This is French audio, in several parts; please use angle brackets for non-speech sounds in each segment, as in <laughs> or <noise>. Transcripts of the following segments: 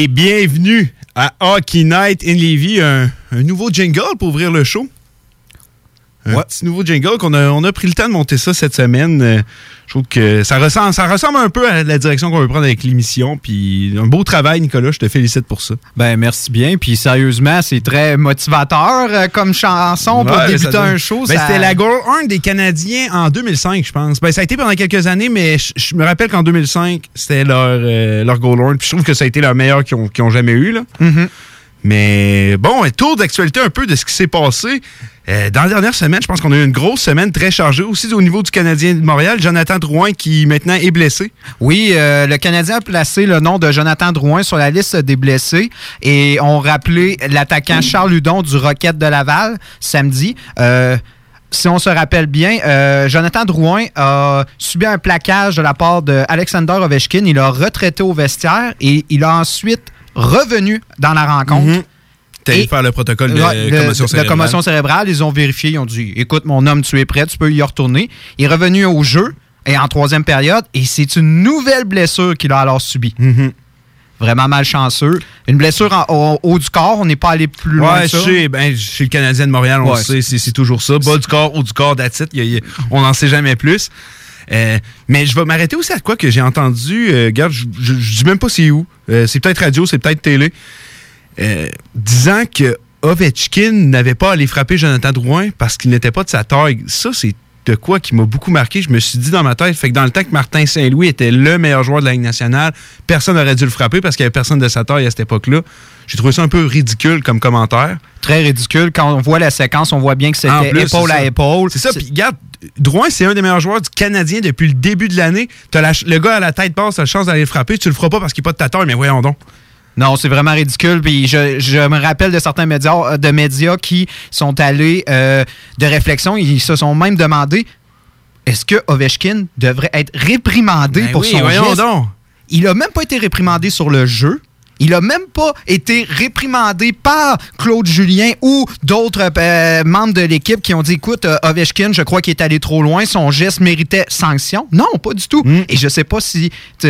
Et bienvenue à Hockey Night in Levy, un, un nouveau jingle pour ouvrir le show. Un Ouais. petit nouveau jingle qu'on a, on a pris le temps de monter ça cette semaine. Euh, Je trouve que ça ressemble, ça ressemble un peu à la direction qu'on veut prendre avec l'émission. Puis un beau travail, Nicolas. Je te félicite pour ça. Ben, merci bien. Puis sérieusement, c'est très motivateur euh, comme chanson pour Ouais, débuter ça un show. Ben, ça- C'était la goal 1 des Canadiens en 2005, je pense. Ben, ça a été pendant quelques années, mais je, je me rappelle qu'en 2005, c'était leur, euh, leur goal 1. Puis je trouve que ça a été leur meilleur qu'ils ont, jamais eu. Là. Mhm. Mais bon, un tour d'actualité un peu de ce qui s'est passé. Euh, dans la dernière semaine, je pense qu'on a eu une grosse semaine très chargée. Aussi au niveau du Canadien de Montréal, Jonathan Drouin qui maintenant est blessé. Oui, euh, le Canadien a placé le nom de Jonathan Drouin sur la liste des blessés et ont rappelé l'attaquant Charles Hudon du Rocket de Laval samedi. Euh, si on se rappelle bien, Jonathan Drouin a subi un plaquage de la part de Alexander Ovechkin. Il a retraité au vestiaire et il a ensuite revenu dans la rencontre. T'as allé Et- faire le protocole de le- commotion de cérébrale. commotion cérébrale. Ils ont vérifié, ils ont dit Écoute, mon homme, tu es prêt, tu peux y retourner. Il est revenu au jeu et en troisième période, et c'est une nouvelle blessure qu'il a alors subie. Mhm. Vraiment malchanceux. Une blessure en- au haut du corps, on n'est pas allé plus loin. Que ça. chez, ben, chez le Canadien de Montréal, on Ouais, sait, c'est toujours ça. Bas du corps, haut du corps, a- on n'en sait jamais plus. Euh, mais je vais m'arrêter aussi à quoi que j'ai entendu. euh, je je dis même pas c'est où. Euh, c'est peut-être radio, c'est peut-être télé. Disant que Ovechkin n'avait pas à aller frapper Jonathan Drouin parce qu'il n'était pas de sa taille. Ça, c'est de quoi qui m'a beaucoup marqué. Je me suis dit dans ma tête, fait que dans le temps que Martin Saint-Louis était le meilleur joueur de la Ligue nationale, personne n'aurait dû le frapper parce qu'il n'y avait personne de sa taille à cette époque-là. J'ai trouvé ça un peu ridicule comme commentaire. Très ridicule. Quand on voit la séquence, on voit bien que c'était épaule à épaule. C'est ça. Puis regarde, Drouin, c'est un des meilleurs joueurs du Canadien depuis le début de l'année. Le gars à la tête basse, t'as la chance d'aller le frapper. Tu le feras pas parce qu'il n'est pas de ta taille, mais voyons donc. Non, c'est vraiment ridicule. Puis je, je me rappelle de certains médias, euh, de médias qui sont allés euh, de réflexion. Ils se sont même demandé est-ce que Ovechkin devrait être réprimandé Ben pour oui, son geste? donc. Il a même pas été réprimandé sur le jeu. Il a même pas été réprimandé par Claude Julien ou d'autres euh, membres de l'équipe qui ont dit écoute euh, Ovechkin, je crois qu'il est allé trop loin, son geste méritait sanction. Non, pas du tout. Mm. Et je sais pas si tu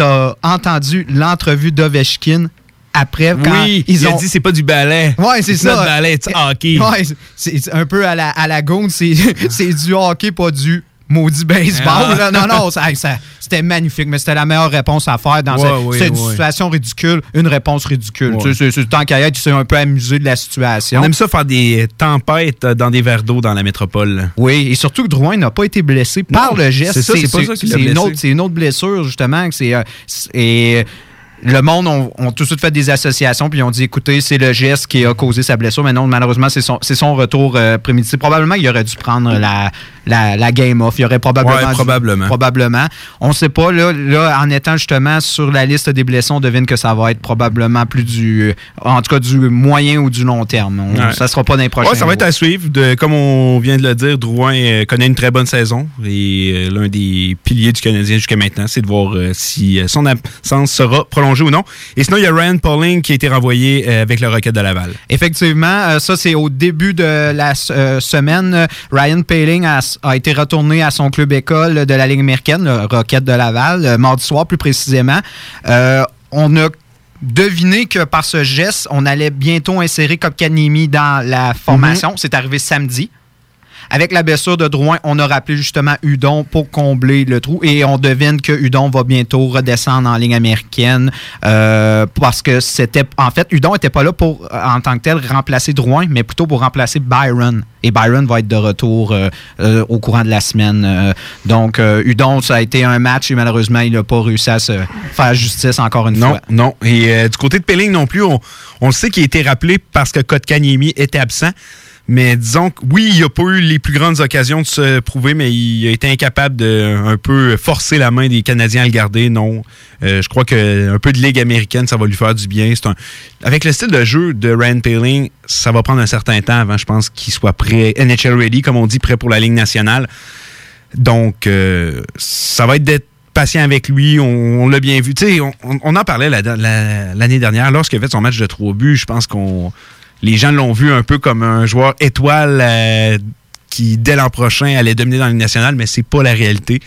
as entendu l'entrevue d'Ovechkin après quand oui, ils il ont a dit c'est pas du ballet. Ouais, c'est ça. not ballet, it's hockey. Ouais, c'est- c'est un peu à la, à la gonde, c'est <laughs> c'est du hockey, pas du maudit baseball. Ah. là. Non, non, ça- ça- c'était magnifique, mais c'était la meilleure réponse à faire dans Ouais, cette, oui, cette oui. situation ridicule. Une réponse ridicule. Ouais. Tu sais, c'est- c'est- tant qu'à tu sais un peu amusé de la situation. On aime ça faire des tempêtes dans des verres d'eau dans la métropole. Oui, et surtout que Drouin n'a pas été blessé par le geste. c'est ça, c'est pas ça qui l'a c'est une, blessé. autre- c'est une autre blessure, justement. que c'est, euh, et le monde ont, ont tout de suite fait des associations, puis ils ont dit écoutez, c'est le geste qui a causé sa blessure. Mais non, malheureusement, c'est son, retour euh, prémédité. Probablement, il aurait dû prendre la, la, la game off. Il aurait probablement. Ouais, dû- probablement. On ne sait pas. Là, là, en étant justement sur la liste des blessés, on devine que ça va être probablement plus du. En tout cas, du moyen ou du long terme. On- Ouais. Ça sera pas dans les prochains Ouais, ça va être à suivre. De, comme on vient de le dire, Drouin euh, connaît une très bonne saison. Et euh, l'un des piliers du Canadien jusqu'à maintenant, c'est de voir euh, si euh, son absence sera prolongée ou non. Et sinon, il y a Ryan Pauling qui a été renvoyé euh, avec le Rocket de Laval. Effectivement, euh, ça c'est au début de la euh, semaine. Ryan Paling a, a été retourné à son club école de la Ligue américaine, le Rocket de Laval, mardi soir plus précisément. Euh, on a deviné que par ce geste, on allait bientôt insérer Kopkanimi dans la formation. C'est arrivé samedi. Avec la blessure de Drouin, on a rappelé justement Udon pour combler le trou et on devine que Udon va bientôt redescendre en ligne américaine euh, parce que c'était en fait Udon était pas là pour euh, en tant que tel remplacer Drouin, mais plutôt pour remplacer Byron. Et Byron va être de retour euh, euh, au courant de la semaine. Euh, donc euh, Udon, ça a été un match et malheureusement il n'a pas réussi à se faire justice encore une Non, fois. non. Et euh, du côté de Pelling non plus, on, sait qu'il a été rappelé parce que Kotkaniemi était absent. Mais disons que oui, il n'a pas eu les plus grandes occasions de se prouver, mais il a été incapable de un peu forcer la main des Canadiens à le garder. Non. Euh, je crois que un peu de Ligue américaine, ça va lui faire du bien. Un... Avec le style de jeu de Rand Paling, ça va prendre un certain temps avant, je pense, qu'il soit prêt, NHL ready, comme on dit, prêt pour la Ligue nationale. Donc, euh, ça va être d'être patient avec lui. On, l'a bien vu. Tu sais, on, en parlait la- la- l'année dernière, lorsqu'il a fait son match de trois buts. Je pense qu'on les gens l'ont vu un peu comme un joueur étoile euh, qui, dès l'an prochain, allait dominer dans la Ligue nationale, mais c'est pas la réalité.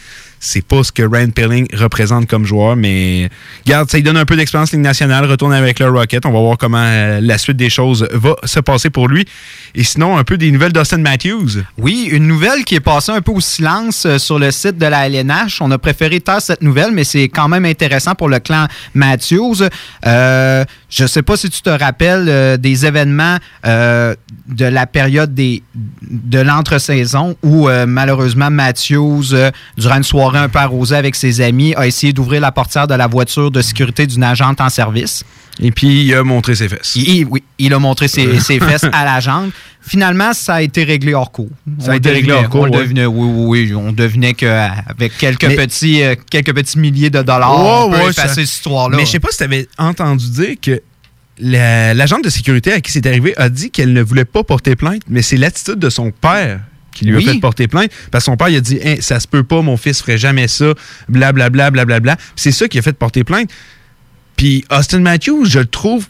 C'est pas ce que Ryan Pelling représente comme joueur, mais garde, ça lui donne un peu d'expérience Ligue nationale, retourne avec le Rocket. On va voir comment euh, la suite des choses va se passer pour lui. Et sinon, un peu des nouvelles d'Austin Matthews. Oui, une nouvelle qui est passée un peu au silence euh, sur le site de la LNH. On a préféré taire cette nouvelle, mais c'est quand même intéressant pour le clan Matthews. Euh, je sais pas si tu te rappelles des événements de la période des, de l'entre-saison où malheureusement Matthews, durant une soirée un peu arrosé avec ses amis, a essayé d'ouvrir la portière de la voiture de sécurité d'une agente en service. Et puis, il a montré ses fesses. oui, il a montré ses, fesses <laughs> à l'agente. Finalement, ça a été réglé hors cours. Ça a été réglé hors cours. On devinait, oui, oui, on devinait qu'avec quelques, petits, euh, quelques petits milliers de dollars, on peut effacer cette histoire-là. Mais je sais pas si tu avais entendu dire que l'agente de sécurité à qui c'est arrivé a dit qu'elle ne voulait pas porter plainte, mais c'est l'attitude de son père qui lui a fait porter plainte. Parce que son père, il a dit hein, Ça se peut pas, mon fils ferait jamais ça, blablabla, blablabla. Bla, bla. C'est ça qui a fait porter plainte. Puis Austin Matthews, je le trouve,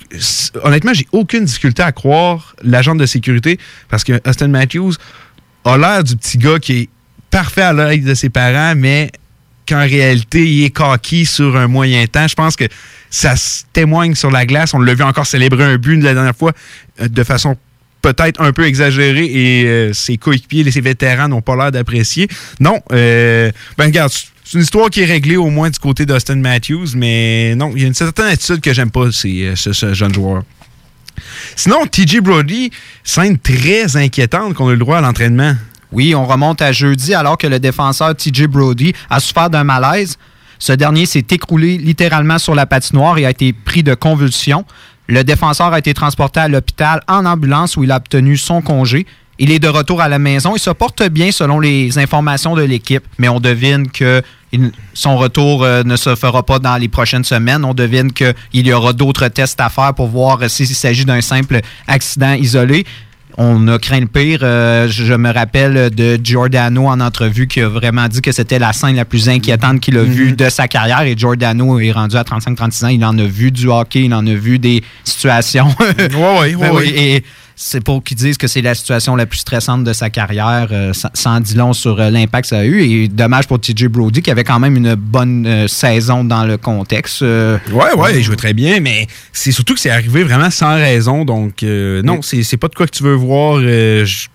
honnêtement, j'ai aucune difficulté à croire l'agent de sécurité parce que Austin Matthews a l'air du petit gars qui est parfait à l'œil de ses parents, mais qu'en réalité, il est coquille sur un moyen temps. Je pense que ça se témoigne sur la glace. On l'a vu encore célébrer un but la dernière fois euh, de façon peut-être un peu exagéré et euh, ses coéquipiers, ses vétérans n'ont pas l'air d'apprécier. Non, euh, ben regarde, c'est une histoire qui est réglée au moins du côté d'Austin Matthews, mais non, il y a une certaine attitude que j'aime pas, euh, ce, jeune joueur. Sinon, TJ Brody, scène très inquiétante qu'on a le droit à l'entraînement. Oui, on remonte à jeudi alors que le défenseur TJ Brody a souffert d'un malaise. Ce dernier s'est écroulé littéralement sur la patinoire et a été pris de convulsions. Le défenseur a été transporté à l'hôpital en ambulance où il a obtenu son congé. Il est de retour à la maison. Il se porte bien selon les informations de l'équipe, mais on devine que son retour euh, ne se fera pas dans les prochaines semaines. On devine qu'il y aura d'autres tests à faire pour voir s'il s'agit d'un simple accident isolé on a craint le pire. Euh, je me rappelle de Giordano en entrevue qui a vraiment dit que c'était la scène la plus inquiétante qu'il a vue mhm. de sa carrière. Et Giordano est rendu à 35-36 ans. Il en a vu du hockey, il en a vu des situations. <laughs> oui, oui, oui c'est pour qu'ils disent que c'est la situation la plus stressante de sa carrière, euh, sans, dire long sur euh, l'impact que ça a eu. Et dommage pour TJ Brody, qui avait quand même une bonne euh, saison dans le contexte. ouais, ouais, il jouait très bien, mais c'est surtout que c'est arrivé vraiment sans raison. Donc, non, c'est pas de quoi que tu veux voir. Je,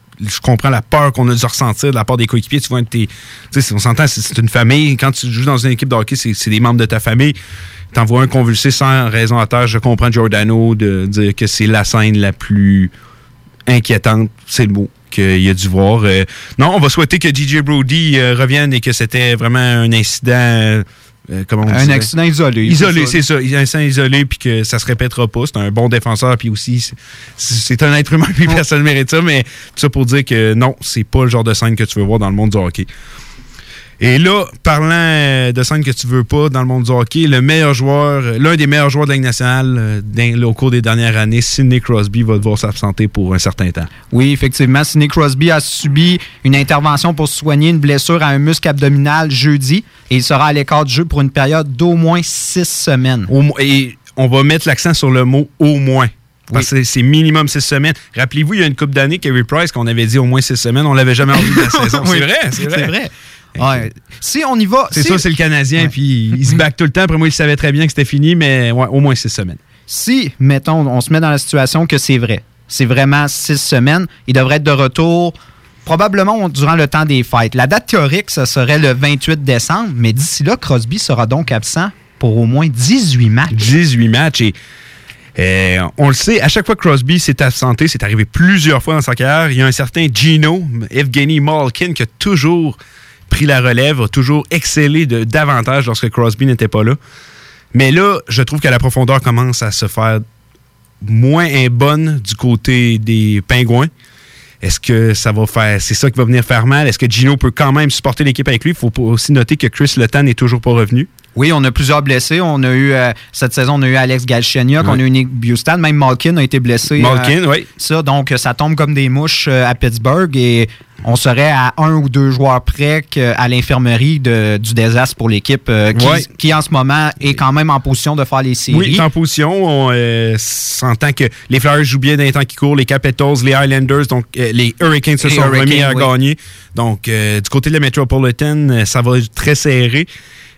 comprends la peur qu'on a dû ressentir de la part des coéquipiers. Tu vois, on s'entend, c'est une famille. Quand tu joues dans une équipe de hockey, c'est des membres de ta famille t'envoies un convulsé sans raison à terre. Je comprends Giordano de dire que c'est la scène la plus inquiétante, c'est le mot qu'il a dû voir. Euh, non, on va souhaiter que DJ Brody euh, revienne et que c'était vraiment un incident. Euh, comment on un accident isolé. Isolé, c'est ça. Un accident isolé, puis que ça se répétera pas. C'est un bon défenseur, puis aussi, c'est un être humain, puis personne ne mérite ça. Mais tout ça pour dire que non, c'est pas le genre de scène que tu veux voir dans le monde du hockey. Et là, parlant euh, de scène que tu veux pas dans le monde du hockey, le meilleur joueur, euh, l'un des meilleurs joueurs de la Ligue nationale euh, au cours des dernières années, Sidney Crosby, va devoir s'absenter pour un certain temps. Oui, effectivement. Sidney Crosby a subi une intervention pour soigner une blessure à un muscle abdominal jeudi et il sera à l'écart du jeu pour une période d'au moins six semaines. et on va mettre l'accent sur le mot au moins. Parce que c'est minimum six semaines. Rappelez-vous, il y a une coupe d'années, Kerry Price, qu'on avait dit au moins six semaines, on l'avait jamais envie de la <laughs> saison. C'est vrai, c'est vrai. Si on y va. C'est ça, c'est le Canadien, puis il se back tout le temps. Après moi, il savait très bien que c'était fini, mais au moins six semaines. Si, mettons, on se met dans la situation que c'est vrai, c'est vraiment six semaines, il devrait être de retour probablement durant le temps des fêtes. La date théorique, ce serait le 28 décembre, mais d'ici là, Crosby sera donc absent pour au moins 18 matchs. 18 matchs et. Euh, on le sait, à chaque fois que Crosby s'est absenté, c'est arrivé plusieurs fois dans sa carrière. Il y a un certain Gino, Evgeny Malkin, qui a toujours pris la relève, a toujours excellé de, davantage lorsque Crosby n'était pas là. Mais là, je trouve que la profondeur commence à se faire moins bonne du côté des Pingouins. Est-ce que ça va faire. C'est ça qui va venir faire mal? Est-ce que Gino peut quand même supporter l'équipe avec lui? Il faut aussi noter que Chris Letang n'est toujours pas revenu. Oui, on a plusieurs blessés. On a eu euh, cette saison, on a eu Alex Galchenyuk, on a eu Nick Bustad, même Malkin a été blessé. Malkin, euh, oui. Ça, donc ça tombe comme des mouches euh, à Pittsburgh et on serait à un ou deux joueurs près à l'infirmerie du désastre pour l'équipe euh, qui, en ce moment est quand même en position de faire les séries. Oui, en position. On euh, s'entend que les Flyers jouent bien dans les temps qui courent, les Capitals, les Islanders, donc euh, les Hurricanes se sont remis à gagner. Donc, du côté de la Metropolitan, ça va être très serré.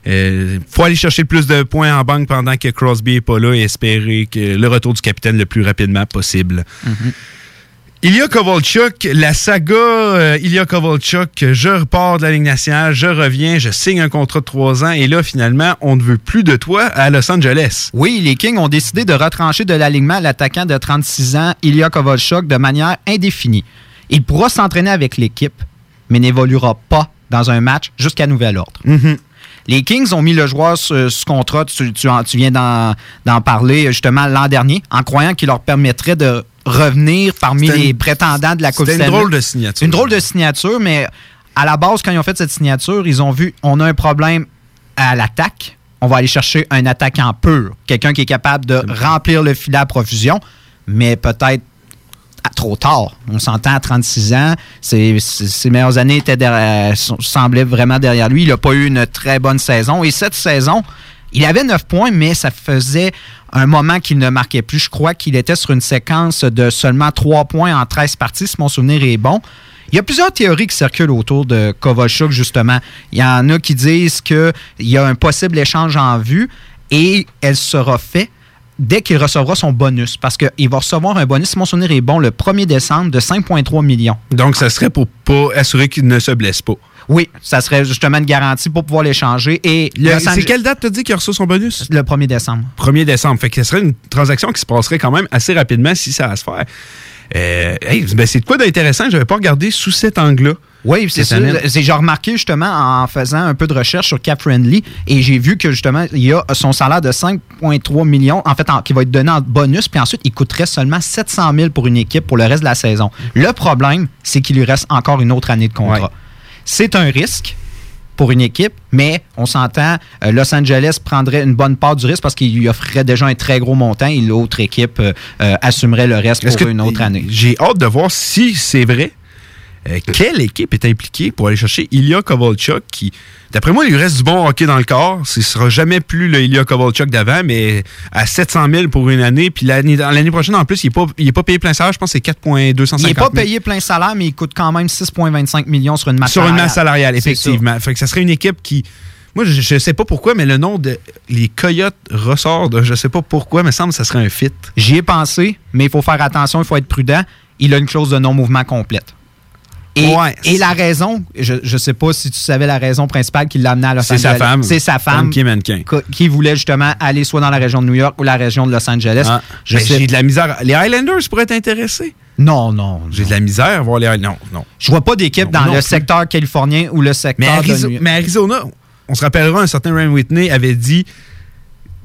Il faut aller chercher le plus de points en banque pendant que Crosby n'est pas là et espérer que le retour du capitaine le plus rapidement possible. Mm-hmm. Ilya Kovalchuk, la saga euh, Ilya Kovalchuk, je repars de la Ligue nationale, je reviens, je signe un contrat de trois ans et là, finalement, on ne veut plus de toi à Los Angeles. Oui, les Kings ont décidé de retrancher de l'alignement l'attaquant de 36 ans, Ilya Kovalchuk, de manière indéfinie. Il pourra s'entraîner avec l'équipe, mais n'évoluera pas dans un match jusqu'à nouvel ordre. Mm-hmm. Les Kings ont mis le joueur sous, contrat, tu, tu, tu viens d'en parler justement l'an dernier, en croyant qu'il leur permettrait de revenir parmi les prétendants de la Coupe C'est une drôle de signature. Une drôle de signature, mais à la base, quand ils ont fait cette signature, ils ont vu on a un problème à l'attaque. On va aller chercher un attaquant pur, quelqu'un qui est capable de remplir le filet à profusion, mais peut-être trop tard. On s'entend à 36 ans. Ses, meilleures années étaient semblaient vraiment derrière lui. Il n'a pas eu une très bonne saison. Et cette saison, il avait 9 points, mais ça faisait un moment qu'il ne marquait plus. Je crois qu'il était sur une séquence de seulement 3 points en 13 parties, si mon souvenir est bon. Il y a plusieurs théories qui circulent autour de Kovalchuk, justement. Il y en a qui disent qu'il y a un possible échange en vue et elle sera faite dès qu'il recevra son bonus, parce qu'il va recevoir un bonus, si mon souvenir est bon, le 1er décembre de 5,3 millions. Donc, ça serait pour pas assurer qu'il ne se blesse pas. Oui, ça serait justement une garantie pour pouvoir l'échanger. Et c'est quelle date t'as dit qu'il reçu son bonus? Le 1er décembre. 1er décembre. Fait que ce serait une transaction qui se passerait quand même assez rapidement si ça va se faire. Euh, ben, c'est quoi d'intéressant? Je n'avais pas regardé sous cet angle-là. Oui, c'est ça. J'ai remarqué justement en faisant un peu de recherche sur Cap Friendly et j'ai vu que justement, il y a son salaire de 5,3 millions, en fait, qui va être donné en bonus, puis ensuite, il coûterait seulement 700 000 pour une équipe pour le reste de la saison. Le problème, c'est qu'il lui reste encore une autre année de contrat. C'est un risque pour une équipe, mais on s'entend, euh, Los Angeles prendrait une bonne part du risque parce qu'il lui offrirait déjà un très gros montant et l'autre équipe euh, euh, assumerait le reste pour une autre année. J'ai hâte de voir si c'est vrai euh, quelle équipe est impliquée pour aller chercher Ilya Kovalchuk qui, d'après moi, il lui reste du bon hockey dans le corps. Ce sera jamais plus le Ilya Kovalchuk d'avant, mais à 700 000 pour une année. Puis l'année, prochaine, en plus, il n'est pas, payé plein salaire. Je pense que c'est 4,250 Il n'est pas payé plein salaire, mais il coûte quand même 6,25 millions sur une masse salariale. Sur une masse salariale, effectivement. Fait que ça serait une équipe qui. Moi, je ne sais pas pourquoi, mais le nom de les Coyotes ressort de je sais pas pourquoi, mais semble que ça serait un fit. J'y ai pensé, mais il faut faire attention, il faut être prudent. Il a une clause de non-mouvement complète. Et, la raison, je ne sais pas si tu savais la raison principale qui l'a amené à Los Angeles. C'est sa femme. C'est sa femme. Qui voulait justement aller soit dans la région de New York ou la région de Los Angeles. Ah, j'ai de la misère. Les Highlanders pourraient t'intéresser? Non, non. J'ai de la misère à voir les Highlanders. Non, non. Je vois pas d'équipe dans le secteur californien ou le secteur mais Arizona, mais Arizona, on se rappellera, un certain Ryan Whitney avait dit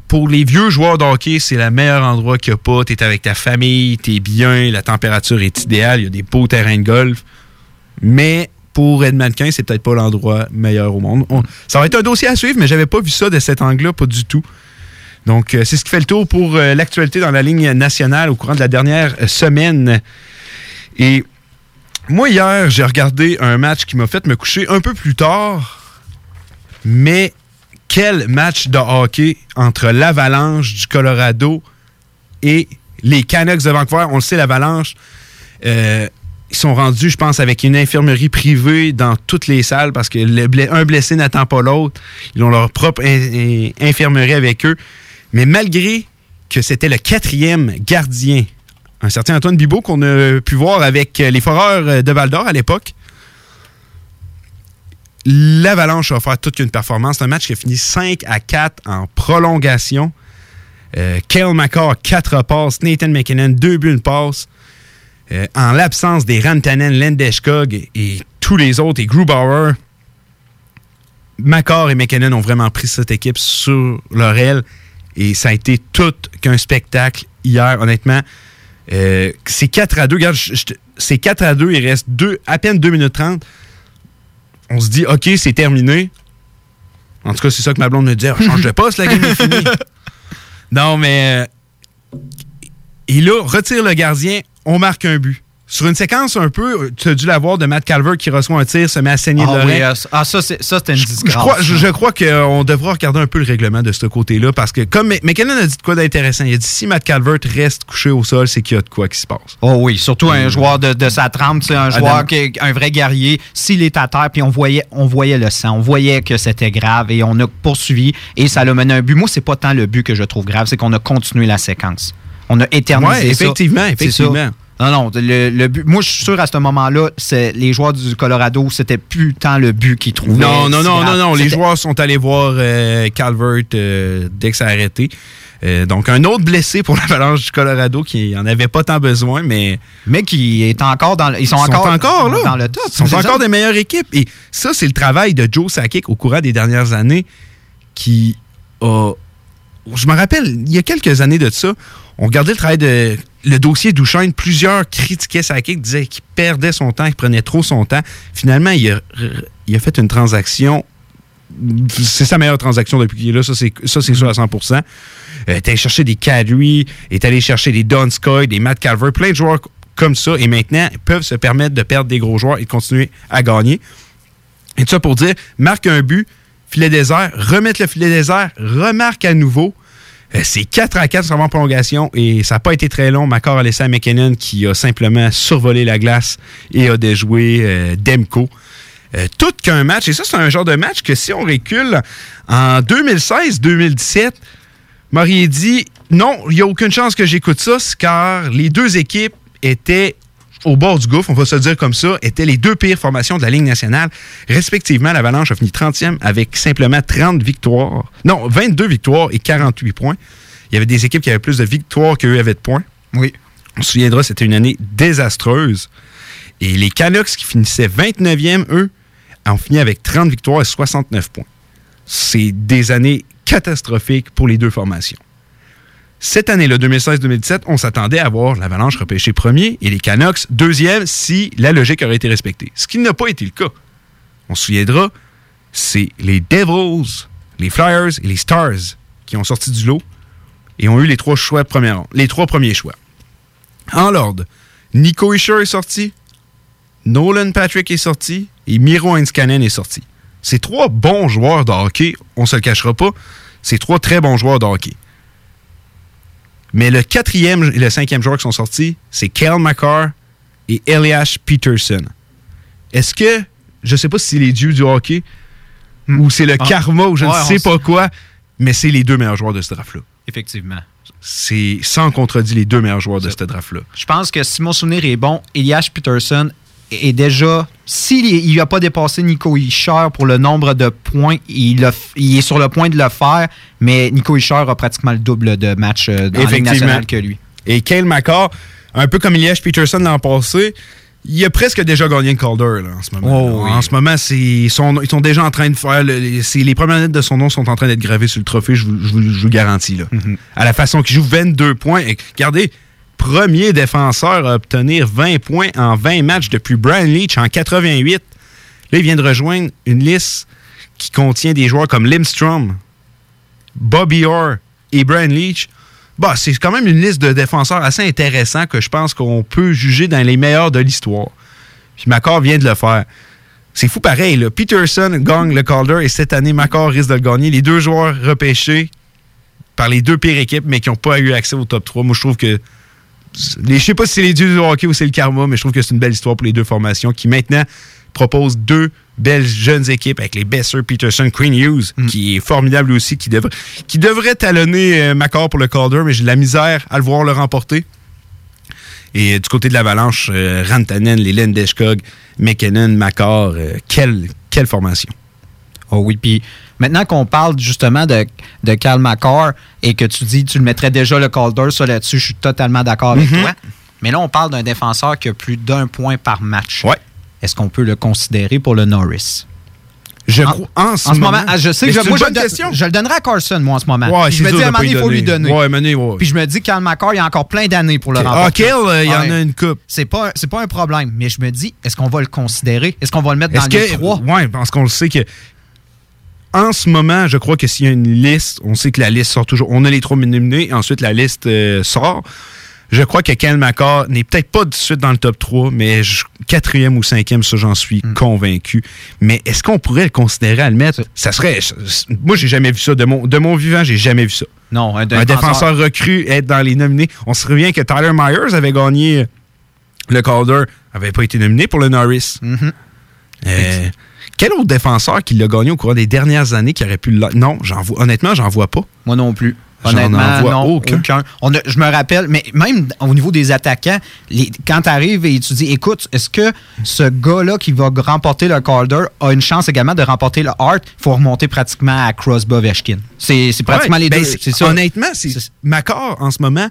pour les vieux joueurs de hockey, c'est le meilleur endroit qu'il n'y a pas. Tu es avec ta famille, tu es bien, la température est idéale, il y a des beaux terrains de golf. Mais pour Edmonton, c'est peut-être pas l'endroit meilleur au monde. ça va être un dossier à suivre, mais j'avais pas vu ça de cet angle-là, pas du tout. Donc, euh, c'est ce qui fait le tour pour euh, l'actualité dans la ligne nationale au courant de la dernière euh, semaine. Et moi, hier, j'ai regardé un match qui m'a fait me coucher un peu plus tard, mais quel match de hockey entre l'Avalanche du Colorado et les Canucks de Vancouver? On le sait, l'Avalanche, ils sont rendus, je pense, avec une infirmerie privée dans toutes les salles parce que un blessé n'attend pas l'autre. Ils ont leur propre infirmerie avec eux. Mais malgré que c'était le quatrième gardien, un certain Antoine Bibot qu'on a pu voir avec les Foreurs de Val d'Or à l'époque, l'Avalanche a offert toute une performance. Un match qui a fini 5 à 4 en prolongation. Euh, Kale McCarr, 4 passes. Nathan McKinnon, 2 buts, une passe. Euh, en l'absence des Rantanen, Lendeskog et, tous les autres, et Grubauer, Macor et McKinnon ont vraiment pris cette équipe sur leur aile et ça a été tout qu'un spectacle hier, honnêtement. Euh, c'est 4 à 2. Regarde, c'est 4 à 2. Il reste deux, à peine 2 minutes 30. On se dit, OK, c'est terminé. En tout cas, c'est ça que ma blonde me dit. change de <laughs> poste, la game est finie. non, mais. Euh, et là, retire le gardien, on marque un but. sur une séquence un peu, tu as dû la voir de Matt Calvert qui reçoit un tir, se met à saigner de Ah, l'oreille. oui, euh, ah, ça, c'est- ça, c'était une disgrâce. je crois, je, je crois qu'on devra regarder un peu le règlement de ce côté-là parce que, comme McKinnon a dit de quoi d'intéressant, il a dit si Matt Calvert reste couché au sol, c'est qu'il y a de quoi qui se passe. Oh oui, surtout un joueur de, de sa trempe, c'est un joueur qui est un vrai guerrier. S'il est à terre, puis on voyait, on voyait le sang, on voyait que c'était grave et on a poursuivi et ça l'a mené à un but. Moi, c'est pas tant le but que je trouve grave, c'est qu'on a continué la séquence. On a éternisé Ouais, effectivement, effectivement. Non, non, le, le but. Moi, je suis sûr à ce moment-là, c'est les joueurs du Colorado, c'était plus tant le but qu'ils trouvaient. Non, non, non, non, non. Les joueurs sont allés voir euh, Calvert euh, dès que ça a arrêté. Euh, donc, un autre blessé pour l'Avalanche du Colorado qui n'en avait pas tant besoin, mais Mais qui est encore dans le, ils sont, ils sont encore, encore là. dans le top. Ils sont encore ça? des meilleures équipes. Et ça, c'est le travail de Joe Sakic au courant des dernières années qui a. Je me rappelle, il y a quelques années de ça, on regardait le travail de. Le dossier Duchesne, plusieurs critiquaient Sakic, disaient qu'il perdait son temps, qu'il prenait trop son temps. Finalement, il a, fait une transaction. C'est sa meilleure transaction depuis qu'il est là, ça c'est sûr à 100% euh, est allé chercher des Kadri, est allé chercher des Donskoy, des Matt Calvert, plein de joueurs comme ça, et maintenant ils peuvent se permettre de perdre des gros joueurs et de continuer à gagner. Et tout ça pour dire, marque un but, filet désert, remettre le filet désert, remarque à nouveau. Euh, C'est 4 à 4 sur en prolongation et ça n'a pas été très long. Macor a laissé à McKinnon qui a simplement survolé la glace et a déjoué euh. Euh, tout qu'un match. Et ça, c'est un genre de match que si on recule en 2016-2017, m'auriez dit non, il n'y a aucune chance que j'écoute ça, car les deux équipes étaient au bord du gouffre, on va se dire comme ça, étaient les deux pires formations de la Ligue nationale. Respectivement, l'Avalanche a fini 30e avec simplement 30 victoires. Non, 22 victoires et 48 points. Il y avait des équipes qui avaient plus de victoires qu'eux avaient de points. Oui. On se souviendra, c'était une année désastreuse. Et les Canucks, qui finissaient 29e, eux, ont fini avec 30 victoires et 69 points. C'est des années catastrophiques pour les deux formations. Cette année-là, 2016-2017, on s'attendait à voir l'Avalanche repêché premier et les Canucks deuxième si la logique aurait été respectée. Ce qui n'a pas été le cas. On se souviendra, c'est les Devils, les Flyers et les Stars qui ont sorti du lot et ont eu les trois choix ronde, les trois premiers choix. En l'ordre, Nico Isher est sorti, Nolan Patrick est sorti et Miro Heiskanen est sorti. C'est trois bons joueurs de hockey, on se le cachera pas. C'est trois très bons joueurs de hockey. Mais le quatrième et le cinquième joueur qui sont sortis, c'est Kel McCarr et Elias Peterson. Est-ce que, je sais pas si c'est les dieux du hockey ou c'est le Ah. karma ou je Ouais, ne sais pas quoi, mais c'est les deux meilleurs joueurs de ce draft-là. Effectivement. C'est sans contredit les deux meilleurs joueurs de ce draft-là. Je pense que si mon souvenir est bon, Elias Peterson est déjà. S'il n'a pas dépassé Nico Ischer pour le nombre de points, il, a- il est sur le point de le faire, mais Nico Ischer a pratiquement le double de matchs euh, dans la Ligue Effectivement. nationale que lui. Et Kale McCarr, un peu comme Elias Peterson l'an passé, il a presque déjà gagné le Calder là, en ce moment. Oh, oui. En ce moment, ils, sont, ils sont déjà en train de faire. le- les, premières lettres de son nom sont en train d'être gravées sur le trophée, je vous, je vous- je vous le garantis. Là. Mhm. À la façon qu'il joue 22 points. Et regardez, premier défenseur à obtenir 20 points en 20 matchs depuis Brian Leach en 88. Là, il vient de rejoindre une liste qui contient des joueurs comme Limstrom, Bobby Orr et Brian Leach. Bah, c'est quand même une liste de défenseurs assez intéressant que je pense qu'on peut juger dans les meilleurs de l'histoire. Puis Macor vient de le faire. C'est fou pareil. Peterson gagne le Calder et cette année, Macor risque de le gagner. Les deux joueurs repêchés par les deux pires équipes, mais qui n'ont pas eu accès au top 3. Moi, je trouve que. Les, je sais pas si c'est les dieux du hockey ou c'est le karma, mais je trouve que c'est une belle histoire pour les deux formations qui maintenant proposent deux belles jeunes équipes avec les Besser, Peterson, Queen Hughes, qui est formidable aussi, qui, devrait qui devrait talonner euh, Macor pour le Calder, mais j'ai de la misère à le voir le remporter. Et euh, du côté de l'Avalanche, euh, Rantanen, les Landeskog, McKinnon, Macor, euh, quelle, quelle formation. Oh oui, puis maintenant qu'on parle justement de, de McCarr et que tu dis tu le mettrais déjà le Calder, ça là-dessus, je suis totalement d'accord avec Mhm. toi. Mais là, on parle d'un défenseur qui a plus d'un point par match. Ouais. Est-ce qu'on peut le considérer pour le Norris? Je En- crois, en ce, En ce moment, ah, je sais que je, c'est moi, une je, question. je le donnerais à Carson, moi, en ce moment. Ouais, je me dis, à un moment il faut lui donner. Ouais, mener, ouais. Puis je me dis, Cal McCarr, il y a encore plein d'années pour le Ah, remporter. Kale, euh, il y en a une coupe. C'est pas, pas un problème. Mais je me dis, est-ce qu'on va le considérer? Est-ce qu'on va le mettre dans Est-ce les que. trois? Ouais, parce qu'on le sait que. En ce moment, je crois que s'il y a une liste, on sait que la liste sort toujours. On a les trois nominés, ensuite la liste euh, sort. Je crois que Ken McCarr n'est peut-être pas tout de suite dans le top 3, mais quatrième ou cinquième, ça j'en suis mm. convaincu. Mais est-ce qu'on pourrait le considérer à le mettre? Ça serait. Moi, j'ai jamais vu ça. De mon, de mon vivant, j'ai jamais vu ça. Non, un défenseur... recru être dans les nominés. On se souvient que Tyler Myers avait gagné le Calder, avait pas été nominé pour le Norris. Mm-hmm. Euh, quel autre défenseur qui l'a gagné au cours des dernières années qui aurait pu le. Non, vois, honnêtement, j'en vois pas. Moi non plus. Honnêtement, non, aucun. je me rappelle, mais même au niveau des attaquants, quand tu arrives et tu dis, écoute, est-ce que ce gars-là qui va remporter le Calder a une chance également de remporter le Hart? Il faut remonter pratiquement à Crosby Ovechkin. C'est pratiquement les ben, deux. Honnêtement, c'est Macor en ce moment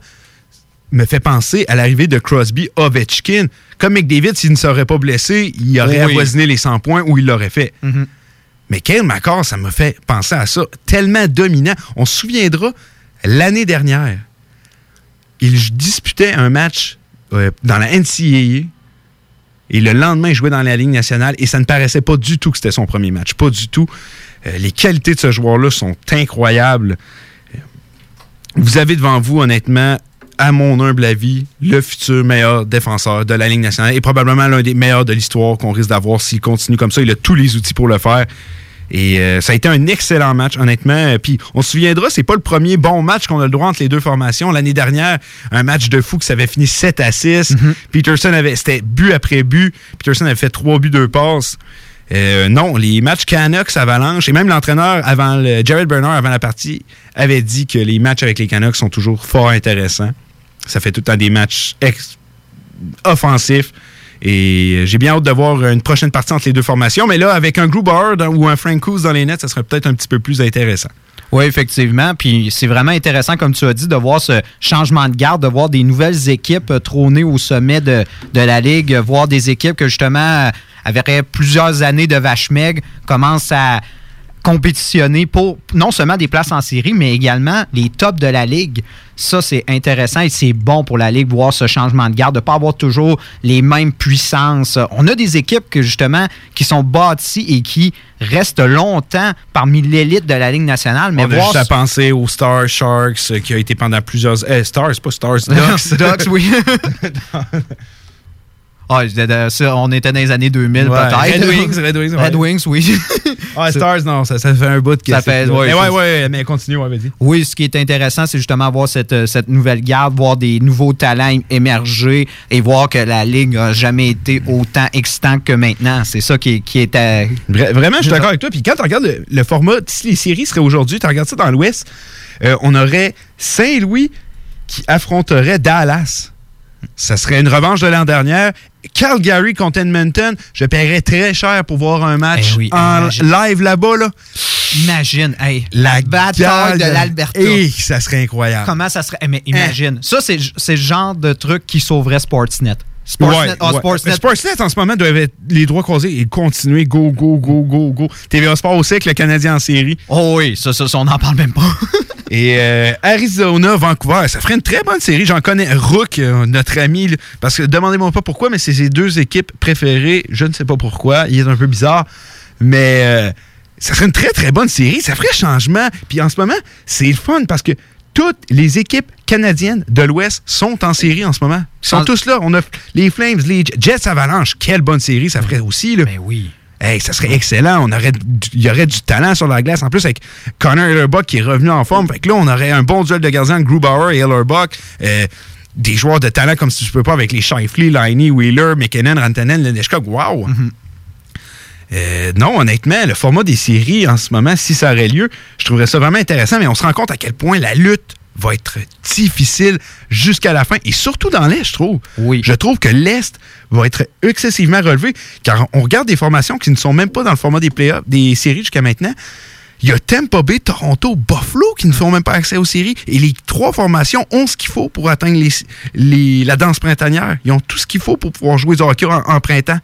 me fait penser à l'arrivée de Crosby Ovechkin. Comme McDavid, s'il ne serait pas blessé, il aurait avoisiné les 100 points ou il l'aurait fait. Mm-hmm. Mais Kyle McCarr, ça me fait penser à ça. Tellement dominant. On se souviendra, l'année dernière, il disputait un match euh, dans la NCAA et le lendemain, il jouait dans la Ligue nationale et ça ne paraissait pas du tout que c'était son premier match. Pas du tout. Euh, les qualités de ce joueur-là sont incroyables. Vous avez devant vous, honnêtement, à mon humble avis, le futur meilleur défenseur de la Ligue nationale et probablement l'un des meilleurs de l'histoire qu'on risque d'avoir s'il continue comme ça. Il a tous les outils pour le faire. Et euh, ça a été un excellent match, honnêtement. Puis on se souviendra, c'est pas le premier bon match qu'on a le droit entre les deux formations. L'année dernière, un match de fou qui s'avait fini 7 à 6. Mm-hmm. Peterson avait, c'était but après but. Peterson avait fait trois buts, deux passes. Euh, non, les matchs Canucks Avalanche et même l'entraîneur avant le, Jared Bernard avant la partie avait dit que les matchs avec les Canucks sont toujours fort intéressants. Ça fait tout le temps des matchs offensifs. Et j'ai bien hâte de voir une prochaine partie entre les deux formations. Mais là, avec un Gruber ou un Frank dans les nets, ça serait peut-être un petit peu plus intéressant. Oui, effectivement. Puis c'est vraiment intéressant, comme tu as dit, de voir ce changement de garde, de voir des nouvelles équipes trôner au sommet de, la Ligue, voir des équipes que justement avaient plusieurs années de vache maigre commencent à compétitionner pour non seulement des places en série, mais également les tops de la Ligue. Ça, c'est intéressant et c'est bon pour la Ligue, voir ce changement de garde, de ne pas avoir toujours les mêmes puissances. On a des équipes que, justement, qui sont bâties et qui restent longtemps parmi l'élite de la Ligue nationale. Mais On a juste à penser aux Star Sharks, euh, qui a été pendant plusieurs... Eh, Stars, pas Stars, <laughs> Ducks. Ducks, oui. <laughs> <laughs> Ah, on était dans les années 2000 peut-être. Red <laughs> Wings, Red Wings. Red Wings, oui. ah, <laughs> Stars, non, ça, ça, fait un bout de Ça fait, ouais, ouais, ouais, mais continue, ouais, vas-y. Oui, ce qui est intéressant, c'est justement voir cette, cette nouvelle garde, voir des nouveaux talents émerger et voir que la Ligue n'a jamais été autant excitante que maintenant. C'est ça qui, qui est. vraiment, je suis d'accord <laughs> avec toi. Puis quand tu regardes le, format, si les séries seraient aujourd'hui, tu regardes ça dans l'Ouest, euh, on aurait Saint-Louis qui affronterait Dallas. Ça serait une revanche de l'an dernier. Calgary contre Edmonton, je paierais très cher pour voir un match eh en live là-bas. Là. Imagine, la, bataille de l'Alberta. Eh, ça serait incroyable. Comment ça serait? Eh, mais imagine. Ça, c'est le genre de truc qui sauverait Sportsnet. Sportsnet, ah, Sportsnet. en ce moment doit être les droits croisés et continuer go, go, go, go, go. TVA Sport aussi avec le Canadien en série. Oh oui, ça, ça, on n'en parle même pas. <laughs> et euh, Arizona, Vancouver, ça ferait une très bonne série. J'en connais Rook, euh, notre ami, parce que demandez-moi pas pourquoi, mais c'est ses deux équipes préférées. Je ne sais pas pourquoi. Il est un peu bizarre. Mais euh, ça serait une très, très bonne série. Ça ferait changement. Puis en ce moment, c'est le fun parce que toutes les équipes canadiennes de l'Ouest sont en série en ce moment. Ils sont tous là. On a les Flames, les Jets Avalanche. Quelle bonne série ça ferait aussi. Là. Mais ben oui. Hey, ça serait excellent. On aurait, il y aurait du talent sur la glace. En plus, avec Connor Hellerbuck qui est revenu en forme. Fait que là, on aurait un bon duel de gardiens, Grubauer et Hellerbuck. Euh, des joueurs de talent comme si tu peux pas avec les Shifley, Liney, Wheeler, McKinnon, Rantanen, Leneshkog. Wow! Mm-hmm. Euh, non, honnêtement, le format des séries en ce moment, si ça aurait lieu, je trouverais ça vraiment intéressant, mais on se rend compte à quel point la lutte va être difficile jusqu'à la fin, et surtout dans l'Est, je trouve. Oui. Je trouve que l'Est va être excessivement relevé, car on regarde des formations qui ne sont même pas dans le format des playoffs, des séries jusqu'à maintenant. Il y a Tampa Bay, Toronto, Buffalo qui ne font même pas accès aux séries. Et les trois formations ont ce qu'il faut pour atteindre les, la danse printanière. Ils ont tout ce qu'il faut pour pouvoir jouer du hockey en printemps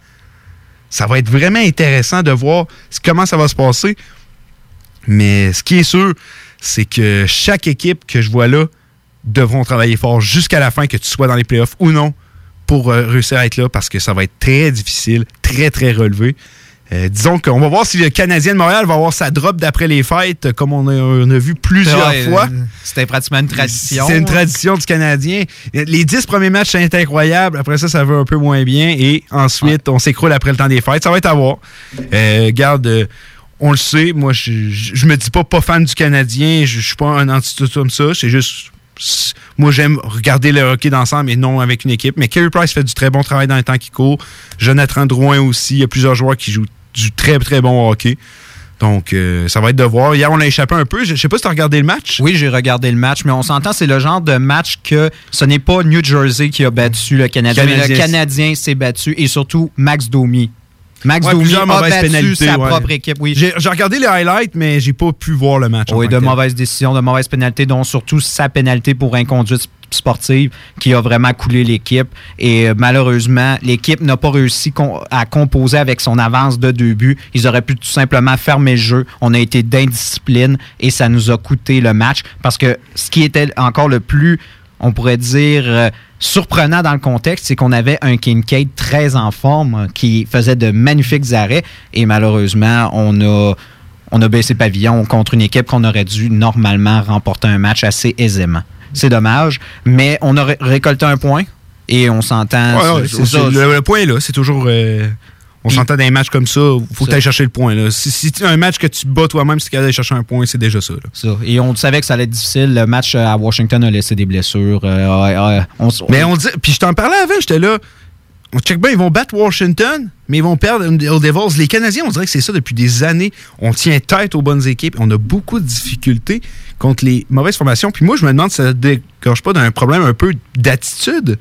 ça va être vraiment intéressant de voir comment ça va se passer. Mais ce qui est sûr, c'est que chaque équipe que je vois là devront travailler fort jusqu'à la fin, que tu sois dans les playoffs ou non, pour euh, réussir à être là, parce que ça va être très difficile, très, très relevé. Euh, disons qu'on va voir si le Canadien de Montréal va avoir sa drop d'après les fêtes, comme on a, vu plusieurs fois. C'était pratiquement une tradition. C'est une tradition du Canadien. Les dix premiers matchs, c'est incroyable. Après ça, ça va un peu moins bien. Et ensuite, on s'écroule après le temps des fêtes. Ça va être à voir. Euh, garde, euh, on le sait. Moi, je, je, me dis pas pas fan du Canadien. Je, je suis pas un anti comme ça. C'est juste moi, j'aime regarder le hockey d'ensemble et non avec une équipe. Mais Kerry Price fait du très bon travail dans les temps qui court. Jonathan Drouin aussi. Il y a plusieurs joueurs qui jouent du très, très bon hockey. Donc, euh, ça va être de voir. Hier, on a échappé un peu. Je, ne sais pas si tu as regardé le match. Oui, j'ai regardé le match, mais on s'entend, c'est le genre de match que ce n'est pas New Jersey qui a battu le Canadien, mais le Canadien s'est battu et surtout Max Domi. Max Domi a battu sa propre équipe. Oui. J'ai regardé les highlights, mais j'ai pas pu voir le match. Oui, de mauvaises décisions, de mauvaises pénalités, dont surtout sa pénalité pour inconduite sportive qui a vraiment coulé l'équipe. Et euh, malheureusement, l'équipe n'a pas réussi à composer avec son avance de deux buts. Ils auraient pu tout simplement fermer le jeu. On a été d'indiscipline et ça nous a coûté le match parce que ce qui était encore le plus, on pourrait dire, euh, surprenant dans le contexte, c'est qu'on avait un Kincaid très en forme qui faisait de magnifiques arrêts et malheureusement, on a on a baissé pavillon contre une équipe qu'on aurait dû normalement remporter un match assez aisément. C'est dommage, mais on a récolté un point et on s'entend. le, point est là, c'est toujours. Euh, on s'entend dans un match comme ça, il faut que tu chercher le point. Là. Si, si un match que tu bats toi-même, si tu aller chercher un point, c'est déjà ça, Et on savait que ça allait être difficile. Le match à Washington a laissé des blessures. Euh, mais on dit. Puis je t'en parlais avant, j'étais là on check bien, ils vont battre Washington, mais ils vont perdre aux Devils. Les Canadiens, on dirait que c'est ça depuis des années. On tient tête aux bonnes équipes. On a beaucoup de difficultés contre les mauvaises formations. Puis moi, je me demande si ça ne décroche pas d'un problème un peu d'attitude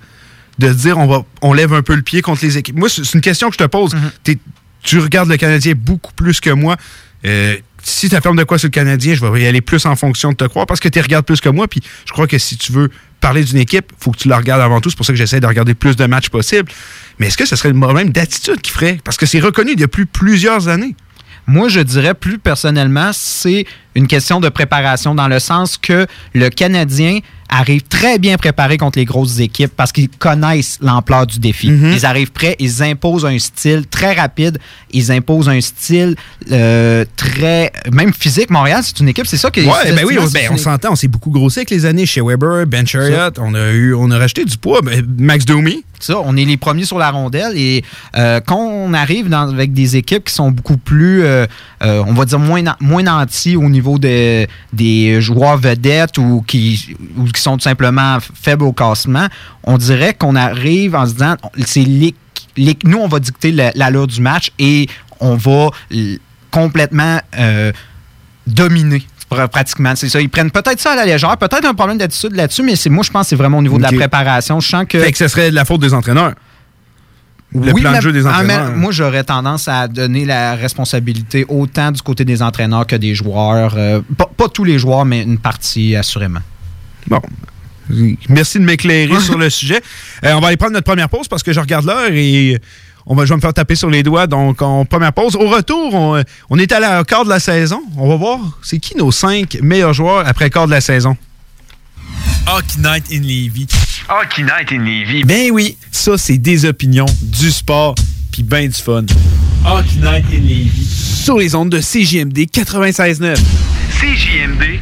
de dire on va on lève un peu le pied contre les équipes. Moi, c'est une question que je te pose. Mm-hmm. Tu regardes le Canadien beaucoup plus que moi. Euh, si tu affirmes de quoi sur le Canadien, je vais y aller plus en fonction de te croire parce que tu regardes plus que moi. Puis je crois que si tu veux parler d'une équipe, il faut que tu la regardes avant tout. C'est pour ça que j'essaie de regarder plus de matchs possible. Mais est-ce que ce serait le problème d'attitude qui ferait? Parce que c'est reconnu depuis plusieurs années. Moi, je dirais plus personnellement, c'est une question de préparation dans le sens que le Canadien arrive très bien préparé contre les grosses équipes parce qu'ils connaissent l'ampleur du défi. Mhm. Ils arrivent prêts, ils imposent un style très rapide, ils imposent un style euh, très même physique. Montréal, c'est une équipe, c'est ça que. Ouais, ben oui, ben, on s'entend, on s'est beaucoup grossi avec les années chez Weber, Ben Chariot, on a eu, on a rajouté du poids, ben, Max Domi. Ça, on est les premiers sur la rondelle et euh, quand on arrive avec des équipes qui sont beaucoup plus, euh, on va dire moins moins nantis au niveau de, des joueurs vedettes ou qui, ou qui sont tout simplement faibles au cassement, on dirait qu'on arrive en se disant, c'est nous, on va dicter l'allure du match et on va complètement euh, dominer pratiquement. C'est ça. Ils prennent peut-être ça à la légère, peut-être un problème d'attitude là-dessus, mais moi, je pense que c'est vraiment au niveau de la préparation. Je sens que. Fait que ce serait de la faute des entraîneurs. Le plan de jeu des entraîneurs. moi, j'aurais tendance à donner la responsabilité autant du côté des entraîneurs que des joueurs. Euh, pas, tous les joueurs, mais une partie, assurément. Bon. Merci de m'éclairer <laughs> sur le sujet. Euh, on va aller prendre notre première pause parce que je regarde l'heure et on va, je vais me faire taper sur les doigts. Donc, en première pause. Au retour, on, est à la quart de la saison. On va voir c'est qui nos cinq meilleurs joueurs après quart de la saison? Hockey Night in Levy. Hockey Night in Levy. Ben oui, ça, c'est des opinions, du sport, puis ben du fun. Hockey Night in Levy. Sur les ondes de CJMD 96.9. CJMD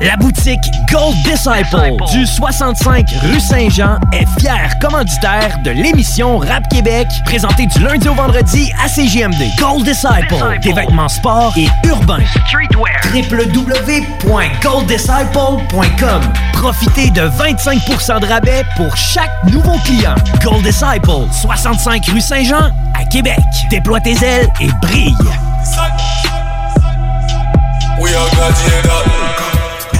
La boutique Gold Disciple du 65 rue Saint-Jean est fière commanditaire de l'émission Rap Québec, présentée du lundi au vendredi à CGMD. Gold Disciple, des vêtements sport et urbains. Streetwear. www.golddisciple.com. Profitez de 25% de rabais pour chaque nouveau client. Gold Disciple, 65 rue Saint-Jean à Québec. Déploie tes ailes et brille.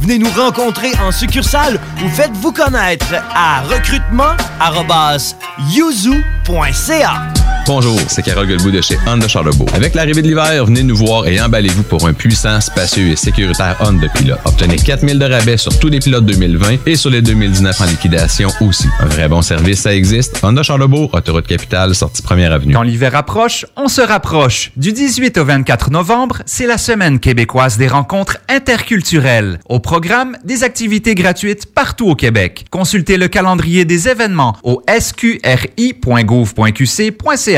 Venez nous rencontrer en succursale ou faites-vous connaître à recrutement.yuzu.ca. Bonjour, c'est Carole Guilbeault de chez Honda Charlebourg. Avec l'arrivée de l'hiver, venez nous voir et emballez-vous pour un puissant, spacieux et sécuritaire Honda Pilot. Obtenez 4000 de rabais sur tous les pilotes 2020 et sur les 2019 en liquidation aussi. Un vrai bon service, ça existe. Honda Charlebourg, autoroute capitale, sortie première avenue. Quand l'hiver approche, on se rapproche. Du 18 au 24 novembre, c'est la semaine québécoise des rencontres interculturelles. Au programme, des activités gratuites partout au Québec. Consultez le calendrier des événements au sqri.gouv.qc.ca.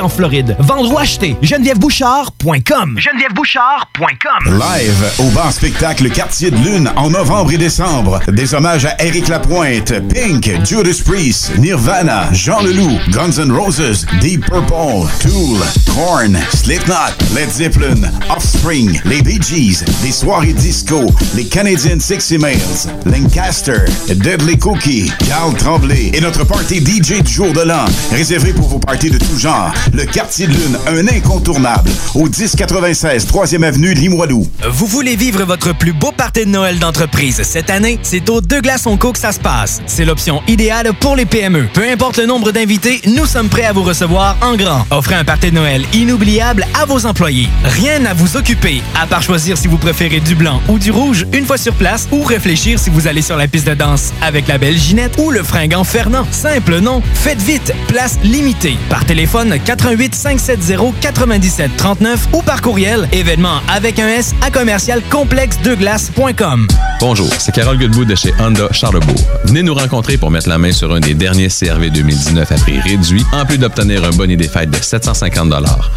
en Floride. Vendre ou acheter, genevièvebouchard.com. genevièvebouchard.com. Live au bar spectacle Quartier de Lune en novembre et décembre. Des hommages à Eric Lapointe, Pink, Judas Priest, Nirvana, Jean Leloup, Guns N' Roses, Deep Purple, Tool, Korn, Slipknot, Led Zeppelin, Offspring, les Bee Gees, des soirées disco, les Canadian Sexy Males, Lancaster, Deadly Cookie, Carl Tremblay et notre party DJ du jour de l'an, réservé pour vos parties de tout genre. Le Quartier de Lune, un incontournable, au 1096 3e avenue Limoilou. Vous voulez vivre votre plus beau party de Noël d'entreprise cette année? C'est au Deux Glaçons Co que ça se passe. C'est l'option idéale pour les PME. Peu importe le nombre d'invités, nous sommes prêts à vous recevoir en grand. Offrez un party de Noël inoubliable à vos employés. Rien à vous occuper, à part choisir si vous préférez du blanc ou du rouge une fois sur place ou réfléchir si vous allez sur la piste de danse avec la belle Ginette ou le fringant Fernand. Simple, non? Faites vite, place limitée. Par téléphone 88 570 97 39 ou par courriel événement avec un S à commercial complexe de glace.com. Bonjour, c'est Carole Goodwood de chez Honda Charlebourg. Venez nous rencontrer pour mettre la main sur un des derniers CRV 2019 à prix réduit, en plus d'obtenir un bonnet des fêtes de 750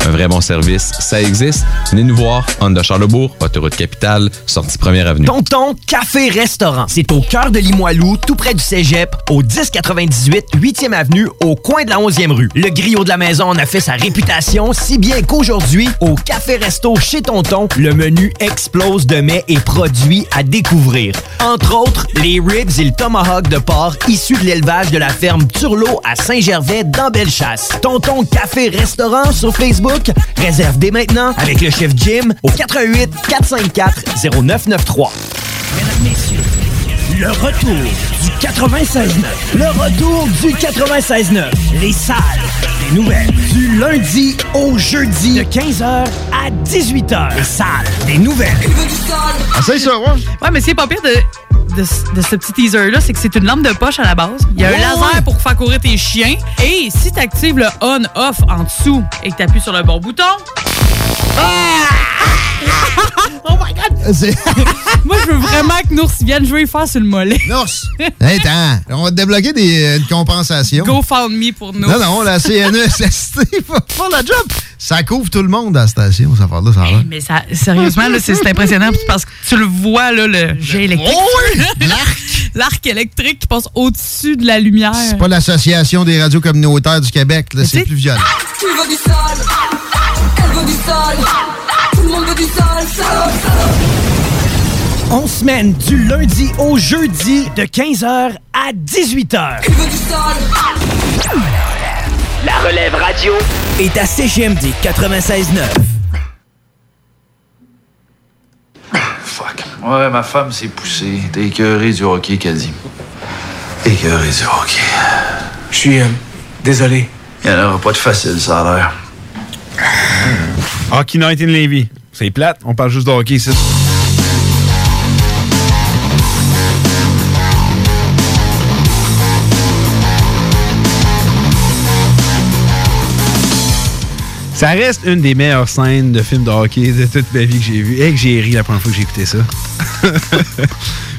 Un vrai bon service, ça existe. Venez nous voir, Honda Charlebourg, autoroute capitale, sortie première avenue. Tonton Café Restaurant. C'est au cœur de Limoilou, tout près du Cégep, au 1098 8e avenue, au coin de la 11e rue. Le griot de la maison en a fait sa réputation, si bien qu'aujourd'hui, au Café Resto chez Tonton, le menu explose de mets et produits à découvrir. Entre autres, les ribs et le tomahawk de porc issus de l'élevage de la ferme Turlot à Saint-Gervais dans Bellechasse. Tonton Café Restaurant sur Facebook. Réserve dès maintenant avec le chef Jim au 88 454 0993. Mesdames, messieurs, le retour du 96.9. Le retour du 96.9. Les salles des nouvelles. Du lundi au jeudi de 15h à 18h. Les salles des nouvelles. Essaye ça, ouais. Ouais, mais c'est pas pire de, de, de ce petit teaser-là, c'est que c'est une lampe de poche à la base. Il y a un laser pour faire courir tes chiens. Et si tu actives le on-off en dessous et que tu appuies sur le bon bouton. <laughs> oh my god! <laughs> Moi, je veux vraiment que Nours vienne jouer fort sur le mollet. Nours! <laughs> Hey, attends, on va te débloquer des, euh, une compensation. Go found me pour Nours. Non, non, la CNESST va faire la job. Ça couvre tout le monde à la station, ça fait là, ça va. Mais ça, sérieusement, là, c'est impressionnant parce que tu le vois, là, le jet électrique. Oh L'arc! L'arc électrique qui passe au-dessus de la lumière. C'est pas l'Association des radios communautaires du Québec, là, c'est plus violent. Tu veux du sol, elle veut du sol, tout le monde veut du sol, On semaine du lundi au jeudi de 15h à 18h. Tu veux du sol, La relève radio est à CGMD 96.9. Fuck. Ouais, ma femme s'est poussée. T'es écœuré du hockey, dit. Écœuré du hockey. Je suis euh, désolé. Il n'y en aura pas de facile, ça a l'air. Hockey Night in Levy. C'est plate, on parle juste de hockey ici. Ça reste une des meilleures scènes de films de hockey de toute ma vie que j'ai vu et que j'ai ri la première fois que j'ai écouté ça. <laughs>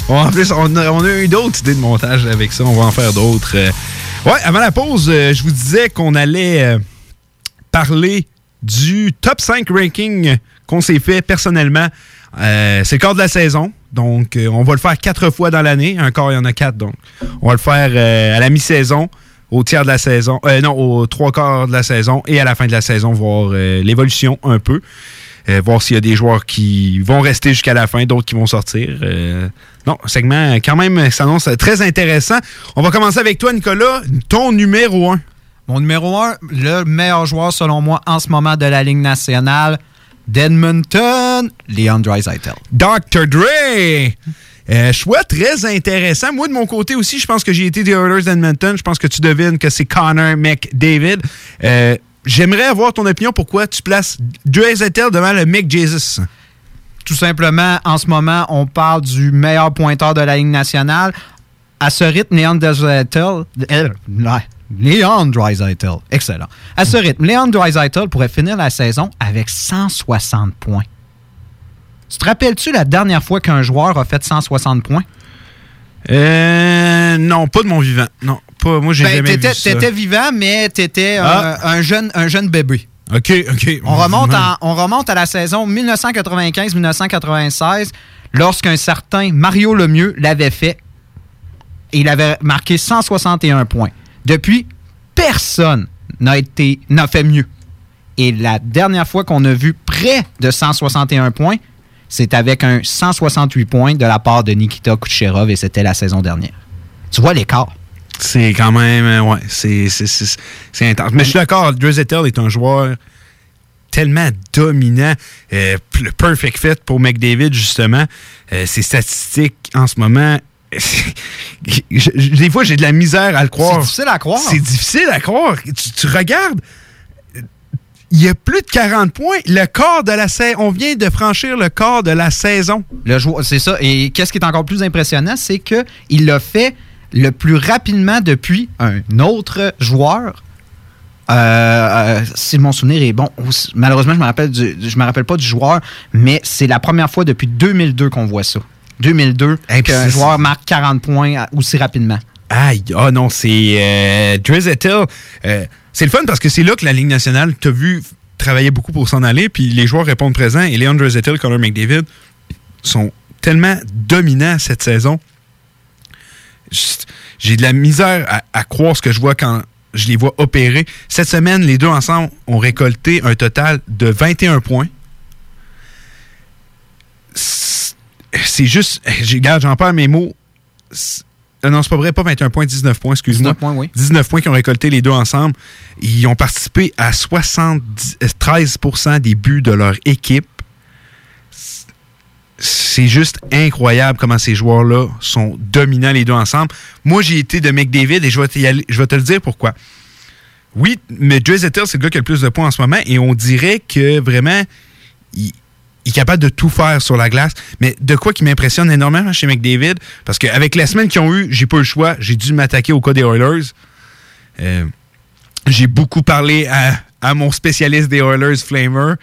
Bon, en plus, on a, on a eu d'autres idées de montage avec ça. On va en faire d'autres. Euh, Ouais, avant la pause, euh, je vous disais qu'on allait euh, parler du top 5 ranking qu'on s'est fait personnellement. Euh, c'est le quart de la saison. Donc, on va le faire quatre fois dans l'année. Quart, il y en a quatre. Donc, on va le faire euh, à la mi-saison, au tiers de la saison, euh, non, aux trois quarts de la saison et à la fin de la saison, voir euh, l'évolution un peu. Euh, voir s'il y a des joueurs qui vont rester jusqu'à la fin, d'autres qui vont sortir. Euh, non, segment quand même s'annonce très intéressant. On va commencer avec toi, Nicolas. Ton numéro 1. Mon numéro 1, le meilleur joueur selon moi en ce moment de la Ligue nationale d'Edmonton, Leon Draisaitl. Dr. Dre! Euh, choix très intéressant. Moi, de mon côté aussi, je pense que j'ai été des Oilers d'Edmonton. Je pense que tu devines que c'est Connor McDavid. Euh, J'aimerais avoir ton opinion pourquoi tu places Draisaitl devant le Mick Jesus? Tout simplement, en ce moment, on parle du meilleur pointeur de la Ligue nationale. À ce rythme, Leon Draisaitl... euh, Leon Draisaitl, excellent. À ce rythme, Leon Draisaitl pourrait finir la saison avec 160 points. Tu te rappelles-tu la dernière fois qu'un joueur a fait 160 points? Euh, non, pas de mon vivant. Non, pas. Moi, j'ai Ben, jamais t'étais- vu ça. T'étais vivant, mais t'étais Ah. un, un jeune, un jeune bébé. OK, OK. On remonte, en- on remonte à la saison 1995-1996, lorsqu'un certain Mario Lemieux l'avait fait. Et il avait marqué 161 points. Depuis, personne n'a été n'a fait mieux. Et la dernière fois qu'on a vu près de 161 points, c'est avec un 168 points de la part de Nikita Kucherov et c'était la saison dernière. Tu vois l'écart? C'est quand même. euh, ouais, c'est intense. Mais je suis d'accord, Draisaitl est un joueur tellement dominant. euh, le perfect fit pour McDavid, justement. Euh, ses statistiques en ce moment. <laughs> je- je- des fois, j'ai de la misère à le croire. C'est difficile à croire. C'est difficile à croire. Tu, tu regardes. Il y a plus de 40 points. Le quart de la saison. On vient de franchir le quart de la saison. Le joueur, c'est ça. Et qu'est-ce qui est encore plus impressionnant, c'est que il l'a fait le plus rapidement depuis un autre joueur. Euh, euh, si mon souvenir est bon, malheureusement, je me rappelle du- je me rappelle pas du joueur, mais c'est la première fois depuis 2002 qu'on voit ça. 2002, puis qu'un c'est- joueur marque 40 points aussi rapidement. Aïe, ah non, c'est euh, c'est le fun parce que c'est là que la Ligue nationale t'a vu travailler beaucoup pour s'en aller, puis les joueurs répondent présents. Et Leon Draisaitl, Connor McDavid sont tellement dominants cette saison. J'ai de la misère à, croire ce que je vois quand je les vois opérer. Cette semaine, les deux ensemble ont récolté un total de 21 points. C'est juste, j'ai- regarde, j'en perds mes mots. Euh, non, c'est pas vrai, pas 21 points, 19 points, excuse-moi. 19 points, oui. 19 points qui ont récolté les deux ensemble. Ils ont participé à 73% des buts de leur équipe. C'est juste incroyable comment ces joueurs-là sont dominants les deux ensemble. Moi, j'ai été de McDavid et je vais, t'y aller- je vais te le dire pourquoi. Oui, mais Draisaitl, c'est le gars qui a le plus de points en ce moment et on dirait que vraiment, il, il est capable de tout faire sur la glace. Mais de quoi qui m'impressionne énormément chez McDavid, parce qu'avec la semaine qu'ils ont eu, j'ai pas eu le choix. J'ai dû m'attaquer au cas des Oilers. Euh, j'ai beaucoup parlé à, à mon spécialiste des Oilers, Flamer,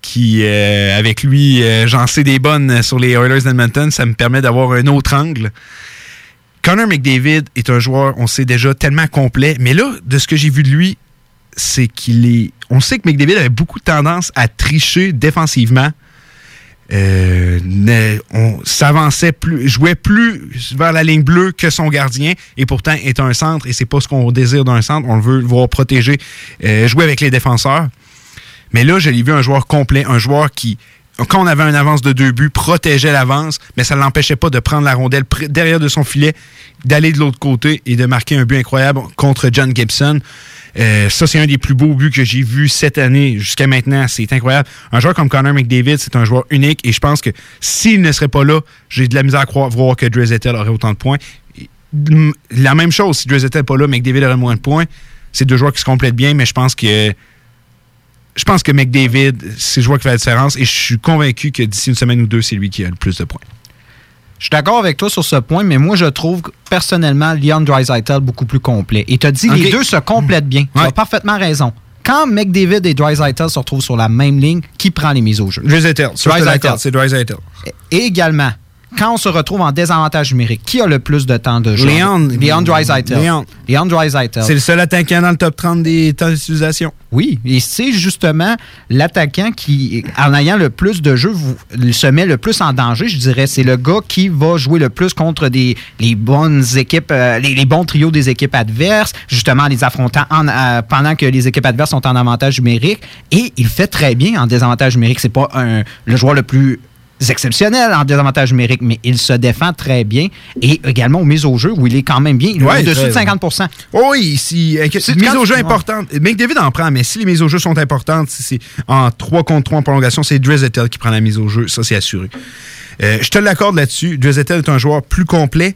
qui, euh, avec lui, euh, j'en sais des bonnes sur les Oilers d'Edmonton. Ça me permet d'avoir un autre angle. Connor McDavid est un joueur, on sait déjà, tellement complet. Mais là, de ce que j'ai vu de lui, c'est qu'il est. On sait que McDavid avait beaucoup de tendance à tricher défensivement. Euh, on s'avançait plus, jouait plus vers la ligne bleue que son gardien, et pourtant est un centre, et c'est pas ce qu'on désire d'un centre. On veut le voir protéger, euh, jouer avec les défenseurs. Mais là, je l'ai vu un joueur complet, un joueur qui quand on avait une avance de deux buts, protégeait l'avance, mais ça ne l'empêchait pas de prendre la rondelle derrière de son filet, d'aller de l'autre côté et de marquer un but incroyable contre John Gibson. Euh, ça, c'est un des plus beaux buts que j'ai vu cette année jusqu'à maintenant. C'est incroyable. Un joueur comme Connor McDavid, c'est un joueur unique et je pense que s'il ne serait pas là, j'ai de la misère à croire, voir que Drizzettel aurait autant de points. Mm, La même chose, si Drizzettel n'est pas là, McDavid aurait moins de points. C'est deux joueurs qui se complètent bien, mais je pense que je pense que McDavid, c'est le joueur qui fait la différence et je suis convaincu que d'ici une semaine ou deux, c'est lui qui a le plus de points. Je suis d'accord avec toi sur ce point, mais moi, je trouve personnellement Leon Draisaitl beaucoup plus complet. Et tu as dit Ok. les deux se complètent bien. Tu as parfaitement raison. Quand McDavid et Draisaitl se retrouvent sur la même ligne, qui prend les mises au jeu? Draisaitl. C'est. Et également, quand on se retrouve en désavantage numérique, qui a le plus de temps de jeu? Leon. Leon Draisaitl. Leon. Leon Draisaitl. C'est le seul attaquant dans le top 30 des temps d'utilisation. Oui, et c'est justement l'attaquant qui, en ayant le plus de jeux, se met le plus en danger, je dirais. C'est le gars qui va jouer le plus contre des, les bonnes équipes, euh, les, les bons trios des équipes adverses, justement en les affrontant en- euh, pendant que les équipes adverses sont en avantage numérique. Et il fait très bien en désavantage numérique. C'est pas un- le joueur le plus exceptionnel en désavantage numérique, mais il se défend très bien. Et également aux mises au jeu, où il est quand même bien. Il est Ouais, au-dessus de 50 Oh oui, si, euh, mise au jeu ouais. importante. McDavid en prend, mais si les mises au jeu sont importantes, si c'est en 3 contre 3 en prolongation, c'est Drizzettel qui prend la mise au jeu. Ça, c'est assuré. Euh, je te l'accorde là-dessus. Drizzettel est un joueur plus complet,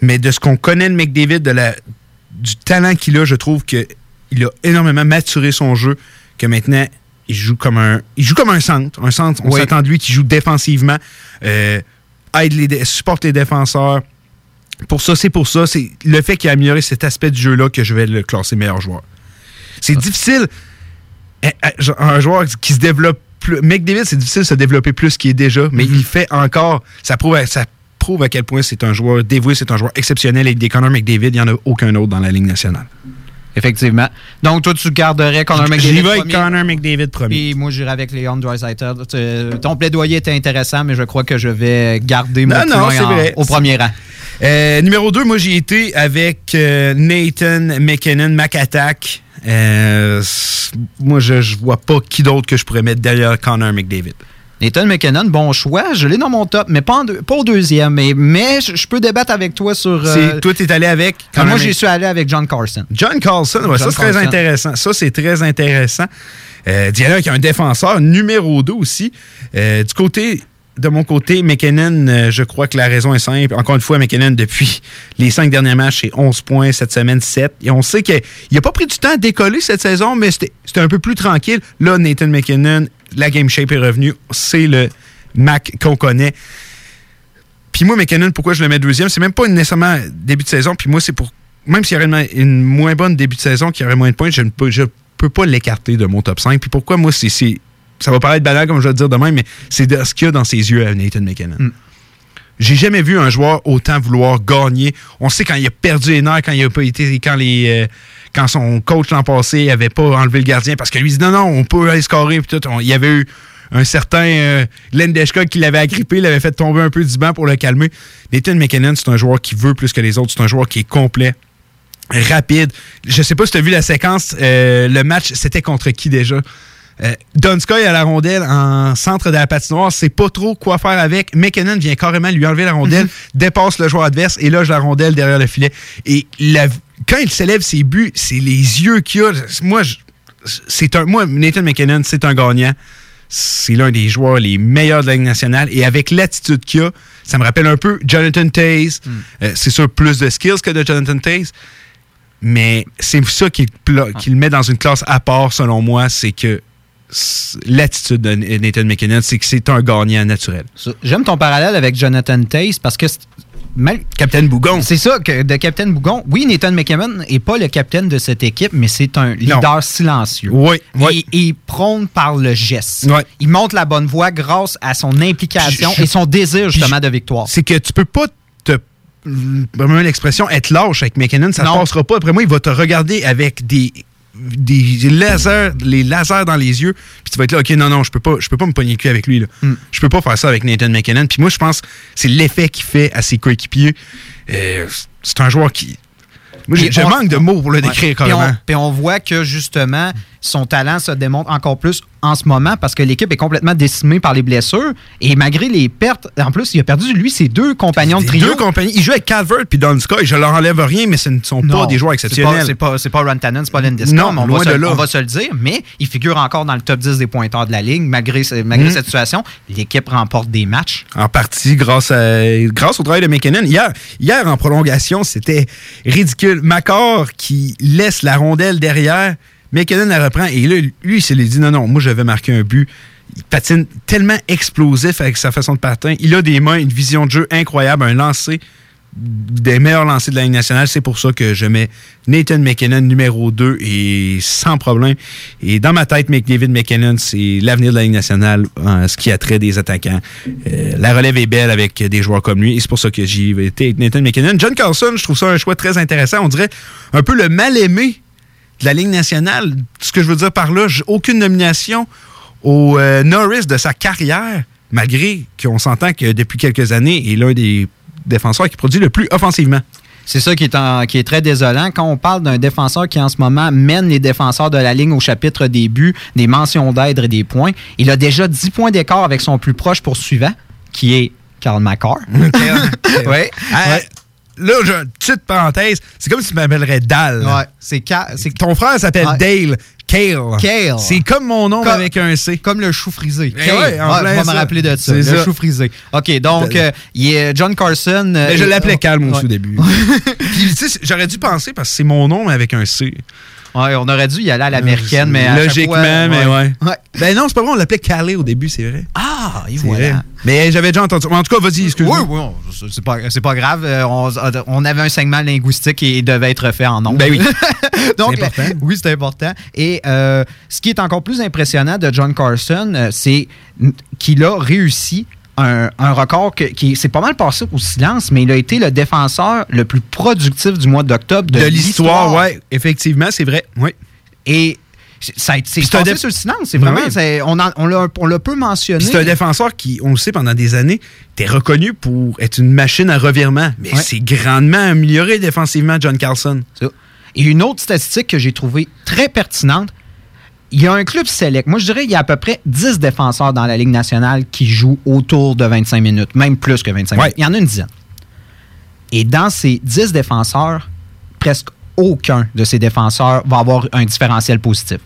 mais de ce qu'on connaît de McDavid, de la, du talent qu'il a, je trouve qu'il a énormément maturé son jeu, que maintenant, il joue comme un, il joue comme un centre. Un centre, on Oui. s'attend de lui qui joue défensivement, euh, aide les, supporte les défenseurs. Pour ça, c'est pour ça. C'est le fait qu'il a amélioré cet aspect du jeu-là que je vais le classer meilleur joueur. C'est difficile. eh, eh, Un joueur qui se développe plus. McDavid, c'est difficile de se développer plus qu'il est déjà, mais il fait encore. Ça prouve, à- ça prouve à quel point c'est un joueur dévoué, c'est un joueur exceptionnel. Et des Connor McDavid, il n'y en a aucun autre dans la Ligue nationale. Effectivement. Donc, toi, tu garderais Connor J'y McDavid. vais avec. Connor McDavid premier. Puis moi, j'irai avec Leon Draisaitl. Ton plaidoyer était intéressant, mais je crois que je vais garder mon Non, en- au premier rang. Euh, numéro 2, moi j'ai été avec euh, Nathan McKinnon, Mac Attack. Euh, moi, je, je vois pas qui d'autre que je pourrais mettre derrière Connor McDavid. Nathan McKinnon, bon choix. Je l'ai dans mon top, mais pas, en deux- pas au deuxième. Mais, mais je, peux débattre avec toi sur. euh, C'est- toi, t'es allé avec Ah, moi, j'y suis allé avec John Carson. John Carlson, ouais, ça John c'est très intéressant. Ça, c'est très intéressant. Euh, d'y aller avec un défenseur numéro 2 aussi. Euh, du côté, de mon côté, McKinnon, euh, je crois que la raison est simple. Encore une fois, McKinnon, depuis les cinq derniers matchs, c'est 11 points, cette semaine 7. Et on sait qu'il n'a pas pris du temps à décoller cette saison, mais c'était un peu plus tranquille. Là, Nathan McKinnon, la game shape est revenue. C'est le Mac qu'on connaît. Puis moi, McKinnon, pourquoi je le mets deuxième? C'est même pas nécessairement début de saison. Puis moi, c'est pour. Même s'il y aurait une, moins bonne début de saison, qu'il y aurait moins de points, je ne peux pas l'écarter de mon top 5. Puis pourquoi moi, c'est. Ça va paraître banal, comme je vais le dire demain, mais c'est de ce qu'il y a dans ses yeux à Nathan McKinnon. J'ai jamais vu un joueur autant vouloir gagner. On sait quand il a perdu les nerfs, quand il a pas été. Quand les. euh, quand son coach l'an passé avait pas enlevé le gardien parce que lui il dit non, non, on peut aller scorer. Puis tout. On- il y avait eu un certain euh, qui l'avait agrippé, l'avait fait tomber un peu du banc pour le calmer. Nathan McKinnon, c'est un joueur qui veut plus que les autres. C'est un joueur qui est complet, rapide. Je sais pas si tu as vu la séquence. euh, le match, c'était contre qui déjà? Euh, Donskoy à la rondelle en centre de la patinoire, sait pas trop quoi faire avec. McKinnon vient carrément lui enlever la rondelle, dépasse le joueur adverse et loge la rondelle derrière le filet. Et la- quand il s'élève ses buts, c'est les yeux qu'il a. Moi, c'est un, moi, Nathan McKinnon, c'est un gagnant. C'est l'un des joueurs les meilleurs de la Ligue nationale. Et avec l'attitude qu'il a, ça me rappelle un peu Jonathan Taze. Euh, c'est sûr, plus de skills que de Jonathan Taze. Mais c'est ça qui, le met dans une classe à part, selon moi, c'est que l'attitude de Nathan McKinnon, c'est que c'est un gagnant naturel. J'aime ton parallèle avec Jonathan Taze parce que. mal- Capitaine Bougon. C'est ça, que de Captain Bougon. Oui, Nathan McKinnon n'est pas le capitaine de cette équipe, mais c'est un leader silencieux. Oui, Et, et prône par le geste. Il montre la bonne voie grâce à son implication Je- et son désir justement je- de victoire. C'est que tu peux pas te. Vraiment l'expression être lâche avec McKinnon, ça ne passera pas. Après moi, il va te regarder avec des des lasers, les lasers dans les yeux, puis tu vas être là, ok, non, non, je peux pas, je peux pas me pogner le cul avec lui. Là. Hmm. Je peux pas faire ça avec Nathan McKinnon. Puis moi, je pense que c'est l'effet qu'il fait à ses coéquipiers. Euh, c'est un joueur qui. Moi, je on- manque de mots pour le Ouais. décrire Puis on, carrément. puis on voit que justement, son talent se démontre encore plus en ce moment parce que l'équipe est complètement décimée par les blessures. Et malgré les pertes, en plus, il a perdu, lui, ses deux compagnons de trio. deux. Ils jouent avec Calvert puis Donska et je leur enlève rien, mais ce ne sont Non, pas des joueurs exceptionnels. C'est pas, c'est pas Rantanen, c'est pas Landeskog, Non, mais on loin va, de se, là. on va se le dire. Mais il figure encore dans le top 10 des pointeurs de la ligne, malgré, Mhm. cette situation. L'équipe remporte des matchs. En partie grâce, à, grâce au travail de McKinnon. Hier, hier, en prolongation, c'était ridicule. Macor qui laisse la rondelle derrière, McKinnon la reprend et là, lui, il se l'est dit non, non, moi, je vais marquer un but. Il patine tellement explosif avec sa façon de patin. Il a des mains, une vision de jeu incroyable, un lancer des meilleurs lancers de la Ligue nationale. C'est pour ça que je mets Nathan McKinnon numéro 2 et sans problème. Et dans ma tête, McDavid McKinnon, c'est l'avenir de la Ligue nationale ce qui a trait des attaquants. Euh, la relève est belle avec des joueurs comme lui et c'est pour ça que j'y été Nathan McKinnon. John Carlson, je trouve ça un choix très intéressant. On dirait un peu le mal-aimé de la Ligue nationale. Ce que je veux dire par là, j'ai aucune nomination au euh, Norris de sa carrière, malgré qu'on s'entend que depuis quelques années, il est l'un des défenseurs qui produit le plus offensivement. C'est ça qui est, en- qui est très désolant. Quand on parle d'un défenseur qui, en ce moment, mène les défenseurs de la ligne au chapitre des buts, des mentions d'aide et des points, il a déjà 10 points d'écart avec son plus proche poursuivant, qui est Karl Makar. <laughs> ouais. Ah, Là, j'ai une petite parenthèse. C'est comme si tu m'appellerais Dal. Ouais, c'est Ton frère s'appelle Ouais. Dale. Kale. Kale. C'est comme mon nom Comme- avec un C. Comme le chou frisé. Eh ouais, en Ouais, je vais me rappeler de ça. C'est Le ça. chou frisé. OK, donc, euh, il est John Carson. euh, je l'appelais Calme au début. <laughs> Puis, tu sais, j'aurais dû penser parce que c'est mon nom mais avec un C. Ouais, on aurait dû y aller à l'américaine, mais. à Logiquement, fois, mais ouais. Ouais. Ben non, c'est pas vrai, on l'appelait Calais au début, c'est vrai. Ah, et C'est voilà. vrai. Mais j'avais déjà entendu. En tout cas, vas-y, excuse-moi. Oui, oui, c'est pas, c'est pas grave. Euh, On, on avait un segment linguistique qui il devait être fait en nombre. Ben oui. <laughs> Donc, C'est important. oui, c'est important. Et euh, ce qui est encore plus impressionnant de John Carson, euh, c'est qu'il a réussi un, un record que- qui c'est pas mal passé au silence, mais il a été le défenseur le plus productif du mois d'octobre de, De l'histoire, ouais. Effectivement, c'est vrai. Oui. Et ça a été sur le silence. C'est vraiment, oui. on, on l'a on l'a peu mentionné. C'est un défenseur qui, on le sait, pendant des années, était reconnu pour être une machine à revirement. Mais Ouais. c'est grandement amélioré défensivement, John Carlson. Et une autre statistique que j'ai trouvée très pertinente, il y a un club select. Moi, je dirais qu'il y a à peu près 10 défenseurs dans la Ligue nationale qui jouent autour de 25 minutes, même plus que 25 Ouais. minutes. Il y en a une dizaine. Et dans ces 10 défenseurs, presque aucun de ces défenseurs va avoir un différentiel positif.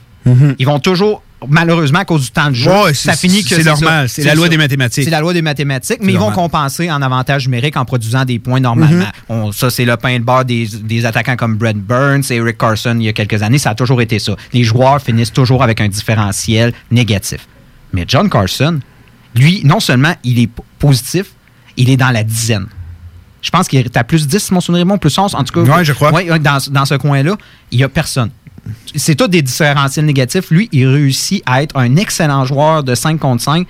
Ils vont toujours, malheureusement, à cause du temps de jeu, Ouais, ça c'est- finit que c'est normal. C'est la loi ça. des mathématiques. C'est la loi des mathématiques, mais ils vont compenser en avantage numérique en produisant des points normalement. Mhm. On- ça, c'est le pain le beurre des, des attaquants comme Brett Burns et Eric Carson il y a quelques années. Ça a toujours été ça. Les joueurs finissent toujours avec un différentiel négatif. Mais John Carson, lui, non seulement il est positif, il est dans la dizaine. Je pense qu'il est à plus 10, si mon souvenir est bon, plus 11, en tout cas. Ouais, je crois. Ouais, dans, dans ce coin-là, il n'y a personne. C'est tout des différentiels négatifs. Lui, il réussit à être un excellent joueur de 5 contre 5.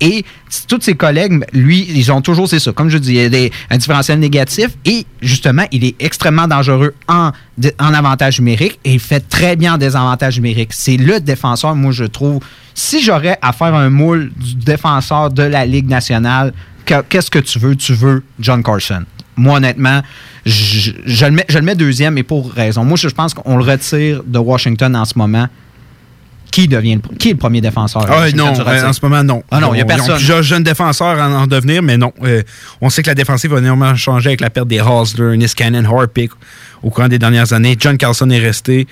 Et tous ses collègues, lui, ils ont toujours, c'est ça, comme je dis, il y a des, un différentiel négatif. Et justement, il est extrêmement dangereux en, en avantage numérique et il fait très bien en désavantage numérique. C'est le défenseur, moi, je trouve. Si j'aurais à faire un moule du défenseur de la Ligue nationale, que- qu'est-ce que tu veux? Tu veux John Carson. Moi, honnêtement, je, je le mets, je le mets deuxième et pour raison. Moi, je, je pense qu'on le retire de Washington en ce moment. Qui devient le, qui est le premier défenseur? à Ah, non, euh, en ce moment, non. Ah non, il n'y a ont- ils ont personne. plusieurs jeunes défenseurs en, en devenir, mais non. Euh, on sait que la défensive va énormément changer avec la perte des Hosler, Niskanen, Harpick au courant des dernières années. John Carlson est resté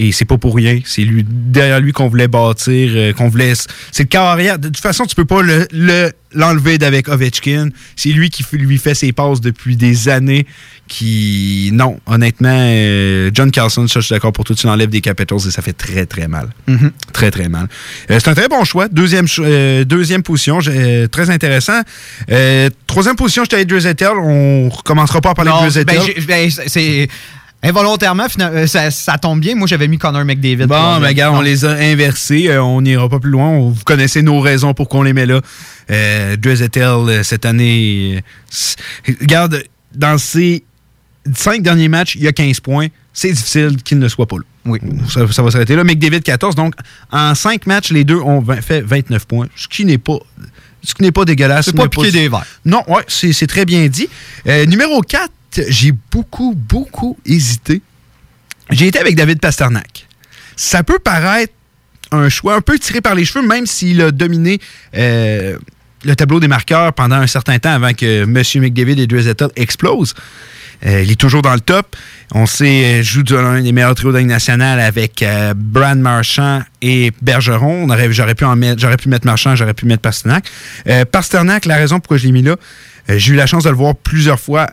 et c'est pas pour rien. C'est lui, derrière lui qu'on voulait bâtir, euh, qu'on voulait. C'est le carrière. De toute façon, tu peux pas le- le- l'enlever d'avec Ovechkin. C'est lui qui lui fait ses passes depuis des années. Qui. Non, honnêtement, euh, John Carlson, ça, je suis d'accord pour toi, tu l'enlèves des Capitals et ça fait très, très mal. Mhm. Très, très mal. Euh, c'est un très bon choix. Deuxième, deuxième position, très intéressant. Troisième position, j'étais avec Drizzettel. On recommencera pas à parler Non, de Drizzettel. ben, ben, c'est involontairement, fina- euh, ça, ça tombe bien. Moi, j'avais mis Connor McDavid. Bon, ben, regarde, on Non. les a inversés. Euh, on n'ira pas plus loin. On- vous connaissez nos raisons pour qu'on les met là. Euh, Drizzettel, euh, cette année, euh, regarde, dans ses cinq derniers matchs, il y a 15 points. C'est difficile qu'il ne soit pas là. Oui. Ça, ça va s'arrêter là. McDavid, 14. Donc, en cinq matchs, les deux ont fait 29 points, ce qui n'est pas... Ce qui n'est pas dégueulasse. C'est ce pas piquer des verres. Non, ouais, c'est c'est très bien dit. Euh, numéro 4, j'ai beaucoup, beaucoup hésité. J'ai été avec David Pasternak. Ça peut paraître un choix un peu tiré par les cheveux, même s'il a dominé euh, le tableau des marqueurs pendant un certain temps avant que M. McDavid et Drizzettel explosent. Euh, il est toujours dans le top. On sait, euh, joue l'un des meilleurs trios de nationale avec euh, Brad Marchand et Bergeron. J'aurais pu, mettre- pu mettre Marchand, j'aurais pu mettre Pasternak. Pasternak, la raison pourquoi je l'ai mis là, j'ai eu la chance de le voir plusieurs fois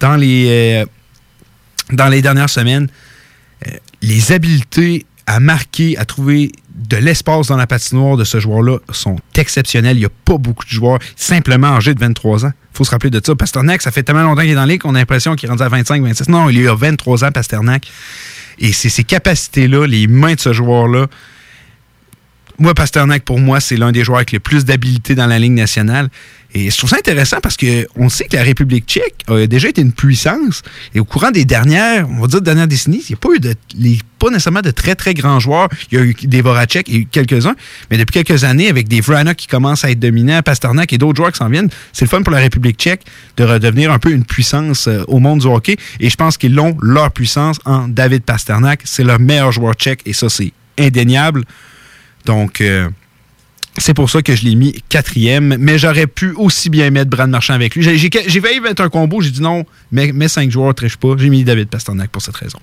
dans les, euh, dans les dernières semaines. Euh, les habiletés à marquer, à trouver de l'espace dans la patinoire de ce joueur-là sont exceptionnelles. Il n'y a pas beaucoup de joueurs simplement âgés de 23 ans. Il faut se rappeler de ça. Pasternak, ça fait tellement longtemps qu'il est dans la ligue qu'on a l'impression qu'il est rendu à 25, 26. Non, il a 23 ans, Pasternak. Et ces capacités-là, les mains de ce joueur-là. Moi, Pasternak, pour moi, c'est l'un des joueurs avec le plus d'habilité dans la Ligue nationale. Et je trouve ça intéressant parce qu'on sait que la République tchèque a déjà été une puissance. Et au courant des dernières, on va dire, dernières décennies, il n'y a pas eu de, pas nécessairement de très, très grands joueurs. Il y a eu des Voracek, eu quelques-uns. Mais depuis quelques années, avec des Vrana qui commencent à être dominants, Pasternak et d'autres joueurs qui s'en viennent, c'est le fun pour la République tchèque de redevenir un peu une puissance euh, au monde du hockey. Et je pense qu'ils l'ont, leur puissance, en David Pasternak. C'est leur meilleur joueur tchèque et ça, c'est indéniable. Donc, euh, c'est pour ça que je l'ai mis quatrième, mais j'aurais pu aussi bien mettre Brad Marchand avec lui. J'ai, failli mettre un combo, j'ai dit non, mais mes cinq joueurs ne trichent pas. J'ai mis David Pasternak pour cette raison.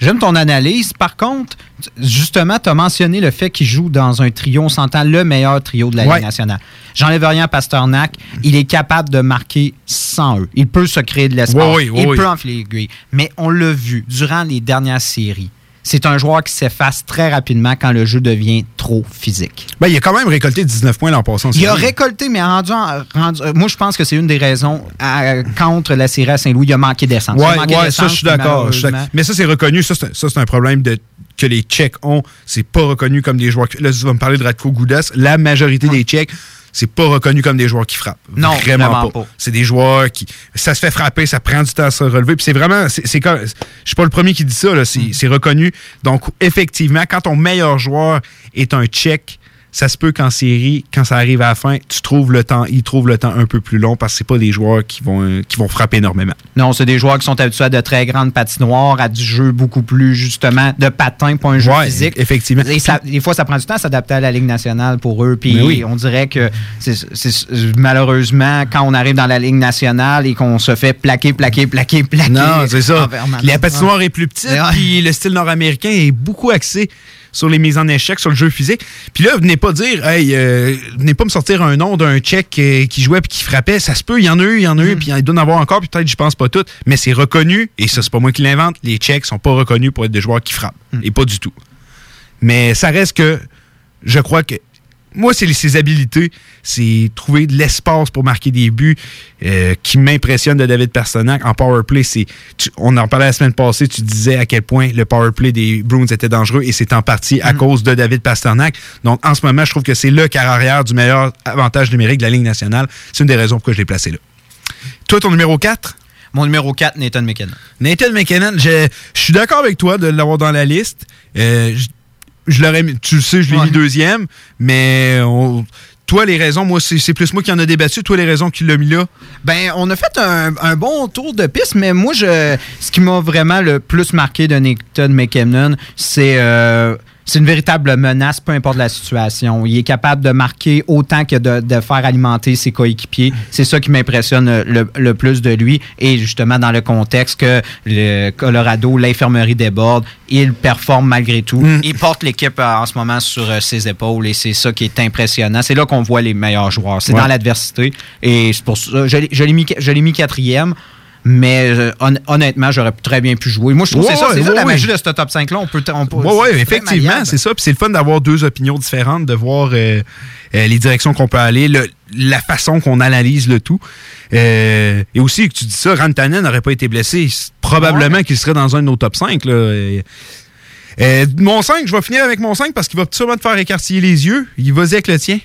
J'aime ton analyse. Par contre, justement, tu as mentionné le fait qu'il joue dans un trio, on s'entend le meilleur trio de la Ouais. Ligue nationale. J'enlève rien à Pasternak. Il est capable de marquer sans eux. Il peut se créer de l'espace. Ouais, ouais, il peut enfiler l'aiguille. Mais on l'a vu durant les dernières séries. C'est un joueur qui s'efface très rapidement quand le jeu devient trop physique. Ben, il a quand même récolté 19 points l'an passé. en Il a récolté, mais rendu, en- rendu- euh, moi, je pense que c'est une des raisons à- contre la série à Saint-Louis. Il a manqué d'essence. A Ouais, ça, je suis d'accord. Mais ça, c'est reconnu. Ça, c'est un, problème de, que les Tchèques ont. C'est pas reconnu comme des joueurs. Là, tu vas me parler de Radko Goudas. La majorité des Tchèques, c'est pas reconnu comme des joueurs qui frappent. Non, vraiment, vraiment pas. pas. C'est des joueurs qui. Ça se fait frapper, ça prend du temps à se relever. Puis c'est vraiment. Je suis pas le premier qui dit ça. là. Mm. C'est c'est reconnu. Donc, effectivement, quand ton meilleur joueur est un Tchèque, ça se peut qu'en série, quand ça arrive à la fin, tu trouves le temps, ils trouvent le temps un peu plus long parce que c'est pas des joueurs qui vont, euh, qui vont frapper énormément. Non, c'est des joueurs qui sont habitués à de très grandes patinoires, à du jeu beaucoup plus, justement, de patin, pas un jeu Ouais, physique. effectivement. Et ça- des fois, ça prend du temps à s'adapter à la Ligue nationale pour eux. Puis Mais oui. on dirait que c'est- c'est- malheureusement, quand on arrive dans la Ligue nationale et qu'on se fait plaquer, plaquer, plaquer, plaquer. Non, c'est ça. La patinoire est plus petite, puis le style nord-américain est beaucoup axé sur les mises en échec, sur le jeu physique. Puis là, venez pas dire, hey, euh, venez pas me sortir un nom d'un Tchèque euh, qui jouait puis qui frappait. Ça se peut, il y en a eu, il y en a Mm. eu, puis il doit en avoir encore, puis peut-être je pense pas toutes, mais c'est reconnu, et ça, c'est pas moi qui l'invente. Les Tchèques sont pas reconnus pour être des joueurs qui frappent, Mm. et pas du tout. Mais ça reste que, je crois que moi, c'est ses habilités, c'est trouver de l'espace pour marquer des buts euh, qui m'impressionnent de David Pasternak. En power play, c'est, on en parlait la semaine passée, tu disais à quel point le power play des Bruins était dangereux et c'est en partie à cause de David Pasternak. Donc, en ce moment, je trouve que c'est le quart arrière du meilleur avantage numérique de la Ligue nationale. C'est une des raisons pourquoi je l'ai placé là. Toi, ton numéro 4? Mon numéro 4, Nathan McKinnon. Nathan McKinnon, je, je suis d'accord avec toi de l'avoir dans la liste. Euh, je, je l'aurais mis- tu le sais, je l'ai mis deuxième, mais on- toi, les raisons, moi, c'est plus moi qui en a débattu. Toi, les raisons qui l'as mis là. Ben, on a fait un, un bon tour de piste, mais moi, je, ce qui m'a vraiment le plus marqué de Nathan McKinnon, c'est euh, c'est une véritable menace, peu importe la situation. Il est capable de marquer autant que de, de faire alimenter ses coéquipiers. C'est ça qui m'impressionne le, le plus de lui. Et justement, dans le contexte que le Colorado, l'infirmerie déborde, il performe malgré tout. Il porte l'équipe euh, en ce moment sur euh, ses épaules et c'est ça qui est impressionnant. C'est là qu'on voit les meilleurs joueurs. C'est Ouais. dans l'adversité. Et c'est pour ça, je je l'ai mis, je l'ai mis quatrième. Mais euh, hon- honnêtement, j'aurais très bien pu jouer. Moi, je trouve que Ouais, c'est ça, c'est ouais, ça la magie de ce top 5-là. On peut, on peut- Oui, oui, effectivement, c'est ça. Puis c'est le fun d'avoir deux opinions différentes, de voir euh, euh, les directions qu'on peut aller, le- la façon qu'on analyse le tout. Et aussi, que tu dis ça, Rantanen n'aurait pas été blessé. Probablement qu'il serait dans un de nos top 5. Là. Euh, euh, mon 5, je vais finir avec mon 5 parce qu'il va sûrement te faire écartiller les yeux. Il va avec le tien.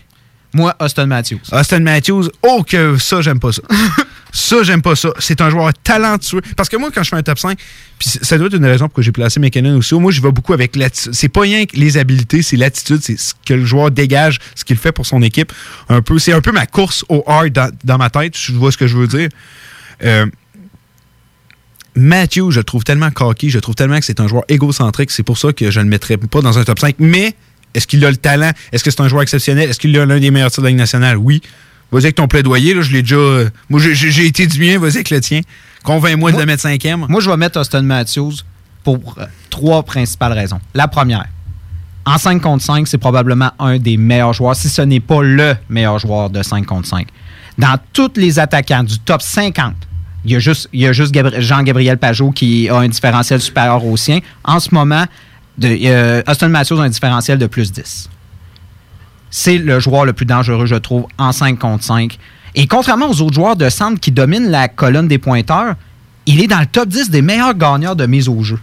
Moi, Austin Matthews. Austin Matthews, oh que ça, j'aime pas ça. <laughs> ça, j'aime pas ça. C'est un joueur talentueux. Parce que moi, quand je fais un top 5, puis ça doit être une raison pour que j'ai placé McKinnon aussi. Moi, je vais beaucoup avec l'attitude. C'est pas rien que les habiletés, c'est l'attitude, c'est ce que le joueur dégage, ce qu'il fait pour son équipe. Un peu, c'est un peu ma course au hard dans, dans ma tête. Tu vois ce que je veux dire? Euh, Matthew, je le trouve tellement cocky, je trouve tellement que c'est un joueur égocentrique. C'est pour ça que je ne le mettrais pas dans un top 5. Mais est-ce qu'il a le talent? Est-ce que c'est un joueur exceptionnel? Est-ce qu'il a l'un des meilleurs tirs de la Ligue nationale? Oui. Vas-y avec ton plaidoyer, là, je l'ai déjà. euh, moi, j'ai- été du mien, vas-y avec le tien. Convainc-moi de le mettre cinquième. Moi, je vais mettre Austin Matthews pour euh, trois principales raisons. La première, en 5 contre 5, c'est probablement un des meilleurs joueurs, si ce n'est pas le meilleur joueur de 5 contre 5. Dans tous les attaquants du top 50, il y a juste, il y a juste Gabri- Jean-Gabriel Pajot qui a un différentiel supérieur au sien. En ce moment, de, euh, Austin Matthews a un différentiel de plus 10. C'est le joueur le plus dangereux, je trouve, en 5 contre 5. Et contrairement aux autres joueurs de centre qui dominent la colonne des pointeurs, il est dans le top 10 des meilleurs gagneurs de mise au jeu.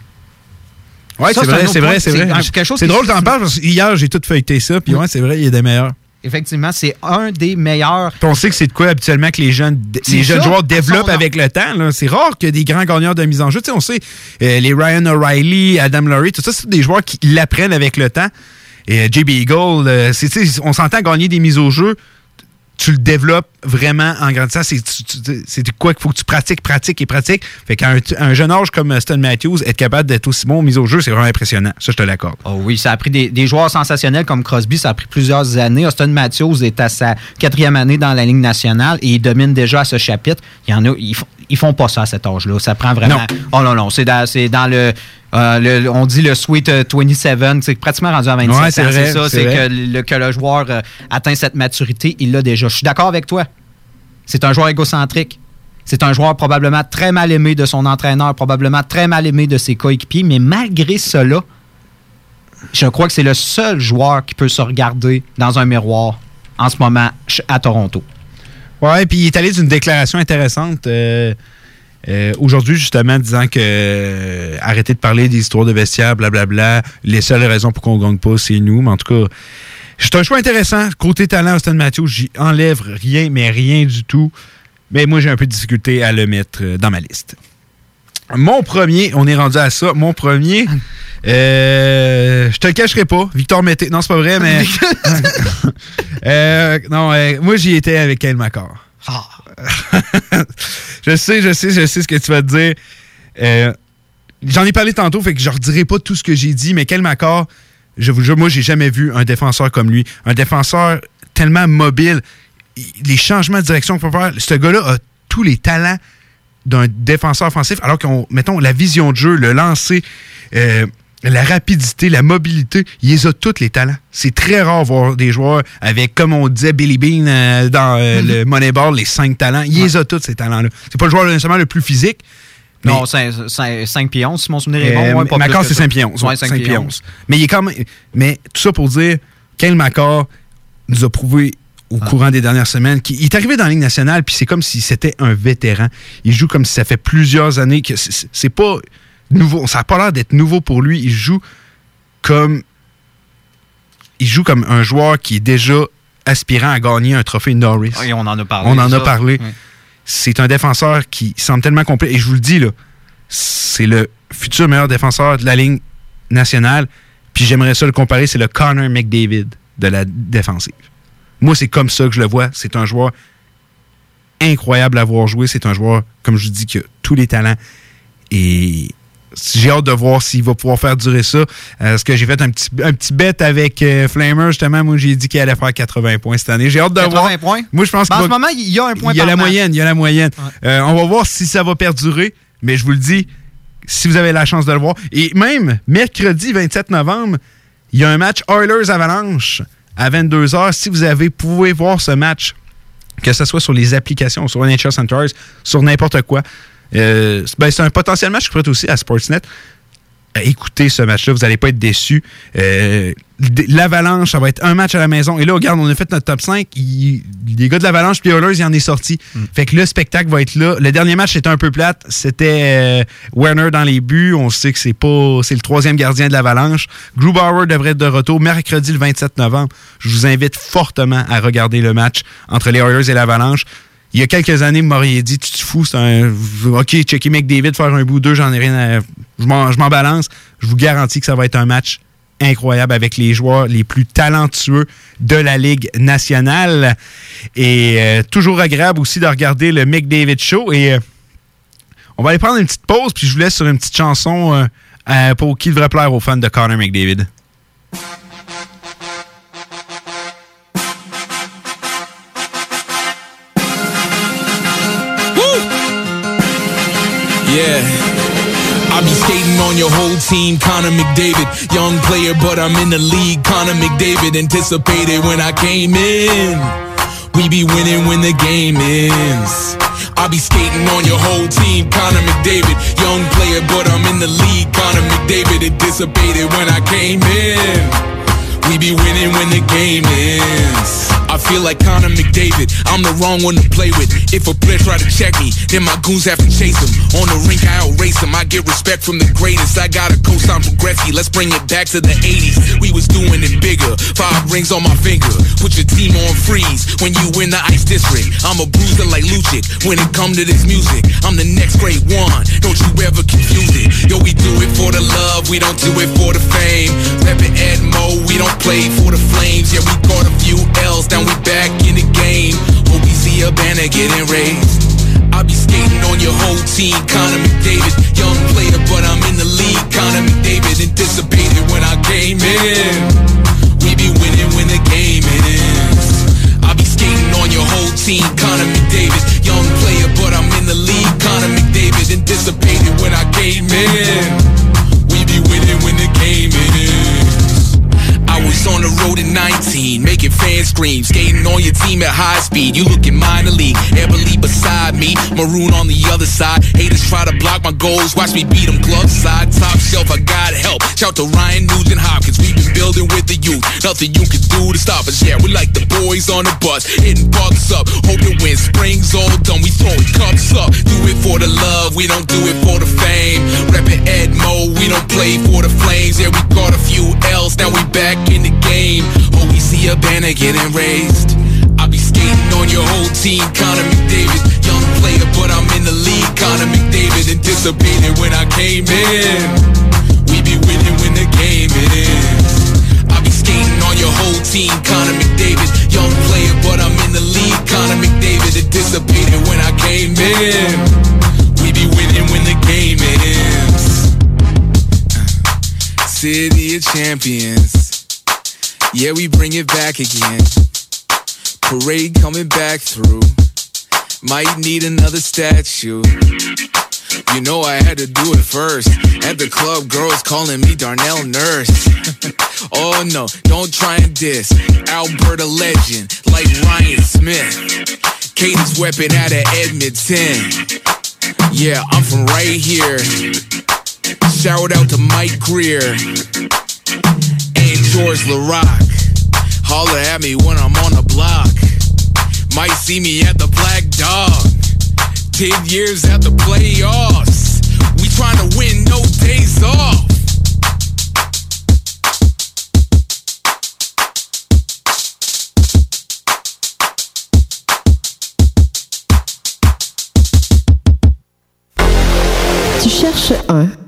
Ça, c'est vrai, c'est vrai, c'est vrai. C'est drôle d'en parler parce que hier, j'ai tout feuilleté ça, puis ouais, c'est vrai, il a des meilleurs. Effectivement, c'est un des meilleurs. Puis on sait que c'est de quoi habituellement que les jeunes, les jeunes ça, joueurs développent avec le temps. C'est rare que des grands gagneurs de mise en jeu. Tu sais, on sait, euh, les Ryan O'Reilly, Adam Laurie, tout ça, c'est des joueurs qui l'apprennent avec le temps. Et euh, JB Eagle, euh, on s'entend gagner des mises au jeu. Tu le développes vraiment en grandissant. C'est, quoi qu'il faut que tu pratiques, pratiques et pratiques. Fait qu'à un, un jeune âge comme euh, Stan Matthews, être capable d'être aussi bon en mise au jeu, c'est vraiment impressionnant. Ça, je te l'accorde. Oh oui, ça a pris des, joueurs sensationnels comme Crosby, ça a pris plusieurs années. Austin Matthews est à sa quatrième année dans la Ligue nationale et il domine déjà à ce chapitre. Il y en a, font- ils font pas ça à cet âge-là. Ça prend vraiment. Non. Oh non, non, c'est dans, dans le, euh, le- On dit le Sweet euh, 27, c'est pratiquement rendu à 27 Ouais, ans. c'est ça, c'est que le, que le joueur euh, atteint cette maturité, il l'a déjà. Je suis d'accord avec toi. C'est un joueur égocentrique. C'est un joueur probablement très mal aimé de son entraîneur, probablement très mal aimé de ses coéquipiers, mais malgré cela, je crois que c'est le seul joueur qui peut se regarder dans un miroir en ce moment à Toronto. Ouais, puis il est allé d'une déclaration intéressante euh, euh, aujourd'hui, justement, disant que euh, arrêtez de parler des histoires de vestiaire, blablabla. Les seules raisons pour qu'on ne gagne pas, c'est nous. Mais en tout cas, c'est un choix intéressant. Côté talent, Austin Matthews, j'y enlève rien, mais rien du tout. Mais moi, j'ai un peu de difficulté à le mettre dans ma liste. Mon premier, on est rendu à ça. Mon premier, euh, je te le cacherai pas. Victor Mété. Non, c'est pas vrai, mais. <laughs> Euh, non, euh, moi, j'y étais avec Kyle McCarr. <laughs> je sais, je sais, je sais ce que tu vas te dire. J'en ai parlé tantôt, fait que je ne redirai pas tout ce que j'ai dit, mais Kyle je vous jure, moi, j'ai jamais vu un défenseur comme lui. Un défenseur tellement mobile. Il- Les changements de direction qu'il peut faire. Ce gars-là a tous les talents d'un défenseur offensif, alors qu'on, mettons, la vision de jeu, le lancer, euh, la rapidité, la mobilité, il les a tous les talents. C'est très rare de voir des joueurs avec, comme on disait, Billy Bean euh, dans euh, le Moneyball, les cinq talents. Il les a tous, ces talents-là. C'est pas le joueur nécessairement le plus physique. Non, 5 pieds 11, si mon souvenir est euh, bon. ouais, pas Macor, plus c'est que ça. 5 pieds 11. Ouais, ouais, 5 5 pieds pieds 11. 11. Mais il est quand même. Mais tout ça pour dire, Kyle Macor nous a prouvé au courant des dernières semaines qu'il est arrivé dans la Ligue nationale, puis c'est comme si c'était un vétéran. Il joue comme si ça fait plusieurs années que c'est- pas nouveau. Ça n'a pas l'air d'être nouveau pour lui. Il joue comme. Il joue comme un joueur qui est déjà aspirant à gagner un trophée Norris. Oui, on en a parlé. On en a parlé. Oui. C'est un défenseur qui semble tellement complet. Et je vous le dis, là, c'est le futur meilleur défenseur de la ligne nationale. Puis j'aimerais ça le comparer, c'est le Connor McDavid de la défensive. Moi, c'est comme ça que je le vois. C'est un joueur incroyable à voir jouer. C'est un joueur, comme je vous dis, qui a tous les talents. Et j'ai hâte de voir s'il va pouvoir faire durer ça. Euh, Parce que j'ai fait un petit, un petit bet avec euh, Flamer, justement. Moi, j'ai dit qu'il allait faire 80 points cette année. J'ai hâte de 80 voir. points? Moi, je pense Ben, en ce moment, il y a un point il y a la match. moyenne, il y a la moyenne. Euh, on va voir si ça va perdurer, mais je vous le dis, si vous avez la chance de le voir. Et même mercredi 27 novembre, il y a un match Oilers Avalanche à 22h. Si vous avez pouvez voir ce match, que ce soit sur les applications, sur NHL Centers, sur n'importe quoi, euh, ben, c'est un potentiel match que vous faites aussi à Sportsnet. Euh, Écoutez ce match-là, vous n'allez pas être déçus. Euh, L'Avalanche, ça va être un match à la maison. Et là, regarde, on a fait notre top 5. Il- les gars de l'Avalanche puis Oilers, il en est sorti. Fait que le spectacle va être là. Le dernier match, c'était un peu plate. C'était euh, Werner dans les buts. On sait que c'est pas c'est le troisième gardien de l'Avalanche. Grubauer devrait être de retour mercredi le 27 novembre. Je vous invite fortement à regarder le match entre les Oilers et l'Avalanche. Il y a quelques années, vous m'auriez dit, tu te fous, c'est un. OK, checker McDavid, faire un bout ou deux, j'en ai rien à. Je m'en balance. Je vous garantis que ça va être un match incroyable avec les joueurs les plus talentueux de la Ligue nationale. Et euh, toujours agréable aussi de regarder le McDavid Show. Et euh, On va aller prendre une petite pause, puis je vous laisse sur une petite chanson euh, pour qui devrait plaire aux fans de Connor McDavid. Yeah. On your whole team, Connor McDavid. Young player, but I'm in the league. Connor McDavid anticipated when I came in. We be winning when the game ends. I be skating on your whole team, Connor McDavid. Young player, but I'm in the league. Connor McDavid anticipated when I came in. We be winning when the game ends. I feel like Connor McDavid. I'm the wrong one to play with. If a player try to check me, then my goons have to chase him. On the rink, I outrace him. I get respect from the greatest. I got a co-sign from Gretzky. Let's bring it back to the 80s. We was doing it bigger. Five rings on my finger. Put your team on freeze when you win the ice district. I'm a bruiser like Lucic. When it come to this music, I'm the next great one. Don't you ever confuse it. Yo, we do it for the love. We don't do it for the fame. Reppin' Edmo. We don't play for the flames. Yeah, we caught a few L's. Now we back in the game. Hope we see a banner getting raised. I'll be skating on your whole team, Connor McDavid. Young player, but I'm in the league. Connor McDavid anticipated when I came in. We be winning when the game ends. I be skating on your whole team, Connor McDavid. Young player, but I'm in the league. Connor McDavid anticipated when I came in. We be winning when the game ends. I was on the road at 19, making fan screams, skating on your team at high speed. You looking minor league, Everly beside me, maroon on the other side. Haters try to block my goals, watch me beat them glove side, top shelf. I got help. Shout to Ryan Nugent Hopkins, we've been building with the youth. Nothing you can do to stop us. Yeah, we like the boys on the bus, hitting bucks up, hoping when spring's all done, we throwing cups up. Do it for the love, we don't do it for the fame. Reppin' Edmo, we don't play for the flames. Yeah, we got a few L's, now we back in the game. Oh, we see a banner getting raised. I'll be skating on your whole team, Connor McDavid. Young player, but I'm in the league. Connor McDavid anticipated when I came in. We be winning when the game ends. I be skating on your whole team, Connor McDavid. Young player, but I'm in the league. Connor McDavid anticipated when I came in. We be winning when the game ends. Uh, City of champions. Yeah, we bring it back again. Parade coming back through. Might need another statue. You know I had to do it first. At the club, girls calling me Darnell Nurse. <laughs> oh no, don't try and diss. Alberta legend, like Ryan Smith. Cadence weapon out of Edmonton. Yeah, I'm from right here. Shout out to Mike Greer and George LaRock. Holler at me when I'm on the block. Might see me at the Black Dog. Ten years at the playoffs. We trying to win, no days off. Tu cherches un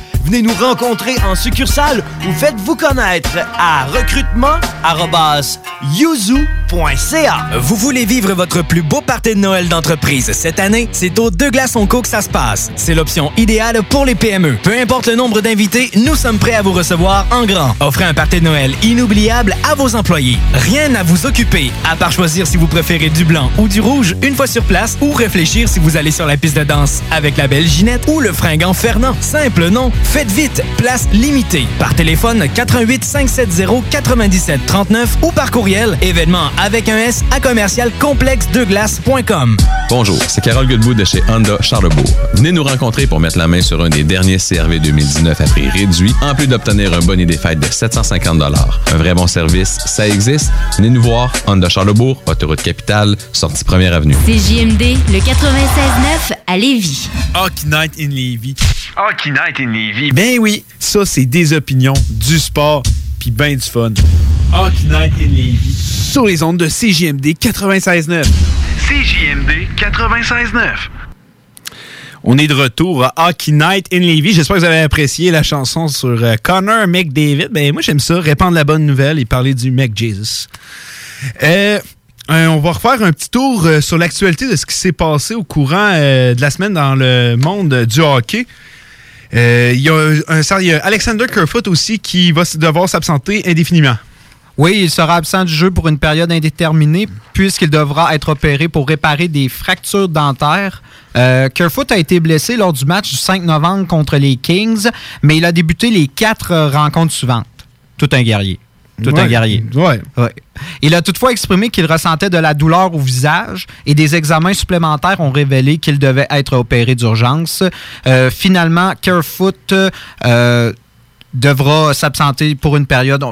Venez nous rencontrer en succursale ou faites-vous connaître à recrutement@yuzu.ca. Vous voulez vivre votre plus beau party de Noël d'entreprise cette année? C'est au Deux Glaces Co que ça se passe. C'est l'option idéale pour les PME. Peu importe le nombre d'invités, nous sommes prêts à vous recevoir en grand. Offrez un party de Noël inoubliable à vos employés. Rien à vous occuper, à part choisir si vous préférez du blanc ou du rouge une fois sur place ou réfléchir si vous allez sur la piste de danse avec la belle Ginette ou le fringant Fernand. Simple, non? Faites vite, place limitée. Par téléphone 88 570 97 39 ou par courriel événement avec un S à commercial complexe de glace.com. Bonjour, c'est Carole Goodwood de chez Honda Charlebourg. Venez nous rencontrer pour mettre la main sur un des derniers CRV 2019 à prix réduit, en plus d'obtenir un bonnet des fêtes de 750 Un vrai bon service, ça existe. Venez nous voir, Honda Charlebourg, autoroute capitale, sortie première avenue. CJMD, le 96.9 à Lévis. Hockey Night in Lévis. Hockey Night in Lévis. Ben oui, ça c'est des opinions, du sport, puis ben du fun. Hockey Night in Lévis. Sur les ondes de CJMD 96.9. CJMD 96.9. On est de retour à Hockey Night in Levy. J'espère que vous avez apprécié la chanson sur euh, Connor McDavid. Ben, moi, j'aime ça, répandre la bonne nouvelle et parler du McJesus. Euh, euh, on va refaire un petit tour sur l'actualité de ce qui s'est passé au courant de la semaine dans le monde du hockey. Euh, Il y, a un- il y a Alexander Kerfoot aussi qui va devoir s'absenter indéfiniment. Oui, il sera absent du jeu pour une période indéterminée puisqu'il devra être opéré pour réparer des fractures dentaires. Euh, Kerfoot a été blessé lors du match du 5 novembre contre les Kings, mais il a débuté les quatre rencontres suivantes. Tout un guerrier. Tout un guerrier. Ouais. Ouais. Il a toutefois exprimé qu'il ressentait de la douleur au visage et des examens supplémentaires ont révélé qu'il devait être opéré d'urgence. Euh, finalement, Kerfoot euh, devra s'absenter pour une période, on-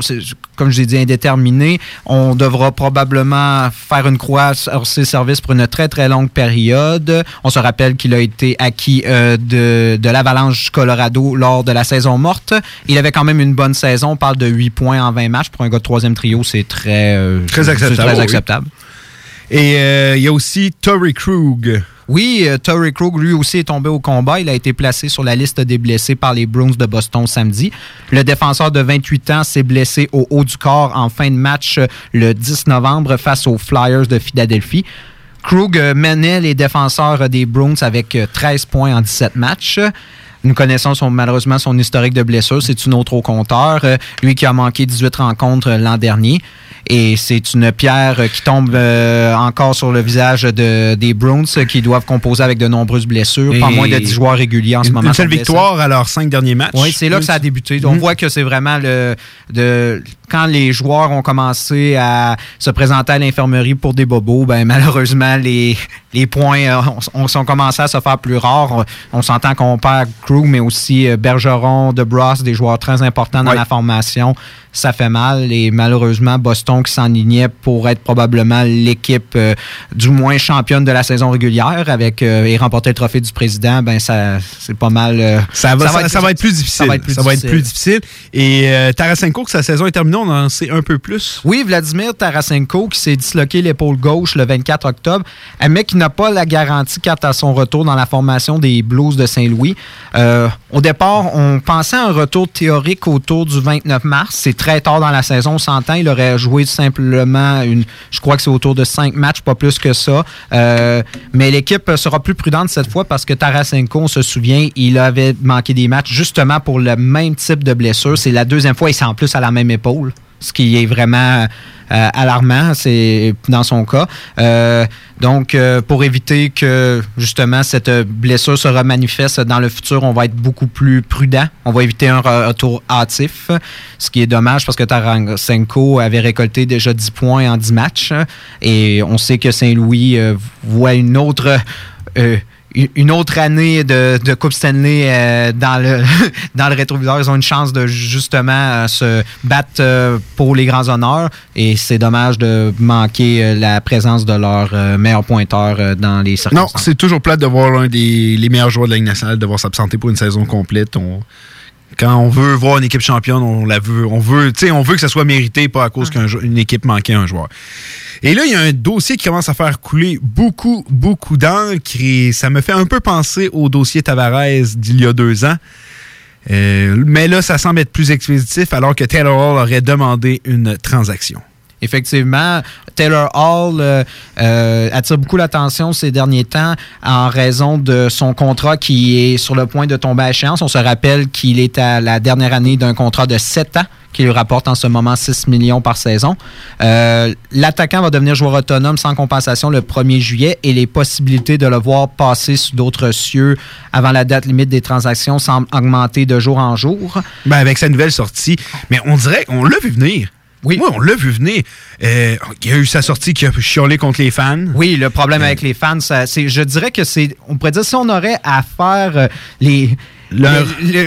comme je l'ai dit, indéterminée. On devra probablement faire une croix sur ses services pour une très, très longue période. On se rappelle qu'il a été acquis euh, de, de l'Avalanche du Colorado lors de la saison morte. Il avait quand même une bonne saison. On parle de 8 points en 20 matchs. Pour un gars de troisième trio, c'est très, euh, Très acceptable, très oui. acceptable. Et euh, il y a aussi Tory Krug. Oui, euh, Torrey Krug, lui aussi, est tombé au combat. Il a été placé sur la liste des blessés par les Bruins de Boston samedi. Le défenseur de 28 ans s'est blessé au haut du corps en fin de match euh, le 10 novembre face aux Flyers de Philadelphie. Krug euh, menait les défenseurs euh, des Bruins avec euh, 13 points en 17 matchs. Nous connaissons son, malheureusement son historique de blessure. C'est une autre au compteur. Euh, lui qui a manqué 18 rencontres euh, l'an dernier. Et c'est une pierre qui tombe euh, encore sur le visage de, des Bruins euh, qui doivent composer avec de nombreuses blessures. Pas moins de 10 joueurs réguliers en ce Une- moment. Une seule blessés. victoire à leurs cinq derniers matchs. Oui, c'est là que ça a débuté. On voit que c'est vraiment le de quand les joueurs ont commencé à se présenter à l'infirmerie pour des bobos, ben malheureusement les, les points euh, ont, ont commencé à se faire plus rares. On, on s'entend qu'on perd Krug, mais aussi euh, Bergeron, DeBross, des joueurs très importants dans la formation. Ça fait mal et malheureusement Boston qui s'enlignait pour être probablement l'équipe euh, du moins championne de la saison régulière avec euh, et remporter le trophée du président, ben ça c'est pas mal. euh, Ça va, ça, ça va être plus difficile. Ça va être plus difficile. difficile. Et Tarasenko, que sa saison est terminée, on en sait un peu plus. Oui, Vladimir Tarasenko qui s'est disloqué l'épaule gauche le 24 octobre, un mec qui n'a pas la garantie quant à son retour dans la formation des Blues de Saint-Louis. Au départ, on pensait à un retour théorique autour du 29 mars. C'est très tard dans la saison, on s'entend. Il aurait joué simplement une, je crois que c'est autour de 5 matchs, pas plus que ça. Euh, mais l'équipe sera plus prudente cette fois parce que Tarasenko, on se souvient, il avait manqué des matchs justement pour le même type de blessure. C'est la deuxième fois et c'est en plus à la même épaule ce qui est vraiment euh, alarmant, c'est dans son cas. Euh, donc, euh, pour éviter que justement cette blessure se remanifeste dans le futur, on va être beaucoup plus prudent. On va éviter un re- retour hâtif, ce qui est dommage parce que Tarasenko avait récolté déjà 10 points en 10 matchs. Et on sait que Saint-Louis euh, voit une autre... une autre année de, de Coupe Stanley euh, dans, le, <laughs> dans le rétroviseur. Ils ont une chance de justement euh, se battre euh, pour les grands honneurs et c'est dommage de manquer la présence de leur meilleur pointeur dans les Non, circonstances. c'est toujours plate de voir l'un des les meilleurs joueurs de la Ligue nationale devoir s'absenter pour une saison complète. On- quand on veut voir une équipe championne, on la veut. On veut, tu sais, on veut que ça soit mérité, pas à cause qu'une équipe manquait un joueur. Et là, il y a un dossier qui commence à faire couler beaucoup, beaucoup d'encre et ça me fait un peu penser au dossier Tavares d'il y a deux ans. Euh, mais là, ça semble être plus expéditif alors que Taylor Hall aurait demandé une transaction. Effectivement, Taylor Hall euh, euh, attire beaucoup l'attention ces derniers temps en raison de son contrat qui est sur le point de tomber à échéance. On se rappelle qu'il est à la dernière année d'un contrat de 7 ans qui lui rapporte en ce moment 6 millions par saison. Euh, L'attaquant va devenir joueur autonome sans compensation le 1er juillet et les possibilités de le voir passer sous d'autres cieux avant la date limite des transactions semblent augmenter de jour en jour. Ben, avec sa nouvelle sortie, mais on dirait qu'on l'a vu venir. Oui. Moi, on l'a vu venir. Euh, il y a eu sa sortie qui a chiolé contre les fans. Oui, le problème avec les fans, c'est, je dirais que c'est, on pourrait dire, si on aurait à faire euh, les, Leur-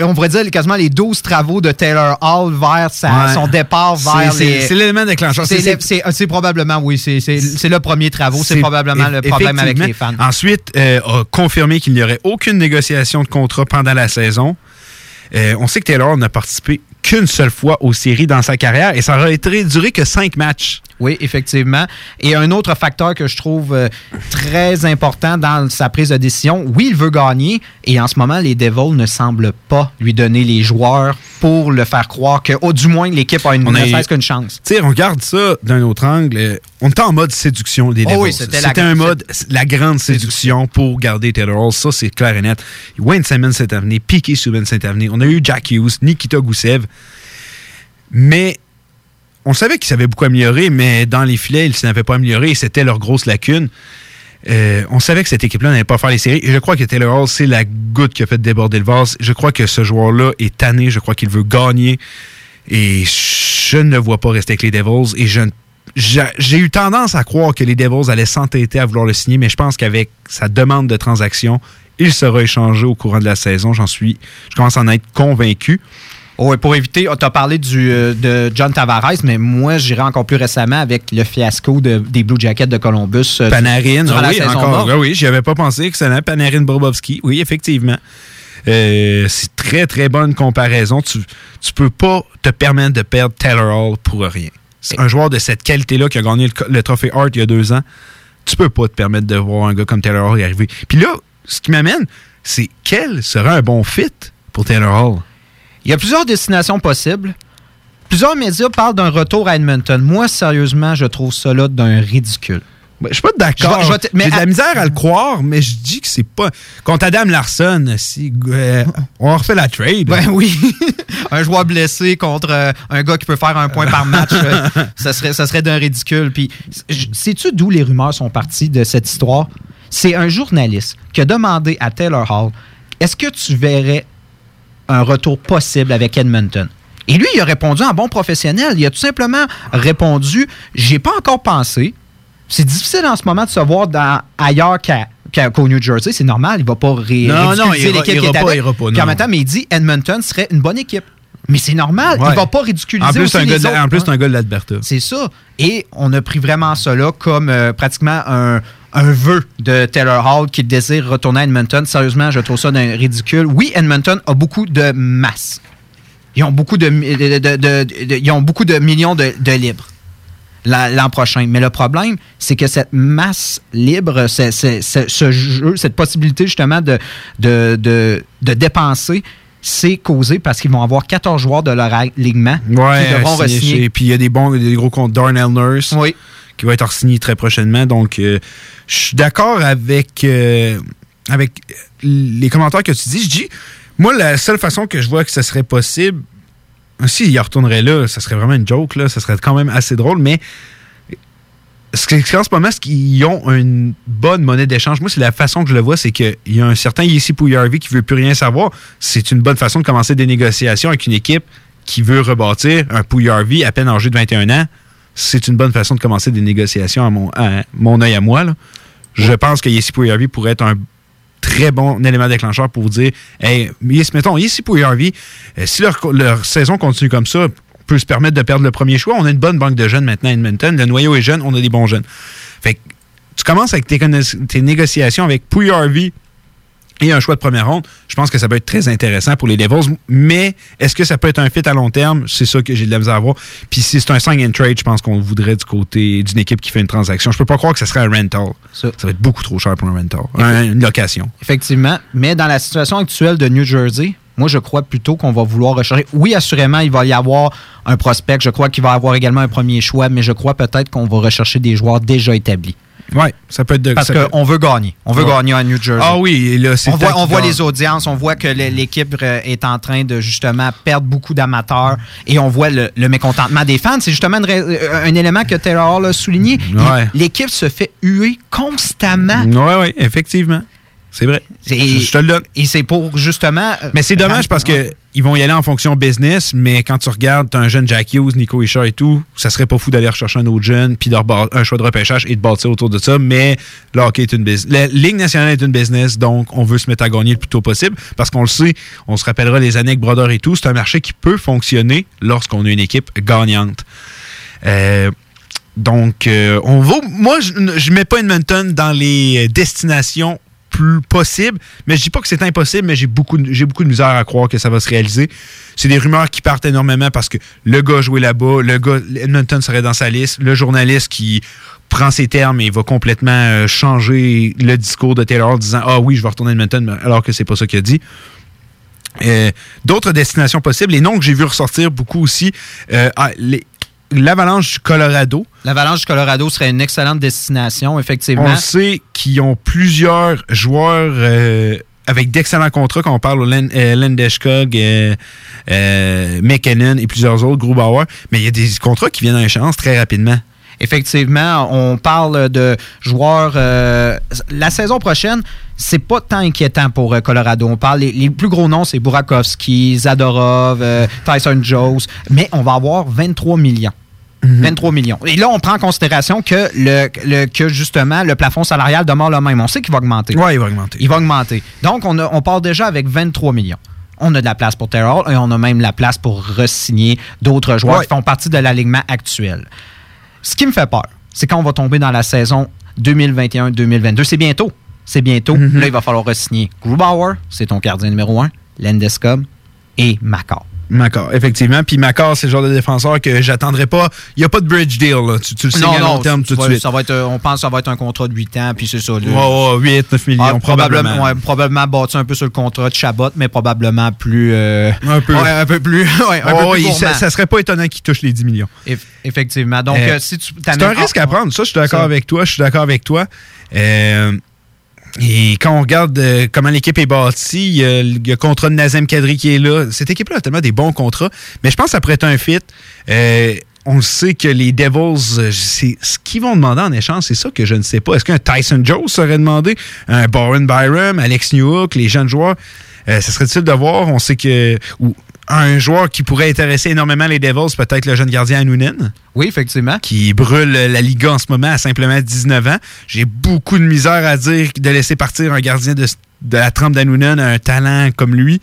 on pourrait dire quasiment les 12 travaux de Taylor Hall vers sa- Ouais. son départ vers les... c'est- l'élément déclencheur. C'est, C'est- le- c'est- c'est probablement, oui, c'est, le premier travaux, c'est, probablement le problème avec les fans. Ensuite, euh, a confirmé qu'il n'y aurait aucune négociation de contrat pendant la saison. Euh, on sait que Taylor n'a participé qu'une seule fois aux séries dans sa carrière et ça aurait duré que cinq matchs. Oui, effectivement. Et un autre facteur que je trouve euh, très important dans sa prise de décision, oui, il veut gagner et en ce moment, les Devils ne semblent pas lui donner les joueurs pour le faire croire que, au du moins, l'équipe a une, On qu'une chance. Tu sais, on regarde ça d'un autre angle. euh, On était en mode séduction des Oh Devils. oui, c'était la- un mode, la grande séduction pour garder Taylor Hall. Ça, c'est clair et net. Wayne Simmons s'est amené, Piquet Subban s'est amené. On a eu Jack Hughes, Nikita Gusev. Mais on savait qu'ils savaient beaucoup améliorer, mais dans les filets, ils ne s'avaient pas amélioré et c'était leur grosse lacune. Euh, on savait que cette équipe-là n'allait pas faire les séries. Et je crois que Taylor Hall, c'est la goutte qui a fait déborder le vase. Je crois que ce joueur-là est tanné. Je crois qu'il veut gagner. Et je ne vois pas rester avec les Devils. Et je ne- j'ai j'ai eu tendance à croire que les Devils allaient s'entêter à vouloir le signer, mais je pense qu'avec sa demande de transaction, il sera échangé au courant de la saison. J'en suis, je commence à en être convaincu. Oh, et pour éviter, tu as parlé du, euh, de John Tavares, mais moi, j'irai encore plus récemment avec le fiasco de- des Blue Jackets de Columbus. euh, Panarin, ah la oui, encore. Ah oui, j'y avais pas pensé. Excellent. Panarin Bobovski. Oui, effectivement. Euh, c'est très, très bonne comparaison. Tu, tu peux pas te permettre de perdre Taylor Hall pour rien. C'est un joueur de cette qualité-là qui a gagné le, trophée Hart il y a deux ans. Tu peux pas te permettre de voir un gars comme Taylor Hall y arriver. Puis là, ce qui m'amène, c'est quel serait un bon fit pour Taylor Hall? Il y a plusieurs destinations possibles. Plusieurs médias parlent d'un retour à Edmonton. Moi, sérieusement, je trouve ça là d'un ridicule. Ben, Je suis pas d'accord. J'ai de la misère à le croire, mais je dis que c'est pas. Contre Adam Larson, si, euh, on refait la trade. Ben oui. <laughs> un joueur blessé contre euh, un gars qui peut faire un point par match, euh, ça serait, ça serait d'un ridicule. Puis, sais-tu d'où les rumeurs sont parties de cette histoire? C'est un journaliste qui a demandé à Taylor Hall est-ce que tu verrais un retour possible avec Edmonton? Et lui, il a répondu en bon professionnel. Il a tout simplement répondu J'ai pas encore pensé. C'est difficile en ce moment de se voir dans, ailleurs qu'à- qu'à- qu'au New Jersey. C'est normal. Il va pas ré Non, non, il l'équipe qui est pas, avec. pas, non. en même temps, mais il dit Edmonton serait une bonne équipe. Mais c'est normal. Ouais. Il va pas ridiculiser En plus, aussi un, les autres. en plus, c'est un gars de l'Alberta. C'est ça. Et on a pris vraiment là comme euh, pratiquement un, un vœu de Taylor Hall qui désire retourner à Edmonton. Sérieusement, je trouve ça d'un ridicule. Oui, Edmonton a beaucoup de masse. Ils ont beaucoup de, ils ont beaucoup de millions de, de libres la- l'an prochain. Mais le problème, c'est que cette masse libre, ce, jeu, cette possibilité justement de, de, de, de dépenser, c'est causé parce qu'ils vont avoir 14 joueurs de leur alignement Ouais, qui devront re-signer. chez- Puis il y a des bons, des gros comptes Darnell Nurse qui va être signé très prochainement. Donc, euh, je suis d'accord avec, euh, avec les commentaires que tu dis. Je dis, moi, la seule façon que je vois que ce serait possible, s'il y retournerait là, ça serait vraiment une joke, là, ça serait quand même assez drôle, mais ce que- ce moment, ce qu'ils ont une bonne monnaie d'échange, moi, c'est la façon que je le vois, c'est qu'il y a un certain Yessi Pouillarvi qui veut plus rien savoir. C'est une bonne façon de commencer des négociations avec une équipe qui veut rebâtir un Pouillarvi à peine âgé de 21 ans. C'est une bonne façon de commencer des négociations à mon, à mon œil à moi. là. Je pense que Yessi Pouillarvi pourrait être un très bon élément déclencheur pour vous dire hey, yes, mettons, Yessi Pouillarvi, euh, si leur, leur saison continue comme ça, on peut se permettre de perdre le premier choix. On a une bonne banque de jeunes maintenant à Edmonton. Le noyau est jeune, on a des bons jeunes. Fait que tu commences avec tes, négociations avec Pouillarvi et un choix de première ronde. Je pense que ça peut être très intéressant pour les Devils. Mais est-ce que ça peut être un fit à long terme? C'est ça que j'ai de la misère à voir. Puis si c'est un sign and trade, je pense qu'on le voudrait du côté d'une équipe qui fait une transaction. Je peux pas croire que ça serait un rental. Ça, va être beaucoup trop cher pour un rental. Un- une location. Effectivement. Mais dans la situation actuelle de New Jersey, Moi, je crois plutôt qu'on va vouloir rechercher. Oui, assurément, il va y avoir un prospect. Je crois qu'il va y avoir également un premier choix, mais je crois peut-être qu'on va rechercher des joueurs déjà établis. Oui, ça peut être de Parce qu'on veut gagner. On veut Ouais. gagner à New Jersey. Ah oui, et là, c'est on voit, on voit les audiences, on voit que l'équipe euh, est en train de justement perdre beaucoup d'amateurs et on voit le, le mécontentement des fans. C'est justement une euh, un élément que Taylor Hall a souligné. Ouais. L'équipe se fait huer constamment. Oui, oui, effectivement. C'est vrai. Je, je te le donne. Et c'est pour justement. euh, Mais c'est dommage parce que ils vont y aller en fonction business, mais quand tu regardes, tu un jeune Jack Hughes, Nico Isha et tout, ça serait pas fou d'aller rechercher un autre jeune, puis un choix de repêchage et de bâtir autour de ça. Mais le hockey est une business. La Ligue nationale est une business, donc on veut se mettre à gagner le plus tôt possible parce qu'on le sait, on se rappellera les années avec Brodeur et tout, c'est un marché qui peut fonctionner lorsqu'on a une équipe gagnante. Euh, donc, euh, on va. Moi, je, je mets pas Edmonton dans les destinations plus possibles, mais je dis pas que c'est impossible, mais j'ai beaucoup, de- misère à croire que ça va se réaliser. C'est des rumeurs qui partent énormément parce que le gars joué là-bas, le gars, Edmonton serait dans sa liste, le journaliste qui prend ses termes et va complètement euh, changer le discours de Taylor en disant Ah oui, je vais retourner à Edmonton, alors que c'est pas ça qu'il a dit. Euh, D'autres destinations possibles, les noms que j'ai vu ressortir beaucoup aussi, euh, ah, les- l'Avalanche du Colorado. L'Avalanche du Colorado serait une excellente destination, effectivement. On sait qu'ils ont plusieurs joueurs euh, avec d'excellents contrats, quand on parle au Len- euh, Landeskog, euh, euh, McKinnon et plusieurs autres, Grubauer, mais il y a des contrats qui viennent à échéance très rapidement. Effectivement, on parle de joueurs. euh, la saison prochaine, c'est pas tant inquiétant pour euh, Colorado. On parle les, les plus gros noms, c'est Burakovsky, Zadorov, euh, Tyson Jones, mais on va avoir 23 millions. 23 millions. Et là, on prend en considération que, le, le- que justement, le plafond salarial demeure le même. On sait qu'il va augmenter. Oui, il va augmenter. Il va augmenter. Donc, on, a- on part déjà avec 23 millions. On a de la place pour Terrell et on a même la place pour re-signer d'autres joueurs Ouais. qui font partie de l'alignement actuel. Ce qui me fait peur, c'est quand on va tomber dans la saison 2021-2022. C'est bientôt. C'est bientôt. Mhm. Là, il va falloir re-signer Grubauer, c'est ton gardien numéro un, Landeskog et Makar. Macor, effectivement. Puis Macor, c'est le genre de défenseur que j'attendrai pas. Il n'y a pas de bridge deal. Là. Tu, tu le signes à long terme tout de suite. Ça va être, on pense que ça va être un contrat de 8 ans, puis c'est ça. là. Ouais, ouais, 8, 9 millions, Ah, probablement. ouais, probablement bâti un peu sur le contrat de Chabot, mais probablement plus. euh, Un peu. ouais, un peu plus. <laughs> ouais, un peu plus ça, ça serait pas étonnant qu'il touche les 10 millions. Eff- Effectivement. Donc, Euh, euh, si tu C'est un risque à prendre. Ça, je suis d'accord avec toi. Je suis d'accord avec toi. Euh, et quand on regarde euh, comment l'équipe est bâtie, il y, a le contrat de Nazem Kadri qui est là. Cette équipe-là a tellement des bons contrats. Mais je pense que ça pourrait être un fit. Euh, on sait que les Devils, euh, ce qu'ils vont demander en échange, c'est ça que je ne sais pas. Est-ce qu'un Tyson Jones serait demandé? Un Boren Byram, Alex Newhook, les jeunes joueurs? Euh, ça serait utile de voir. On sait que... Ou un joueur qui pourrait intéresser énormément les Devils, peut-être le jeune gardien Anounen Oui, effectivement. qui brûle la Liga en ce moment à simplement 19 ans. J'ai beaucoup de misère à dire de laisser partir un gardien de, de la trempe d'Anounen, un talent comme lui.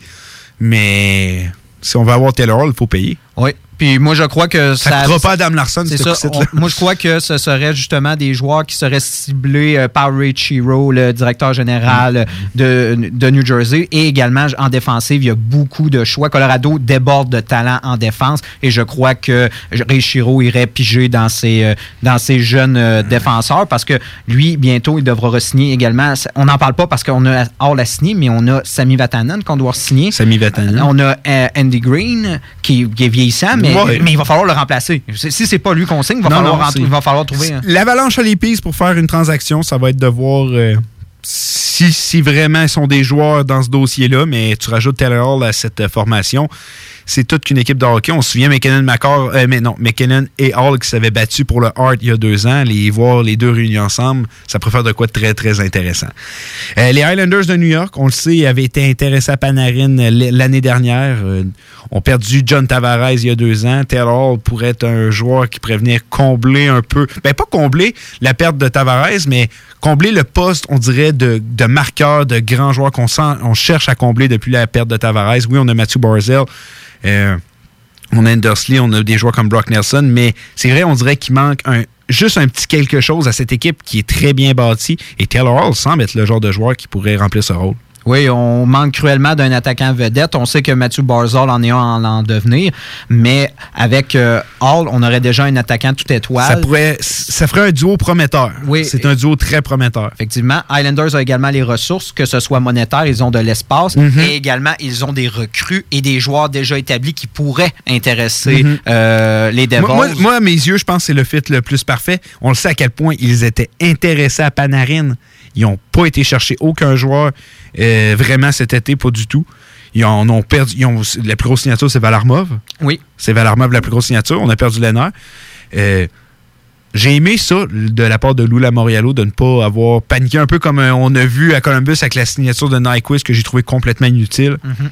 Mais si on veut avoir Taylor Hall, il faut payer. Oui. Puis moi, je crois que Ça ça. coûtera pas à Adam Larson, C'est ce ça. On- moi, je crois que ce serait justement des joueurs qui seraient ciblés euh, par Ray Chiro, le directeur général de, de New Jersey. Et également, en défensive, il y a beaucoup de choix. Colorado déborde de talent en défense. Et je crois que Ray Chiro irait piger dans ses, euh, dans ses jeunes euh, défenseurs parce que lui, bientôt, il devra re-signer également. On n'en parle pas parce qu'on a Hall à signer, mais on a Sami Vatanen qu'on doit signer. Sami Vatanen. On a Andy Green qui, qui est vieillissant, mais, Mais il va falloir le remplacer. Si c'est pas lui qu'on signe, il va, Non, falloir, non, rent- c'est- il va falloir trouver. un- L'avalanche à l'épice pour faire une transaction, ça va être de voir euh, si, si vraiment ils sont des joueurs dans ce dossier-là, mais tu rajoutes Taylor Hall à cette formation. C'est toute qu'une équipe de hockey. On se souvient McKinnon, euh, mais non, McKinnon et Hall qui s'avaient battus pour le Hart il y a deux ans. Les voir les deux réunis ensemble, ça préfère de quoi de très, très intéressant. Euh, les Highlanders de New York, on le sait, avaient été intéressés à Panarin l'année dernière. Euh, ont perdu John Tavares il y a deux ans. Taylor Hall pourrait être un joueur qui pourrait venir combler un peu, ben pas combler la perte de Tavares, mais combler le poste, on dirait, de, de marqueur, de grand joueur qu'on on cherche à combler depuis la perte de Tavares. Oui, on a Matthew Barzell. Euh, on a Andersley, on a des joueurs comme Brock Nelson, mais c'est vrai, on dirait qu'il manque un, juste un petit quelque chose à cette équipe qui est très bien bâtie. Et Taylor Hall semble être le genre de joueur qui pourrait remplir ce rôle. Oui, on manque cruellement d'un attaquant vedette. On sait que Matthew Barzal en est un en, en devenir, mais avec euh, Hall, on aurait déjà un attaquant tout étoile. Ça, pourrait, ça ferait un duo prometteur. Oui. C'est un duo très prometteur. Effectivement, Islanders a également les ressources, que ce soit monétaire, ils ont de l'espace, Mhm. et également ils ont des recrues et des joueurs déjà établis qui pourraient intéresser Mhm. euh, les Devils. Moi, moi- moi, à mes yeux, je pense que c'est le fit le plus parfait. On le sait à quel point ils étaient intéressés à Panarin. Ils n'ont pas été chercher aucun joueur euh, vraiment cet été, pas du tout. Ils en ont perdu. ils ont- la plus grosse signature, c'est Valarmov. Oui. C'est Valarmov la plus grosse signature. On a perdu Lennart. Euh, j'ai aimé ça de la part de Lula Morialo de ne pas avoir paniqué un peu comme euh, on a vu à Columbus avec la signature de Nyquist que j'ai trouvé complètement inutile. Mhm.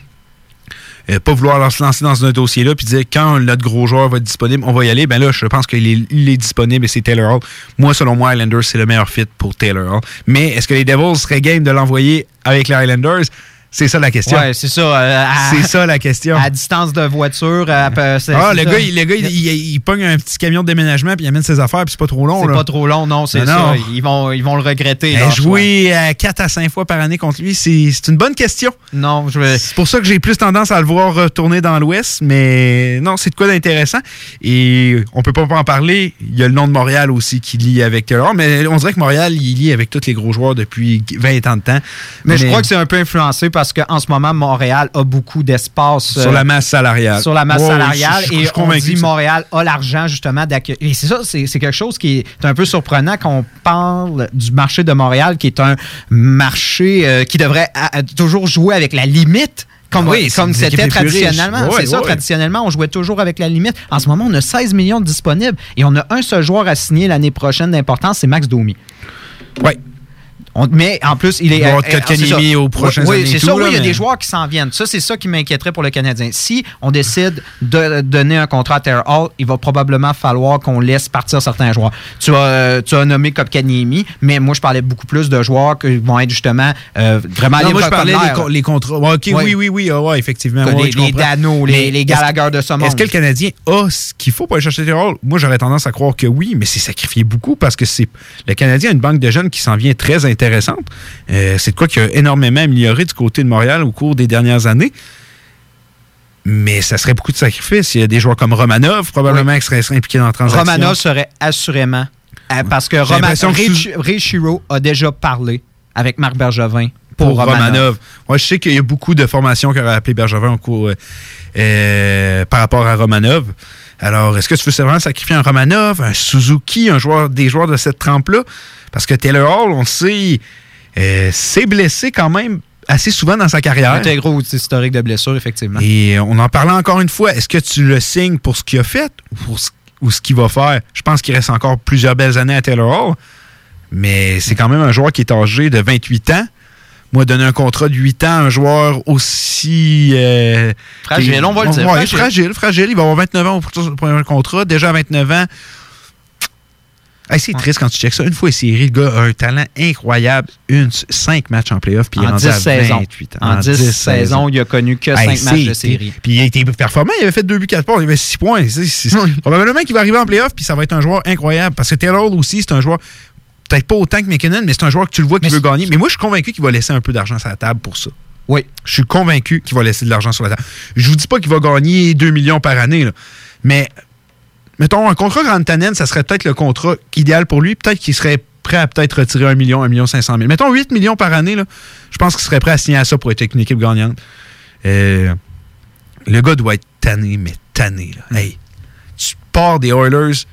Euh, pas vouloir se lancer dans un dossier-là puis dire quand notre gros joueur va être disponible, on va y aller. Ben là, je pense qu'il est, il est disponible et c'est Taylor Hall. Moi, selon moi, Islanders, c'est le meilleur fit pour Taylor Hall. Mais est-ce que les Devils seraient game de l'envoyer avec les Islanders? C'est ça la question. Ouais, c'est ça. euh, c'est ça la question. À distance de voiture. à c'est- Ah, c'est le ça. gars, il, le gars, il, il- il pogne un petit camion de déménagement puis il amène ses affaires puis c'est pas trop long. C'est là. pas trop long, non, c'est Mais ça. non. Ils vont, ils vont le regretter. Choix. jouer à 4 à 5 fois par année contre lui, c'est c'est une bonne question. Non, je C'est pour ça que j'ai plus tendance à le voir retourner dans l'Ouest, mais non, c'est de quoi d'intéressant. Et on peut pas en parler. Il y a le nom de Montréal aussi qui lie avec Taylor, mais on dirait que Montréal, il lie avec tous les gros joueurs depuis 20 ans de temps. Mais, je crois que c'est un peu influencé parce qu'en ce moment, Montréal a beaucoup d'espace. Sur euh, la masse salariale. Sur la masse ouais, salariale. je- je- je et on dit. Montréal a l'argent, justement, d'accueillir. Et c'est ça, c'est quelque chose qui est un peu surprenant quand on parle du marché de Montréal, qui est un marché euh, qui devrait à- à toujours jouer avec la limite. Comme, Ah oui, c'était traditionnellement. C'est ça, traditionnellement, on jouait toujours avec la limite. En ce moment, on a 16 millions de disponibles et on a un seul joueur à signer l'année prochaine d'importance, c'est Max Domi. Oui. Mais en plus, il est. Y avoir euh, Kotkaniemi c'est ça. oui, c'est ça. il y a mais- des joueurs qui s'en viennent. Ça, c'est ça qui m'inquiéterait pour le Canadien. Si on décide de donner un contrat à Terre Hall, il va probablement falloir qu'on laisse partir certains joueurs. Tu as, euh, tu as nommé Kotkaniemi, mais moi, je parlais beaucoup plus de joueurs qui vont être justement euh, vraiment Non, moi, je parlais des les contrats. OK, oui, oui, oui, ah ouais, effectivement. Les- je les. Dano, les- les Gallagher de ce monde. Est-ce que le Canadien a ce qu'il faut pour aller chercher Taylor Hall? Moi, j'aurais tendance à croire que oui, mais c'est sacrifié beaucoup parce que c'est le Canadien a une banque de jeunes qui s'en vient très intéressante. Euh, c'est de quoi qui a énormément amélioré du côté de Montréal au cours des dernières années. Mais ça serait beaucoup de sacrifices. Il y a des joueurs comme Romanov, probablement, qui seraient, seraient impliqués dans la transaction. Romanov serait assurément. euh, parce que Romanov, que Ray, Shiro a déjà parlé avec Marc Bergevin pour, pour, Romanov. Romanov. Moi, je sais qu'il y a beaucoup de formations qui auraient appelé Bergevin au cours, euh, par rapport à Romanov. Alors, est-ce que tu veux vraiment sacrifier un Romanov, un Suzuki, un joueur, des joueurs de cette trempe-là? Parce que Taylor Hall, on le sait, euh, s'est blessé quand même assez souvent dans sa carrière. Un gros historique de blessure, effectivement. Et on en parlait encore une fois. Est-ce que tu le signes pour ce qu'il a fait ou pour ce, ou ce qu'il va faire? Je pense qu'il reste encore plusieurs belles années à Taylor Hall. Mais c'est quand même un joueur qui est âgé de 28 ans. Moi, donner un contrat de 8 ans à un joueur aussi... euh, Fragile, on va le dire, Ouais, fragile. fragile, fragile. Il va avoir 29 ans pour son premier contrat. Déjà à 29 ans. Hey, c'est triste quand tu checks ça. Une fois série, le gars a un talent incroyable. Une, cinq matchs en playoff, puis il est En rendu 10 à saisons. 28 ans. En 10 saisons, il a connu que Hey, 5 matchs de série. Puis il a été performant. Il avait fait 2 buts, 4 points. Il avait 6 points. Probablement qu'il va arriver en playoff, puis ça va être un joueur incroyable. Parce que Taylor aussi, c'est un joueur, peut-être pas autant que McKinnon, mais c'est un joueur que tu le vois qui veut gagner. Mais moi, je suis convaincu qu'il va laisser un peu d'argent sur la table pour ça. Oui. Je suis convaincu qu'il va laisser de l'argent sur la table. Je vous dis pas qu'il va gagner 2 millions par année, là. mais mettons, un contrat Grand Tannen, ça serait peut-être le contrat idéal pour lui. Peut-être qu'il serait prêt à peut-être retirer 1 million, 1 million 500 000. Mettons 8 millions par année, là, je pense qu'il serait prêt à signer à ça pour être avec une équipe gagnante. Euh, le gars doit être tanné, mais tanné. Là. Hey, tu pars des Oilers,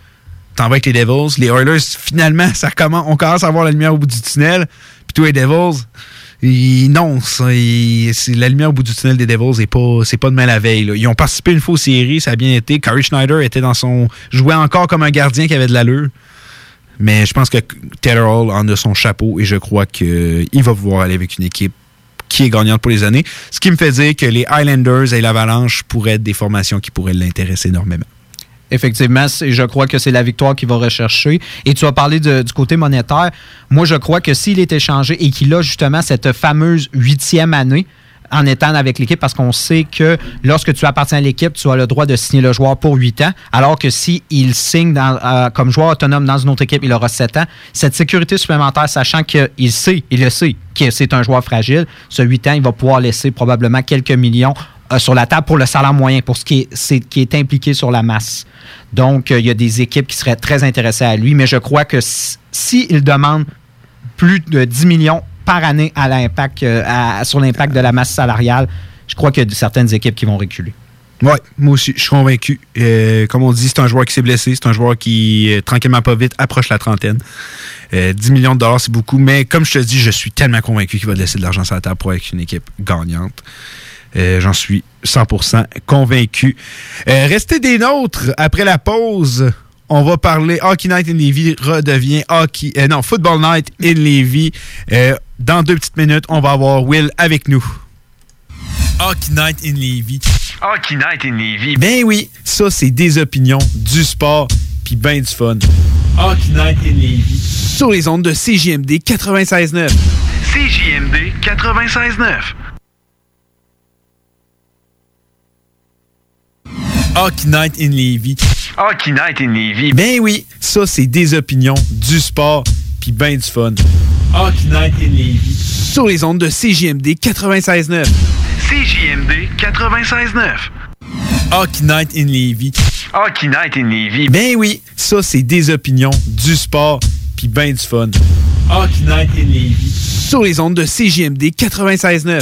t'en vas avec les Devils. Les Oilers, finalement, <laughs> ça commence, on commence à voir la lumière au bout du tunnel. Puis toi, les Devils, non, c'est la lumière au bout du tunnel des Devils, c'est pas, c'est pas demain la veille. Ils ont participé une fois aux séries, ça a bien été. Corey Schneider était dans son, jouait encore comme un gardien qui avait de l'allure. Mais je pense que Taylor Hall en a son chapeau et je crois qu'il va pouvoir aller avec une équipe qui est gagnante pour les années. Ce qui me fait dire que les Highlanders et l'Avalanche pourraient être des formations qui pourraient l'intéresser énormément. Effectivement, je crois que c'est la victoire qu'il va rechercher. Et tu as parlé du côté monétaire. Moi, je crois que s'il est échangé et qu'il a justement cette fameuse huitième année, en étant avec l'équipe parce qu'on sait que lorsque tu appartiens à l'équipe, tu as le droit de signer le joueur pour 8 ans, alors que s'il signe euh, comme joueur autonome dans une autre équipe, il aura 7 ans. Cette sécurité supplémentaire, sachant qu'il sait, il le sait, que c'est un joueur fragile, ce 8 ans, il va pouvoir laisser probablement quelques millions euh, sur la table pour le salaire moyen, pour ce qui est, impliqué sur la masse. Donc, euh, il y a des équipes qui seraient très intéressées à lui, mais je crois que s'il si, demande plus de 10 millions par année à l'impact, euh, sur l'impact de la masse salariale, je crois qu'il y a certaines équipes qui vont reculer. Ouais, moi aussi, je suis convaincu. Comme on dit, c'est un joueur qui s'est blessé, c'est un joueur qui, tranquillement pas vite, approche la trentaine. Euh, 10 millions de dollars, c'est beaucoup, mais comme je te dis, je suis tellement convaincu qu'il va laisser de l'argent sur la table pour être une équipe gagnante. Euh, J'en suis 100% convaincu. Euh, restez des nôtres. Après la pause, on va parler Hockey Night in Levy redevient hockey, euh, non, Football Night in Levy. Euh, dans deux petites minutes, on va avoir Will avec nous. Hockey Night in Levy. Hockey Night in Levy. Ben oui, ça c'est des opinions, du sport, puis ben du fun. Hockey Night in Levy. Sur les ondes de CJMD 96.9. CJMD 96.9. Hockey Night in Levy. Hockey Night in Levy. Ben oui, ça c'est des opinions, du sport, puis ben du fun. Hockey Night in Levy. Sur les ondes de CJMD 96.9. CJMD 96.9. Hockey Night in Levy. Hockey Night in Levy. Ben oui, ça c'est des opinions, du sport, puis ben du fun. Hockey Night in Levy. Sur les ondes de CJMD 96.9.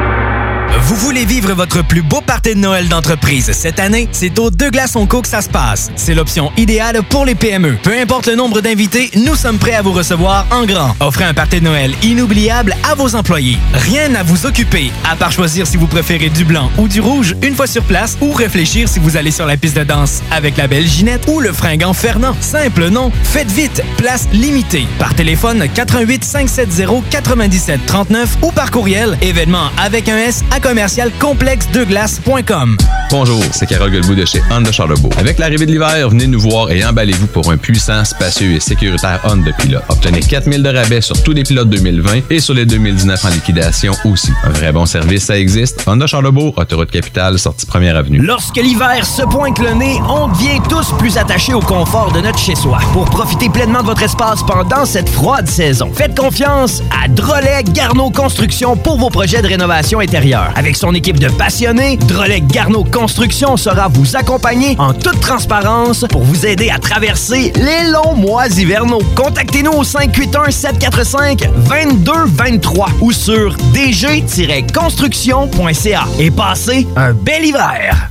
Vous voulez vivre votre plus beau party de Noël d'entreprise cette année? C'est au Deux Glaçons Co que ça se passe. C'est l'option idéale pour les PME. Peu importe le nombre d'invités, nous sommes prêts à vous recevoir en grand. Offrez un party de Noël inoubliable à vos employés. Rien à vous occuper, à part choisir si vous préférez du blanc ou du rouge une fois sur place ou réfléchir si vous allez sur la piste de danse avec la belle Ginette ou le fringant Fernand. Simple, non? Faites vite, place limitée. Par téléphone 88 570 97 39 ou par courriel événement avec un S à commercial complexe de glace.com. Bonjour, c'est Carole Guilbeault de chez Honda Charlebourg. Avec l'arrivée de l'hiver, venez nous voir et emballez-vous pour un puissant, spacieux et sécuritaire Honda Pilot. Obtenez 4000 de rabais sur tous les pilotes 2020 et sur les 2019 en liquidation aussi. Un vrai bon service, ça existe. Honda Charlebourg, autoroute capitale, sortie première avenue. Lorsque l'hiver se pointe le nez, on devient tous plus attachés au confort de notre chez-soi. Pour profiter pleinement de votre espace pendant cette froide saison, faites confiance à Drolet Garneau Construction pour vos projets de rénovation intérieure. Avec son équipe de passionnés, Drolet Garneau Construction sera vous accompagner en toute transparence pour vous aider à traverser les longs mois hivernaux. Contactez-nous au 581-745-2223 ou sur dg-construction.ca et passez un bel hiver.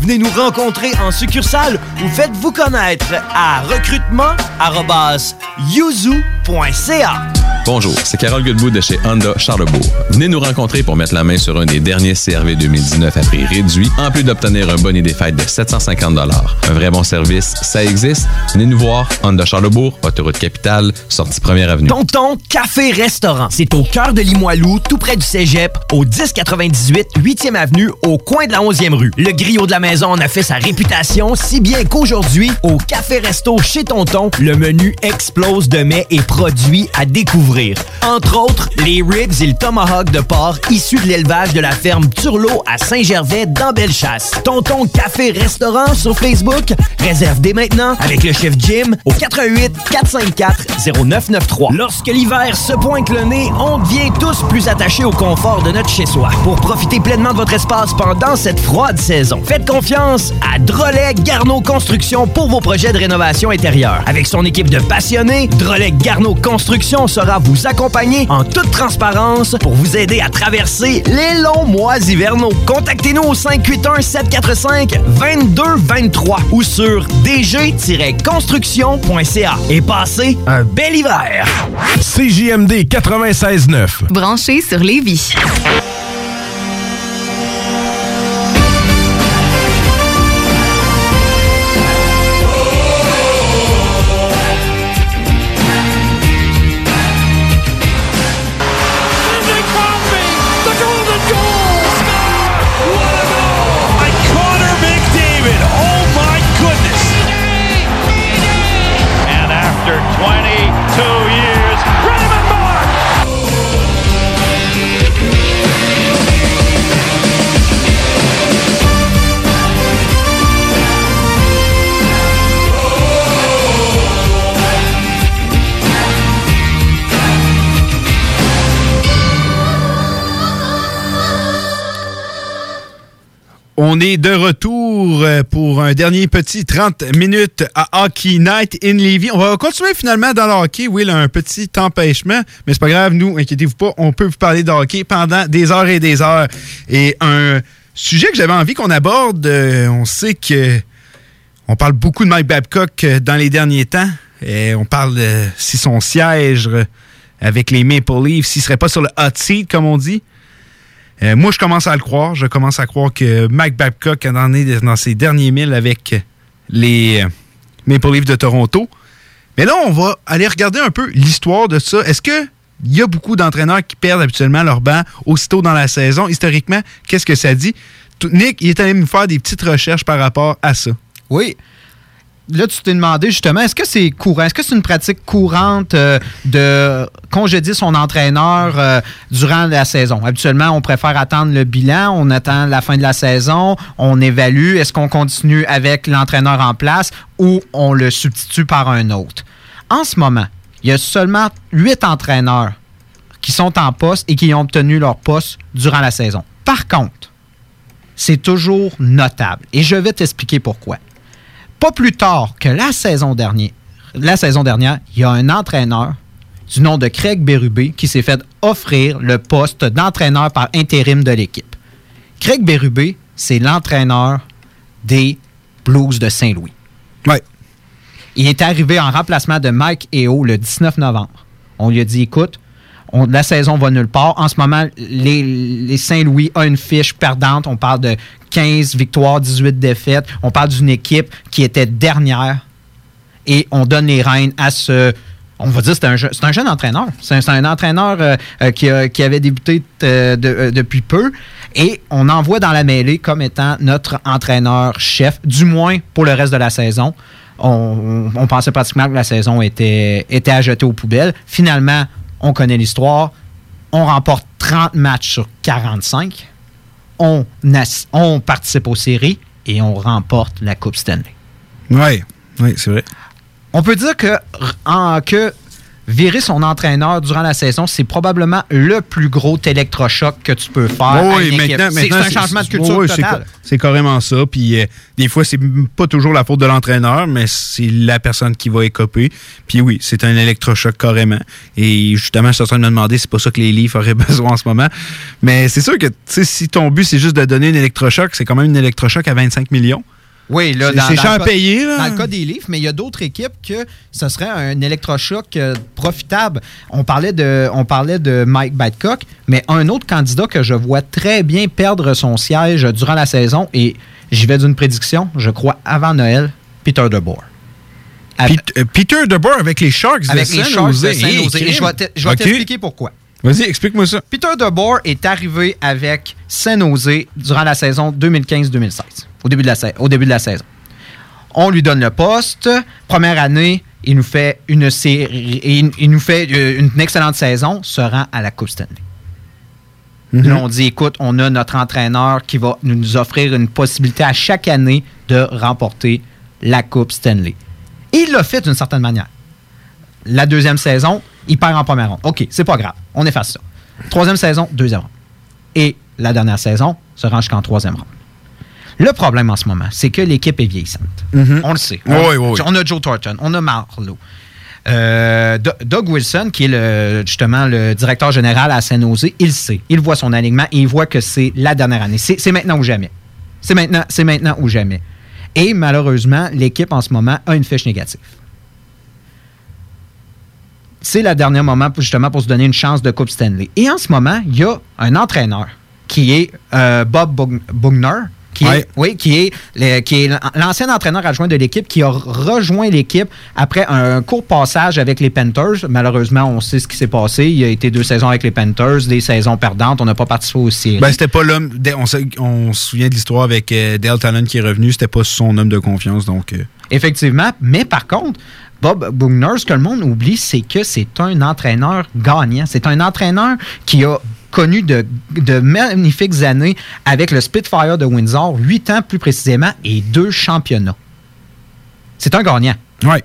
Venez nous rencontrer en succursale ou faites-vous connaître à recrutement.yuzu.ca. Bonjour, c'est Carole Goodwood de chez Honda Charlebourg. Venez nous rencontrer pour mettre la main sur un des derniers CRV 2019 à prix réduit, en plus d'obtenir un bonnet des fêtes de 750 Un vrai bon service, ça existe. Venez nous voir, Honda Charlebourg, autoroute capitale, sortie première avenue. Tonton Café Restaurant. C'est au cœur de Limoilou, tout près du Cégep, au 1098 8e avenue, au coin de la 11e rue. Le griot de la maison en a fait sa réputation, si bien qu'aujourd'hui, au Café Resto chez Tonton, le menu explose de mets et produits à découvrir. Entre autres, les ribs et le tomahawk de porc issus de l'élevage de la ferme Turlot à Saint-Gervais dans Bellechasse. Tonton Café Restaurant sur Facebook. Réserve dès maintenant avec le chef Jim au 88 454 0993. Lorsque l'hiver se pointe le nez, on devient tous plus attachés au confort de notre chez-soi. Pour profiter pleinement de votre espace pendant cette froide saison, faites confiance à Drolet Garneau Construction pour vos projets de rénovation intérieure. Avec son équipe de passionnés, Drolet Garneau Construction sera vous accompagner en toute transparence pour vous aider à traverser les longs mois hivernaux. Contactez-nous au 581-745-2223 ou sur dg-construction.ca et passez un bel hiver. CJMD 96.9. Branché sur Lévis. On est de retour euh, pour un dernier petit 30 minutes à Hockey Night in Levy. On va continuer finalement dans le hockey. Oui, là, un petit empêchement, mais c'est pas grave, nous, inquiétez-vous pas, on peut vous parler de hockey pendant des heures et des heures. Et un sujet que j'avais envie qu'on aborde, euh, on sait que on parle beaucoup de Mike Babcock euh, dans les derniers temps. On parle si son siège avec les Maple Leafs, s'il serait pas sur le hot seat, comme on dit. Euh, moi, je commence à le croire. Je commence à croire que Mike Babcock en est dans ses derniers milles avec les euh, Maple Leafs de Toronto. Mais là, on va aller regarder un peu l'histoire de ça. Est-ce que il y a beaucoup d'entraîneurs qui perdent habituellement leur banc aussitôt dans la saison? Historiquement, qu'est-ce que ça dit? Nick, il est allé me faire des petites recherches par rapport à ça. Oui. Là, tu t'es demandé justement, est-ce que c'est courant? Est-ce que c'est une pratique courante euh, de congédier son entraîneur euh, durant la saison? Habituellement, on préfère attendre le bilan, on attend la fin de la saison, on évalue, est-ce qu'on continue avec l'entraîneur en place ou on le substitue par un autre? En ce moment, il y a seulement huit entraîneurs qui sont en poste et qui ont obtenu leur poste durant la saison. Par contre, c'est toujours notable. Et je vais t'expliquer pourquoi. Pas plus tard que la saison dernière, la saison dernière, il y a un entraîneur du nom de Craig Berube qui s'est fait offrir le poste d'entraîneur par intérim de l'équipe. Craig Berube, c'est l'entraîneur des Blues de Saint-Louis. Ouais. Il est arrivé en remplacement de Mike Eo le 19 novembre. On lui a dit, écoute, la saison va nulle part. En ce moment, les, les Saint-Louis a une fiche perdante. On parle de 15 victoires, 18 défaites. On parle d'une équipe qui était dernière. Et on donne les rênes à ce... On va dire c'est un, c'est un jeune entraîneur. C'est un, entraîneur euh, euh, qui, qui avait débuté euh, de- depuis peu. Et on envoie dans la mêlée comme étant notre entraîneur-chef, du moins pour le reste de la saison. On, on pensait pratiquement que la saison était, était à jeter aux poubelles. Finalement, on connaît l'histoire. On remporte 30 matchs sur 45. On, participe aux séries et on remporte la Coupe Stanley. Oui, oui, c'est vrai. On peut dire que, en- que virer son entraîneur durant la saison, c'est probablement le plus gros électrochoc que tu peux faire. Oui, maintenant, C'est- un changement de culture oui, c'est total. ca- C'est carrément ça. Puis euh, des fois, c'est pas toujours la faute de l'entraîneur, mais c'est la personne qui va écoper. Puis oui, c'est un électrochoc carrément. Et justement, je suis en train de me demander si c'est pas ça que les Leafs auraient <laughs> besoin en ce moment. Mais c'est sûr que si ton but, c'est juste de donner un électrochoc, c'est quand même un électrochoc à 25 millions. Oui, là, C'est- dans, dans cher le là. Dans le cas des Leafs, mais il y a d'autres équipes que ce serait un électrochoc euh, profitable. On parlait, de, on parlait de Mike Babcock, mais un autre candidat que je vois très bien perdre son siège durant la saison, et j'y vais d'une prédiction, je crois avant Noël, Peter DeBoer. Euh, Peter DeBoer avec les Sharks Avec de les Sharks de. Et je vais t'expliquer pourquoi. Vas-y, explique-moi ça. Peter DeBoer est arrivé avec San Jose durant la saison 2015-2016, au, début de la sa- au début de la saison. On lui donne le poste. Première année, il nous fait une série, il, il nous fait euh, une excellente saison, se rend à la Coupe Stanley. Là, on dit, écoute, on a notre entraîneur qui va nous offrir une possibilité à chaque année de remporter la Coupe Stanley. Et il l'a fait d'une certaine manière. La deuxième saison, il perd en première ronde. OK, c'est pas grave. On efface ça. Troisième saison, deuxième ronde. Et la dernière saison se rend jusqu'en troisième ronde. Le problème en ce moment, c'est que l'équipe est vieillissante. Mhm. On le sait. Oui, on, oui, oui. on a Joe Thornton, on a Marlowe. Euh, Do- Doug Wilson, qui est le, justement le directeur général à San Jose, il sait. Il voit son alignement et il voit que c'est la dernière année. C'est maintenant ou jamais. C'est maintenant, c'est maintenant ou jamais. Et malheureusement, l'équipe en ce moment a une fiche négative. C'est le dernier moment pour, justement pour se donner une chance de Coupe Stanley. Et en ce moment, il y a un entraîneur qui est euh, Bob Bug- Bugner, qui Ouais. est, oui, qui est, le- qui est l'ancien entraîneur adjoint de l'équipe qui a rejoint l'équipe après un court passage avec les Panthers. Malheureusement, on sait ce qui s'est passé. Il a été deux saisons avec les Panthers, des saisons perdantes. On n'a pas participé aux séries. Ben, c'était pas l'homme. On, se- on se souvient de l'histoire avec euh, Dale Talon qui est revenu. C'était pas son homme de confiance. Donc, euh, Effectivement. Mais par contre, Bob Bugner, ce que le monde oublie, c'est que c'est un entraîneur gagnant. C'est un entraîneur qui a connu de, de magnifiques années avec le Spitfire de Windsor, huit ans plus précisément, et deux championnats. C'est un gagnant. Ouais.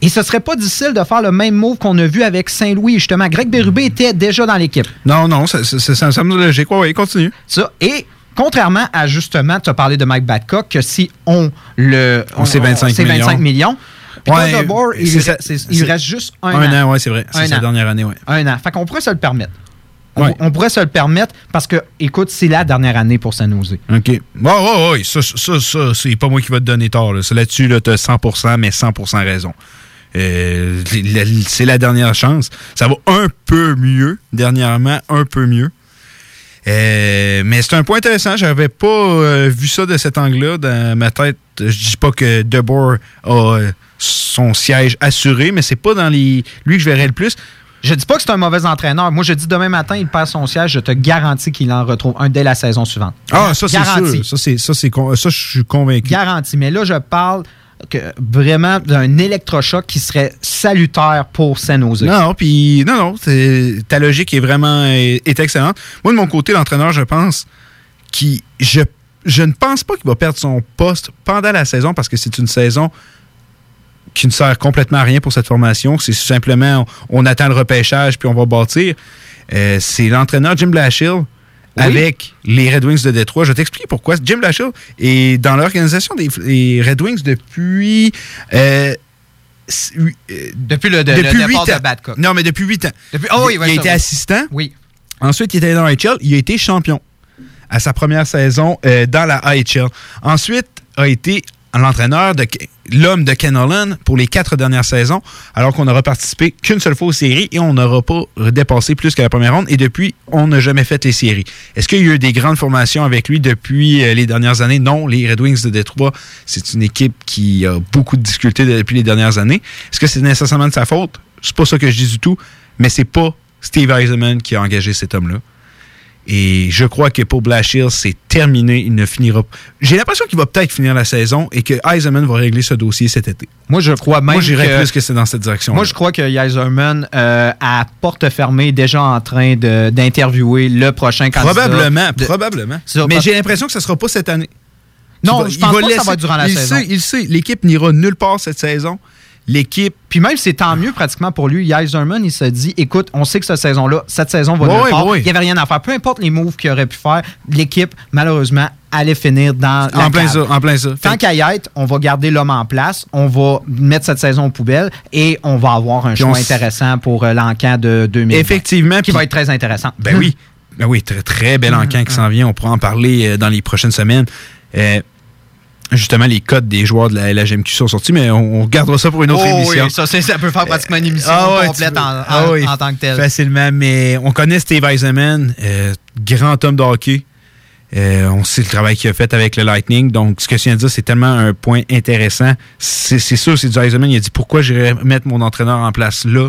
Et ce serait pas difficile de faire le même move qu'on a vu avec Saint-Louis, justement. Greg Berube était déjà dans l'équipe. non, non, ça, ça, ça, ça me semble logique. Ouais, continue. Ça. Et contrairement à justement, tu as parlé de Mike Babcock, que si on le. On sait 25 c'est 25 millions. Peter Ouais, DeBoer, il, ça- il reste juste un, Un an. an, ouais, c'est vrai. C'est sa an. dernière année, ouais. Un an. Fait qu'on pourrait se le permettre. On, Ouais. on pourrait se le permettre parce que, écoute, c'est la dernière année pour San Jose. OK. Ouais, ouais, ouais. Ça, ça, ça c'est pas moi qui va te donner tort. Là. Là-dessus, là, t'as 100%, mais 100% raison. Euh, c'est la dernière chance. Ça va un peu mieux, dernièrement, un peu mieux. Euh, mais c'est un point intéressant. J'avais pas euh, vu ça de cet angle-là dans ma tête. Je dis pas que DeBoer a son siège assuré, mais c'est pas dans les lui que je verrais le plus. Je dis pas que c'est un mauvais entraîneur. Moi, je dis demain matin, il perd son siège. Je te garantis qu'il en retrouve un dès la saison suivante. Ah, ça c'est sûr. Ça c'est ça c'est ça je suis convaincu. Garanti. Mais là, je parle que vraiment d'un électrochoc qui serait salutaire pour San Jose. Non, puis non, non, c'est- ta logique est vraiment est, est excellente. Moi, de mon côté, l'entraîneur, je pense qui je, je ne pense pas qu'il va perdre son poste pendant la saison parce que c'est une saison qui ne sert complètement à rien pour cette formation. C'est simplement on, on attend le repêchage puis on va bâtir. Euh, c'est l'entraîneur Jim Blashill avec les Red Wings de Détroit. Je vais t'expliquer pourquoi. Jim Blashill est dans l'organisation des, des Red Wings depuis euh, euh, Depuis le, de- depuis le départ de. Non, mais depuis 8 ans. Depuis- oh oui, il a été assistant. Oui. Ensuite, il était dans l'AHL. Il a été champion à sa première saison euh, dans la AHL. Ensuite, a été l'entraîneur de l'homme de Ken Holland pour les quatre dernières saisons, alors qu'on n'aura participé qu'une seule fois aux séries et on n'aura pas dépassé plus que la première ronde. Et depuis, on n'a jamais fait les séries. Est-ce qu'il y a eu des grandes formations avec lui depuis euh, les dernières années? Non, les Red Wings de Détroit, c'est une équipe qui a beaucoup de difficultés depuis les dernières années. Est-ce que c'est nécessairement de sa faute? C'est pas ça que je dis du tout, mais c'est pas Steve Eisenman qui a engagé cet homme-là. Et je crois que pour Blashill, c'est terminé. Il ne finira pas. J'ai l'impression qu'il va peut-être finir la saison et que Eisenman va régler ce dossier cet été. Moi, je crois même Moi, j'irais que- plus que c'est dans cette direction. Moi, je crois que euh, à porte fermée, est déjà en train de- d'interviewer le prochain candidat. Probablement, De- probablement. Mais j'ai l'impression que ce ne sera pas cette année. Non, va- je il pense pas que ça va durant la il saison. Sait, il sait, l'équipe n'ira nulle part cette saison. L'équipe. Puis même, c'est tant mieux pratiquement pour lui. Yzerman, il se dit écoute, on sait que cette saison-là, cette saison va part. ouais. Il n'y avait rien à faire. Peu importe les moves qu'il aurait pu faire, l'équipe, malheureusement, allait finir dans la En plein cave. ça, en plein ça. Tant qu'à y être, on va garder l'homme en place, on va mettre cette saison aux poubelles et on va avoir un choix intéressant pour euh, l'encan de 2000. Effectivement. Qui va être très intéressant. Ben oui. <laughs> Ben oui, très, très bel encan qui s'en vient. On pourra en parler euh, dans les prochaines semaines. Euh, justement, les codes des joueurs de la LHMQ sont sortis, mais on, on gardera ça pour une autre Oh émission. oui, ça, ça peut faire pratiquement une émission Ah complète en, en- ah oui, en tant que telle. Facilement, mais on connaît Steve Eisenman, euh, grand homme de hockey. Euh, on sait le travail qu'il a fait avec le Lightning. Donc, ce que je viens de dire, c'est tellement un point intéressant. C'est sûr, c'est du Eisenman. Il a dit pourquoi j'irais mettre mon entraîneur en place là,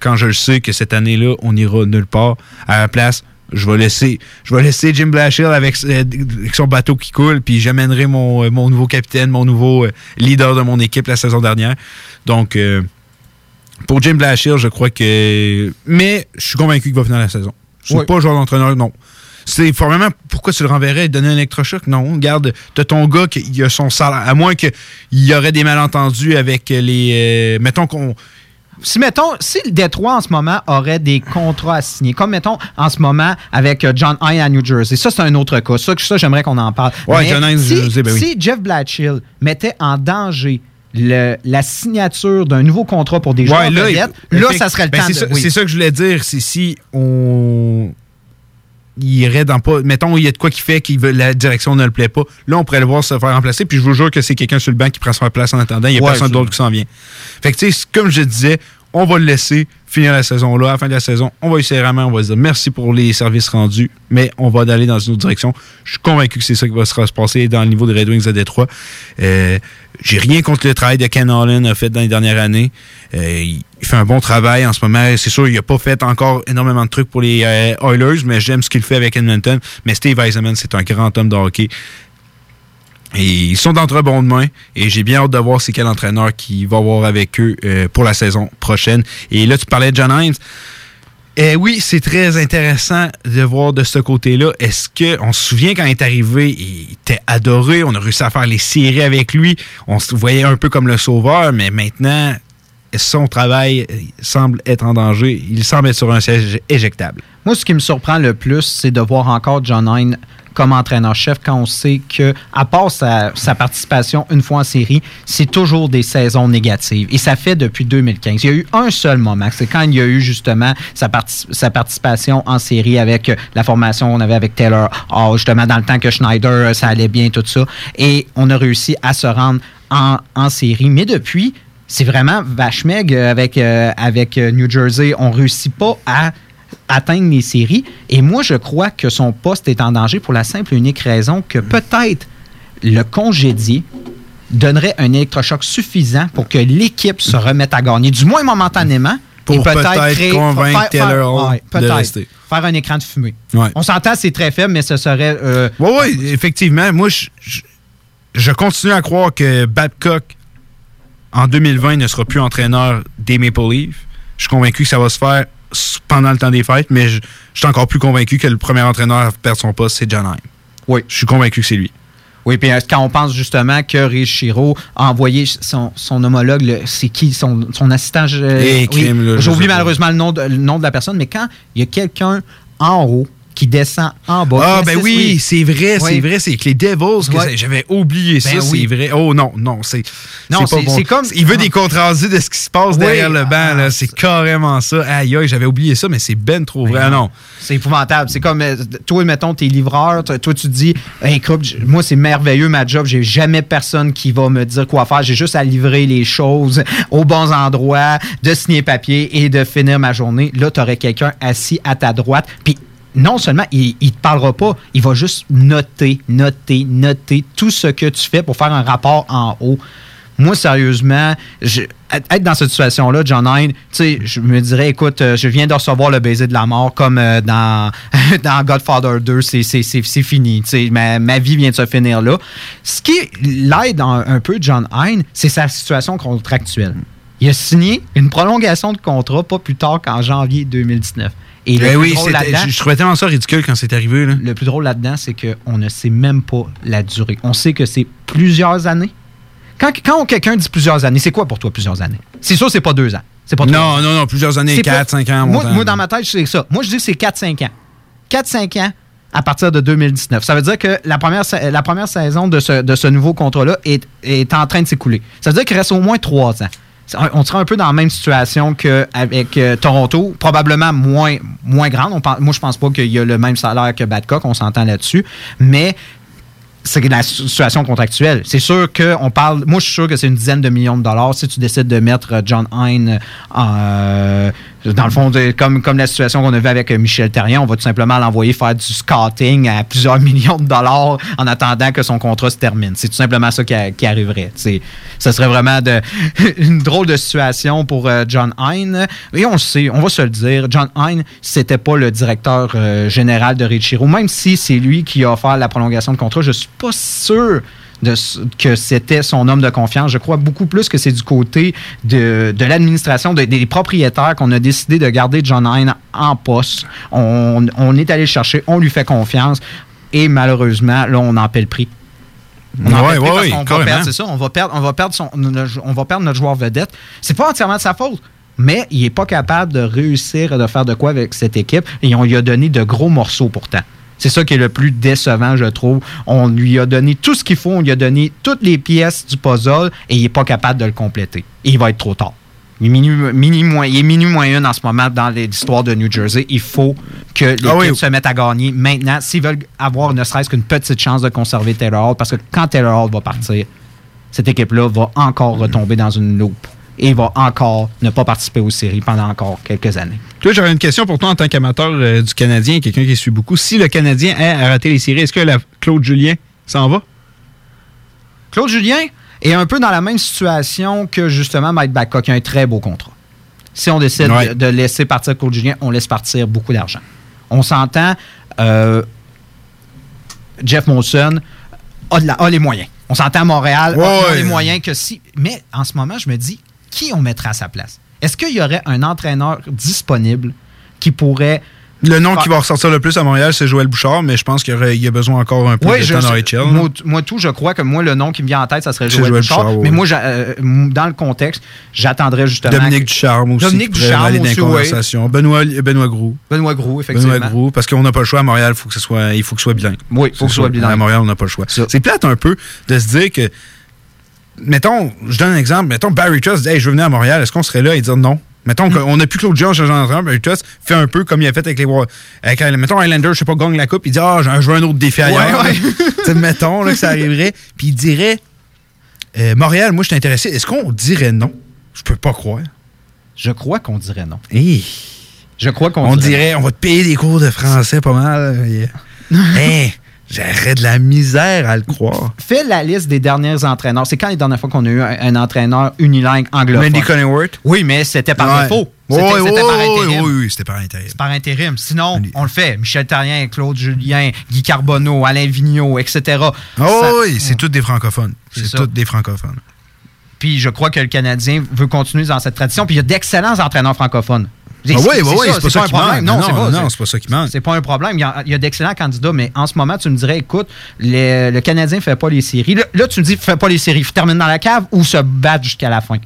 quand je le sais que cette année-là, on n'ira nulle part. À la place, je vais laisser, je vais laisser Jim Blashill avec, euh, avec son bateau qui coule, puis j'amènerai mon, euh, mon nouveau capitaine, mon nouveau euh, leader de mon équipe la saison dernière. Donc, euh, pour Jim Blashill, je crois que. Mais je suis convaincu qu'il va finir la saison. Je suis Oui. pas joueur d'entraîneur, non. C'est formellement pourquoi tu le renverrais? Et donner un électrochoc? Non, regarde, t'as ton gars qui a son salaire. À moins qu'il y aurait des malentendus avec les. euh, mettons qu'on. Si, mettons, si le Détroit en ce moment aurait des contrats à signer, comme mettons en ce moment avec euh, John Hine à New Jersey, ça c'est un autre cas. Ça, ça j'aimerais qu'on en parle. Ouais, Mais John Hine, si, ben oui. si Jeff Blatchill mettait en danger le- la signature d'un nouveau contrat pour des joueurs Ouais, là, effect- ça serait le ben, temps c'est de... ça, oui. c'est ça que je voulais dire. C'est si on. Il irait dans pas. Mettons, il y a de quoi qui fait que la direction ne le plaît pas. Là, on pourrait le voir se faire remplacer. Puis je vous jure que c'est quelqu'un sur le banc qui prend sa place en attendant. Il n'y a Ouais, personne d'autre qui s'en vient. Fait que, tu sais, comme je disais, on va le laisser finir la saison là. À la fin de la saison, on va lui serrer. On va se dire merci pour les services rendus, mais on va aller dans une autre direction. Je suis convaincu que c'est ça qui va se passer dans le niveau des Red Wings de Détroit. Euh, J'ai rien contre le travail de Ken Holland a fait dans les dernières années. Euh, il il fait un bon travail en ce moment. C'est sûr, il n'a pas fait encore énormément de trucs pour les euh, Oilers, mais j'aime ce qu'il fait avec Edmonton. Mais Steve Eisenman, c'est un grand homme de hockey. Et ils sont d'entre bons de main. Et j'ai bien hâte de voir c'est quel entraîneur qui va avoir avec eux euh, pour la saison prochaine. Et là, tu parlais de John Hines. Eh oui, c'est très intéressant de voir de ce côté-là. Est-ce que on se souvient quand il est arrivé, il était adoré, on a réussi à faire les séries avec lui, on se voyait un peu comme le sauveur, mais maintenant son travail euh, semble être en danger. Il semble être sur un siège éjectable. Moi, ce qui me surprend le plus, c'est de voir encore John Hine comme entraîneur-chef quand on sait que, à part sa, participation une fois en série, c'est toujours des saisons négatives. Et ça fait depuis 2015. Il y a eu un seul moment, c'est quand il y a eu justement sa, sa participation en série avec la formation qu'on avait avec Taylor justement dans le temps que Schneider, euh, ça allait bien, tout ça. Et on a réussi à se rendre en, en série. Mais depuis, c'est vraiment vache maigre avec, euh, avec euh, New Jersey. On réussit pas à atteindre les séries. Et moi, je crois que son poste est en danger pour la simple et unique raison que peut-être le congédié donnerait un électrochoc suffisant pour que l'équipe se remette à gagner, du moins momentanément. Pour peut-être créer- convaincre faire- Taylor de rester. Faire un écran de fumée. Ouais. On s'entend, c'est très faible, mais ce serait... euh, Oui, oui, effectivement. Moi, je, je- je continue à croire que Babcock, en 2020, ne sera plus entraîneur des Maple Leafs. Je suis convaincu que ça va se faire pendant le temps des fêtes, mais je, je suis encore plus convaincu que le premier entraîneur à perdre son poste, c'est John Heim. Oui. Je suis convaincu que c'est lui. Oui, puis euh, quand on pense justement que Richiro a envoyé son, son homologue, c'est qui? Son, son assistant là, je J'oublie malheureusement le nom, de, le nom de la personne, mais quand il y a quelqu'un en haut qui descend en bas. Ah, ben oui, c'est vrai, Oui. c'est vrai, c'est que les Devils, ça- j'avais oublié ça, Ben oui. c'est vrai. Oh non, non, c'est Non, pas c'est- bon. comme- Il veut des comptes rendus de ce qui se passe derrière le banc, Ah, c'est carrément ça. Aïe, aïe, j'avais oublié ça, mais c'est ben trop vrai. Ah, non. C'est épouvantable. C'est comme, euh, toi, mettons, t'es livreur, toi, tu te dis, Hey, écoute, moi, c'est merveilleux ma job, j'ai jamais personne qui va me dire quoi faire, j'ai juste à livrer les choses aux bons endroits, de signer papier et de finir ma journée. Là, t'aurais quelqu'un assis à ta droite, puis non seulement il, il te parlera pas, il va juste noter, noter, noter tout ce que tu fais pour faire un rapport en haut. Moi, sérieusement, être dans cette situation-là, John Hine, je me dirais, écoute, euh, je viens de recevoir le baiser de la mort comme euh, dans, <laughs> dans Godfather 2, c'est- fini. Ma, ma vie vient de se finir là. Ce qui l'aide un, un peu, John Hine, c'est sa situation contractuelle. Il a signé une prolongation de contrat pas plus tard qu'en janvier 2019. Et le Ben plus oui, drôle je, trouvais tellement ça ridicule quand c'est arrivé. Là. le plus drôle là-dedans, c'est qu'on ne sait même pas la durée. On sait que c'est plusieurs années. Quand, quand quelqu'un dit plusieurs années, c'est quoi pour toi plusieurs années? C'est sûr, c'est pas deux ans. C'est pas Non, ans. non, non, plusieurs années, C'est 4, pas- 5 ans. Moi, dans ma tête, c'est ça. Moi, je dis que c'est 4-5 ans. 4-5 ans à partir de 2019. Ça veut dire que la première, la première saison de ce, de ce nouveau contrat-là est, est en train de s'écouler. Ça veut dire qu'il reste au moins 3 ans. On sera un peu dans la même situation qu'avec euh, Toronto, probablement moins, moins grande. Moi, je pense pas qu'il y a le même salaire que Badcock, on s'entend là-dessus. Mais c'est la situation contractuelle. C'est sûr qu'on parle. Moi, je suis sûr que c'est une dizaine de millions de dollars. Si tu décides de mettre euh, John Hine euh, dans le fond, comme, la situation qu'on a vue avec euh, Michel Terrien, on va tout simplement l'envoyer faire du scouting à plusieurs <laughs> millions de dollars en attendant que son contrat se termine. C'est tout simplement ça qui, arriverait. C'est, ce serait vraiment <laughs> une drôle de situation pour euh, John Hine. Et on le sait, on va se le dire, John Hine, c'était pas le directeur euh, général de Richiro. Même si c'est lui qui a offert la prolongation de contrat, je suis pas sûr de que c'était son homme de confiance. Je crois beaucoup plus que c'est du côté de, de l'administration, de- des propriétaires qu'on a décidé de garder John Hine en poste. On, on est allé le chercher, on lui fait confiance et malheureusement, là, on en paie le prix. On Ouais, ouais, va perdre, c'est ça, on va perdre, on va perdre, son, notre- on va perdre notre joueur vedette. C'est pas entièrement de sa faute. Mais il n'est pas capable de réussir de faire de quoi avec cette équipe. Et on lui a donné de gros morceaux pourtant. C'est ça qui est le plus décevant, je trouve. On lui a donné tout ce qu'il faut, on lui a donné toutes les pièces du puzzle et il n'est pas capable de le compléter. Et il va être trop tard. Il est minuit, minuit moins, il est minuit moins une en ce moment dans l'histoire de New Jersey. Il faut que l'équipe Ah oui. se mette à gagner maintenant s'ils veulent avoir ne serait-ce qu'une petite chance de conserver Taylor Hall. Parce que quand Taylor Hall va partir, cette équipe-là va encore retomber dans une loupe et va encore ne pas participer aux séries pendant encore quelques années. Toi, j'aurais une question pour toi en tant qu'amateur euh, du Canadien, quelqu'un qui suit beaucoup. Si le Canadien a raté les séries, est-ce que la Claude Julien s'en va? Claude Julien est un peu dans la même situation que justement Mike Babcock, qui a un très beau contrat. Si on décide Ouais. de, de laisser partir Claude Julien, on laisse partir beaucoup d'argent. On s'entend, euh, Jeff Monson a, de la- a les moyens. On s'entend à Montréal, Ouais, a, les moyens que si. Mais en ce moment, je me dis, qui on mettrait à sa place? Est-ce qu'il y aurait un entraîneur disponible qui pourrait. Le nom qui va ressortir le plus à Montréal, c'est Joël Bouchard, mais je pense qu'il y, a besoin encore un peu de je temps dans. HL. Moi, tout, je crois que moi, le nom qui me vient en tête, ça serait Joël, Joël Bouchard. Mais moi, euh, dans le contexte, j'attendrais justement. Dominique que- Ducharme aussi. Dominique Ducharme aussi. Benoît, Benoît Groux. Benoît Groux, effectivement. Benoît Groux, parce qu'on n'a pas le choix à Montréal, faut que ce soit, il faut que ce soit bilingue. Oui, il faut que ce soit bilingue. À Montréal, on n'a pas le choix. C'est plate un peu de se dire que, mettons, je donne un exemple, mettons Barry Trust dit, hey, je veux venir à Montréal, est-ce qu'on serait là? Et dire non? Mettons Hmm. qu'on n'a plus Claude Jean, d'entraîneur, Barry Trust fait un peu comme il a fait avec les avec, euh, mettons, Highlander, je sais pas, gagne la coupe, il dit, ah, j'ai- je veux un autre défi ailleurs. Ouais, <laughs> ouais. Mettons là, que ça arriverait, puis il dirait, euh, Montréal, moi, je suis intéressé, est-ce qu'on dirait non? Je peux pas croire. Je crois qu'on dirait non. Hey. Je crois qu'on On dirait dirait, on va te payer des cours de français pas mal. <laughs> Hey, J'aurais de la misère à le croire. Fais la liste des derniers entraîneurs. C'est quand les dernières fois qu'on a eu un, un entraîneur unilingue anglophone? Randy Conningworth? Oui, mais c'était par Ouais. défaut. Ouais, C'était ouais, par ouais, intérim. oui, oui, c'était par intérim. C'est par intérim. Sinon, on le fait. Michel Tarien, Claude Julien, Guy Carbonneau, Alain Vigneault, etc. Oh, Ça- oui, c'est tous des francophones. C'est tous des francophones. Puis je crois que le Canadien veut continuer dans cette tradition. Puis il y a d'excellents entraîneurs francophones. Oui, oui, oui, c'est pas ça qui problème. manque. Non, Non, c'est pas, ça qui manque. C'est pas un problème. Il y a, il d'excellents candidats, mais en ce moment, tu me dirais, écoute, le, le Canadien ne fait pas les séries. Là, là, tu me dis, fait pas les séries. Termine dans la cave ou se battre jusqu'à la fin?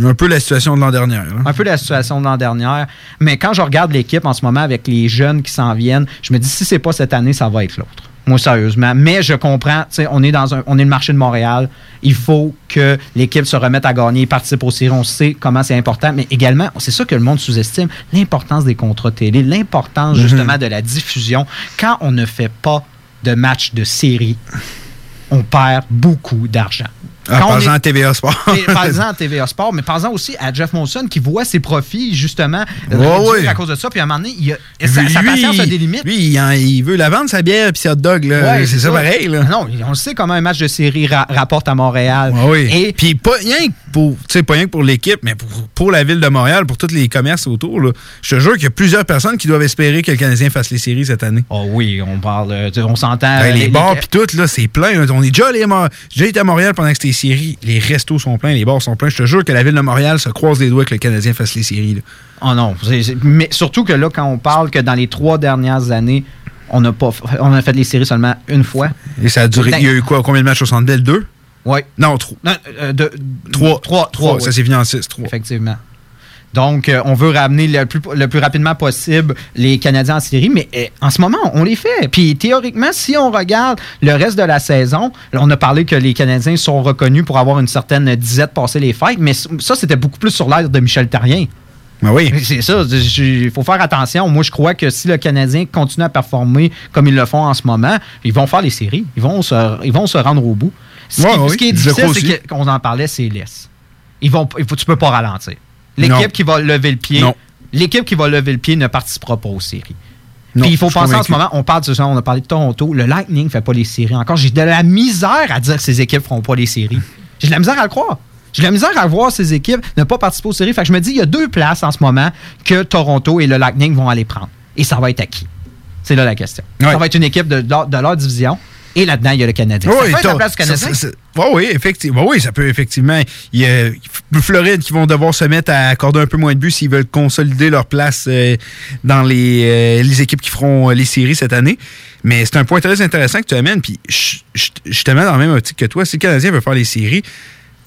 Un peu la situation de l'an dernier. Un peu la situation de l'an dernier. Mais quand je regarde l'équipe en ce moment avec les jeunes qui s'en viennent, je me dis, si c'est pas cette année, ça va être l'autre. Moi, sérieusement. Mais je comprends, on est dans un, on est le marché de Montréal. Il faut que l'équipe se remette à gagner, participe aux séries. On sait comment c'est important. Mais également, c'est ça que le monde sous-estime, l'importance des contrats télé, l'importance Mhm. justement de la diffusion. Quand on ne fait pas de match de série, on perd beaucoup d'argent. Ah, est- à TVA Sport. <laughs> Parle-en à TVA Sport, mais parle-en aussi à Jeff Monson qui voit ses profits justement à cause de ça. Puis à un moment donné, il a- sa, sa Lui, patience a des limites. Lui, il, en- il veut la vendre, sa bière, puis ses hot dogs. Ouais, c'est ça, pareil. Là. Non, on le sait comment un match de série ra- rapporte à Montréal. Ah oui. Et puis pas rien que pour, pas rien que pour l'équipe, mais pour, pour la ville de Montréal, pour tous les commerces autour. Là. Je te jure qu'il y a plusieurs personnes qui doivent espérer que le Canadien fasse les séries cette année. Oh oui, on parle, euh, on s'entend. Ben, euh, les, bars puis tout, là, c'est plein. On est déjà allé à j'ai été à Montréal pendant que c'était les séries. Les restos sont pleins, les bars sont pleins. Je te jure que la ville de Montréal se croise les doigts que le Canadien fasse les séries. là. Oh non, mais surtout que là, quand on parle que dans les trois dernières années, on a pas, on a fait les séries seulement une fois. Et ça a duré. Ben, Il y a eu quoi, combien de matchs au Centre Bell? Deux? Oui. Non, trois. Non, euh, de, Trois. Trois. Trois, oui. ça s'est fini en six, trois. Effectivement. Donc, euh, on veut ramener le plus, le plus rapidement possible les Canadiens en série, mais euh, en ce moment, on les fait. Puis théoriquement, si on regarde le reste de la saison, on a parlé que les Canadiens sont reconnus pour avoir une certaine disette passer les fêtes, mais ça, c'était beaucoup plus sur l'air de Michel. Ben oui. C'est ça. Il faut faire attention. Moi, je crois que si le Canadien continue à performer comme ils le font en ce moment, ils vont faire les séries. Ils vont se, ils vont se rendre au bout. Ce, Ouais, qui, oui, ce qui est difficile, c'est qu'on en parlait, c'est laisse. Ils vont, tu peux pas ralentir. L'équipe qui va lever le pied, l'équipe qui va lever le pied ne participera pas aux séries. Puis il faut penser en ce moment, on parle de ça, on a parlé de Toronto, le Lightning fait pas les séries encore. J'ai de la misère à dire que ces équipes feront pas les séries. <laughs> J'ai de la misère à le croire. J'ai de la misère à voir ces équipes ne pas participer aux séries. Fait que je me dis, il y a deux places en ce moment que Toronto et le Lightning vont aller prendre. Et ça va être à qui? C'est là la question. Ça va être une équipe de leur division. Et là-dedans, il y a le Canadien. ça la t'as- place Canadien. ça- ça- ça- ouais, oui, effectivement. Oui, ça peut effectivement. Il y a Floride qui vont devoir se mettre à accorder un peu moins de buts s'ils veulent consolider leur place euh, dans les, euh, les équipes qui feront euh, les séries cette année. Mais c'est un point très intéressant que tu amènes. Puis je, je- je te mets dans la même optique que toi. Si le Canadien veut faire les séries,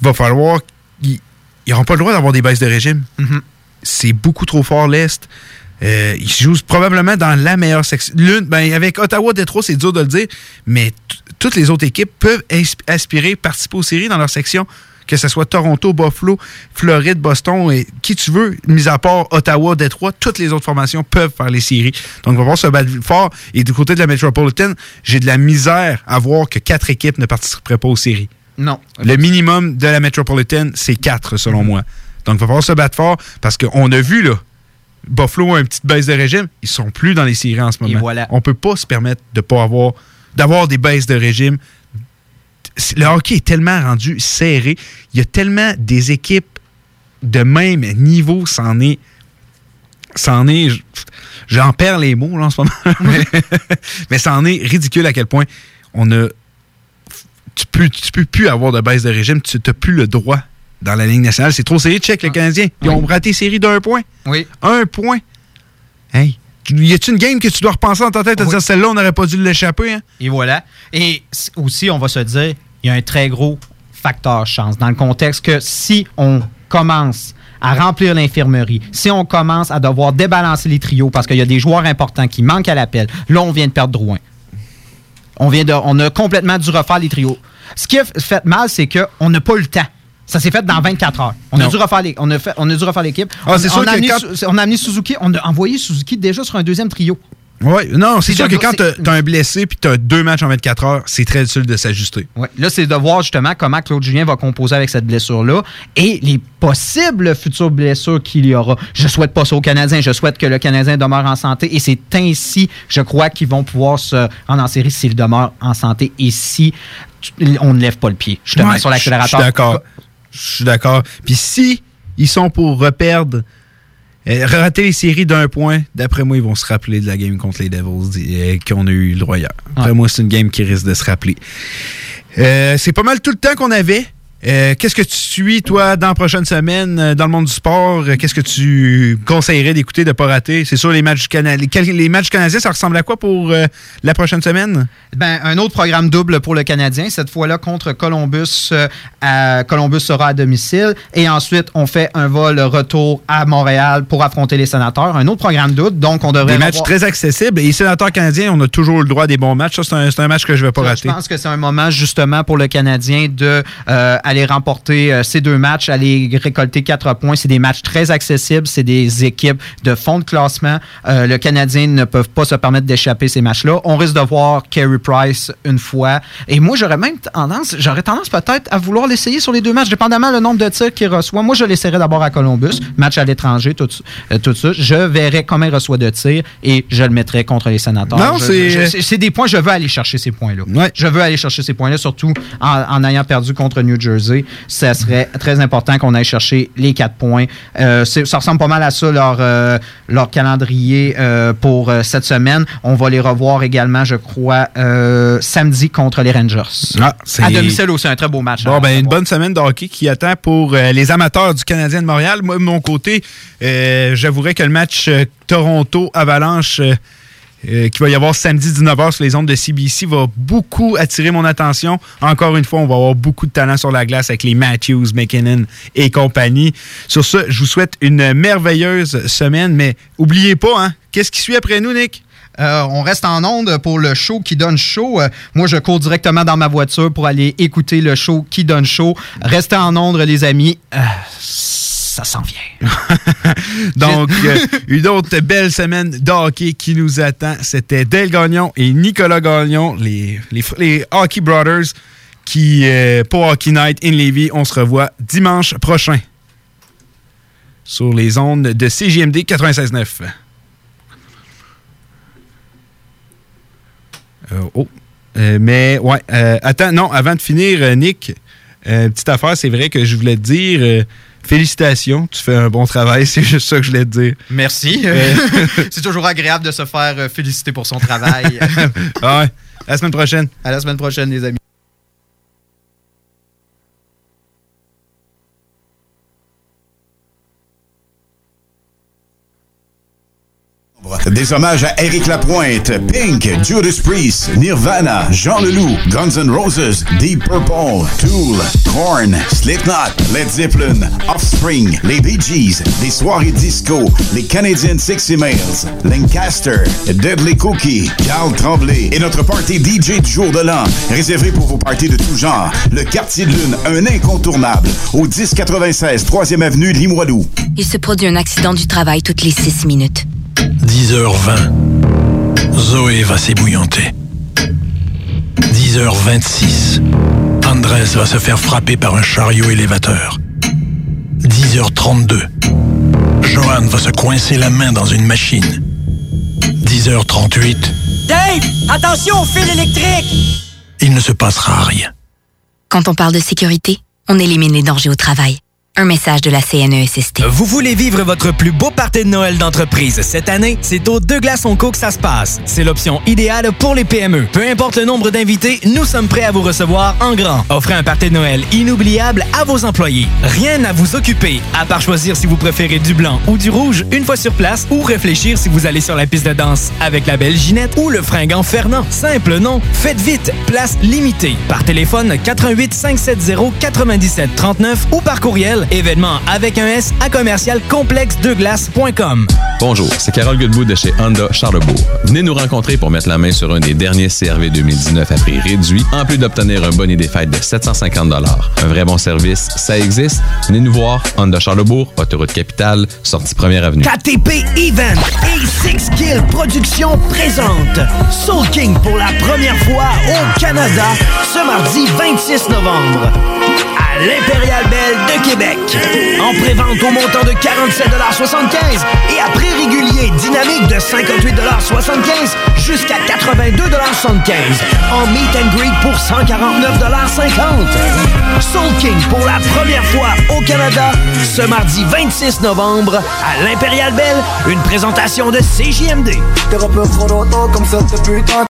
va falloir. Ils n'auront pas le droit d'avoir des baisses de régime. Mhm. C'est beaucoup trop fort l'Est. Euh, ils jouent probablement dans la meilleure section. L'une, ben, avec Ottawa, Détroit, c'est dur de le dire, mais toutes les autres équipes peuvent aspirer, participer aux séries dans leur section, que ce soit Toronto, Buffalo, Floride, Boston, et qui tu veux, mis à part Ottawa, Détroit, toutes les autres formations peuvent faire les séries. Donc, on va voir se battre fort. Et du côté de la Metropolitan, j'ai de la misère à voir que quatre équipes ne participeraient pas aux séries. Non. Le minimum de la Metropolitan, c'est 4, selon moi. Donc, il va falloir se battre fort parce qu'on a vu, là, Buffalo a une petite baisse de régime. Ils sont plus dans les séries en ce moment. voilà. On peut pas se permettre de pas avoir d'avoir des baisses de régime. Le hockey est tellement rendu serré. Il y a tellement des équipes de même niveau, c'en est. C'en est. J'en perds les mots là, en ce moment. <laughs> mais mais c'en est ridicule à quel point on a tu peux, tu peux plus avoir de baisse de régime, tu n'as plus le droit dans la Ligue nationale. C'est trop serré, check les Canadiens. Ils ont raté série d'un point. Oui. Un point. Hey, y a-tu une game que tu dois repenser dans ta tête à dire celle-là, on n'aurait pas dû l'échapper? Hein? Et voilà. Et aussi, on va se dire, il y a un très gros facteur chance dans le contexte que si on commence à remplir l'infirmerie, si on commence à devoir débalancer les trios parce qu'il y a des joueurs importants qui manquent à l'appel, là, on vient de perdre Drouin. On, vient de, on a complètement dû refaire les trios. Ce qui a fait mal, c'est qu'on n'a pas eu le temps. Ça s'est fait dans 24 heures. On a dû refaire les- on a fait- on a dû refaire l'équipe. Ah, on, a amené quand- Su- on a amené Suzuki, on a envoyé Suzuki déjà sur un deuxième trio. Oui, non, c'est sûr que quand tu as, un blessé puis tu as deux matchs en 24 heures, c'est très difficile de s'ajuster. Ouais. Là, c'est de voir justement comment Claude Julien va composer avec cette blessure-là et les possibles futures blessures qu'il y aura. Je souhaite pas ça au Canadien. Je souhaite que le Canadien demeure en santé et c'est ainsi, je crois, qu'ils vont pouvoir se rendre en série s'il demeure en santé et si on ne lève pas le pied, justement, Ouais, sur Je l'accélérateur. suis d'accord. Je suis d'accord. Puis si ils sont pour reperdre, euh, rater les séries d'un point, d'après moi, ils vont se rappeler de la game contre les Devils euh, qu'on a eu le droit hier. Après moi, c'est une game qui risque de se rappeler. Euh, c'est pas mal tout le temps qu'on avait. Euh, Qu'est-ce que tu suis, toi, dans la prochaine semaine, euh, dans le monde du sport? Euh, Qu'est-ce que tu conseillerais d'écouter, de ne pas rater? C'est sûr, les matchs, cana- les, matchs canadiens, ça ressemble à quoi pour euh, la prochaine semaine? Ben, un autre programme double pour le Canadien, cette fois-là contre Columbus. euh, Columbus sera à domicile. Et ensuite, on fait un vol retour à Montréal pour affronter les sénateurs. Un autre programme double. Donc, on devrait. Des matchs avoir- très accessibles. Et les sénateurs canadiens, on a toujours le droit à des bons matchs. Ça, c'est un, match que je ne vais pas Ça, rater. Je pense que c'est un moment justement pour le Canadien de aller remporter euh, ces deux matchs, aller récolter quatre points. C'est des matchs très accessibles, c'est des équipes de fond de classement. Euh, le Canadien ne peut pas se permettre d'échapper ces matchs-là. On risque de voir Carey Price une fois. Et moi, j'aurais même tendance, j'aurais tendance peut-être à vouloir l'essayer sur les deux matchs, dépendamment le nombre de tirs qu'il reçoit. Moi, je l'essaierai d'abord à Columbus, match à l'étranger, tout, euh, tout ça. Je verrai comment il reçoit de tirs et je le mettrai contre les sénateurs. Non, c'est- des points, je veux aller chercher ces points-là. Je veux aller chercher ces points-là, surtout en, en ayant perdu contre New Jersey. Ça serait très important qu'on aille chercher les quatre points. Euh, ça ressemble pas mal à ça, leur, euh, leur calendrier euh, pour euh, cette semaine. On va les revoir également, je crois, euh, samedi contre les Rangers. Ah, à domicile aussi, un très beau match. Bon, à- ben, une bonne semaine de hockey qui attend pour euh, les amateurs du Canadien de Montréal. Moi, de mon côté, euh, j'avouerais que le match euh, Toronto-Avalanche, euh, qu'il va y avoir samedi 19h sur les ondes de CBC va beaucoup attirer mon attention. Encore une fois, on va avoir beaucoup de talent sur la glace avec les Matthews, McKinnon et compagnie. Sur ce, je vous souhaite une merveilleuse semaine, mais oubliez pas, hein, qu'est-ce qui suit après nous, Nick? Euh, on reste en onde pour le show qui donne chaud. Euh, moi, je cours directement dans ma voiture pour aller écouter le show qui donne chaud. Restez en onde, les amis. Ça s'en vient. <laughs> Donc, euh, une autre belle semaine de hockey qui nous attend. C'était Dale Gagnon et Nicolas Gagnon, les, les, Hockey Brothers, qui, euh, pour Hockey Night in Levy, on se revoit dimanche prochain sur les ondes de CJMD 96.9. Euh, oh. Euh, mais, ouais. attends, non, avant de finir, Nick, petite affaire, c'est vrai que je voulais te dire félicitations, tu fais un bon travail, <laughs> c'est juste ça que je voulais te dire. Merci. Euh, <laughs> <laughs> C'est toujours agréable de se faire euh, féliciter pour son travail. Ah ouais. À la semaine prochaine. À la semaine prochaine, les amis. Des hommages à Eric Lapointe, Pink, Judas Priest, Nirvana, Jean Leloup, Guns N' Roses, Deep Purple, Tool, Korn, Slipknot, Led Zeppelin, Offspring, les Bee Gees, des soirées disco, les Canadian Sexy Males, Lancaster, Deadly Cookie, Carl Tremblay et notre party DJ du jour de l'an, réservé pour vos parties de tout genre. Le Quartier de Lune, un incontournable, au 1096 3e Avenue Limoilou. Il se produit un accident du travail toutes les six minutes. 10h20. Zoé va s'ébouillanter. 10h26. Andrés va se faire frapper par un chariot élévateur. 10h32. Johan va se coincer la main dans une machine. 10h38. Dave, attention au fil électrique! Il ne se passera rien. Quand on parle de sécurité, on élimine les dangers au travail. Un message de la CNESST. Vous voulez vivre votre plus beau party de Noël d'entreprise cette année? C'est au Deux Glaçons Co que ça se passe. C'est l'option idéale pour les PME. Peu importe le nombre d'invités, nous sommes prêts à vous recevoir en grand. Offrez un party de Noël inoubliable à vos employés. Rien à vous occuper, à part choisir si vous préférez du blanc ou du rouge une fois sur place ou réfléchir si vous allez sur la piste de danse avec la belle Ginette ou le fringant Fernand. Simple, non? Faites vite, place limitée. Par téléphone 88 570 97 39 ou par courriel événement avec un S à commercial complexe de glace.com. Bonjour, c'est Carole Goodbout de chez Honda Charlebourg. Venez nous rencontrer pour mettre la main sur un des derniers CRV 2019 à prix réduit, en plus d'obtenir un bonnet des fêtes de 750 Un vrai bon service, ça existe. Venez nous voir, Honda Charlebourg, autoroute capitale, sortie première avenue. KTP Event et Six Kill Productions présente Soul King pour la première fois au Canada ce mardi 26 novembre à l'Impérial Belle de Québec. En pré-vente au montant de 47,75 et à prix régulier dynamique de 58,75 jusqu'à 82,75 en meet and greet pour 149,50 Soul King pour la première fois au Canada ce mardi 26 novembre à l'Impérial Belle, une présentation de CJMD.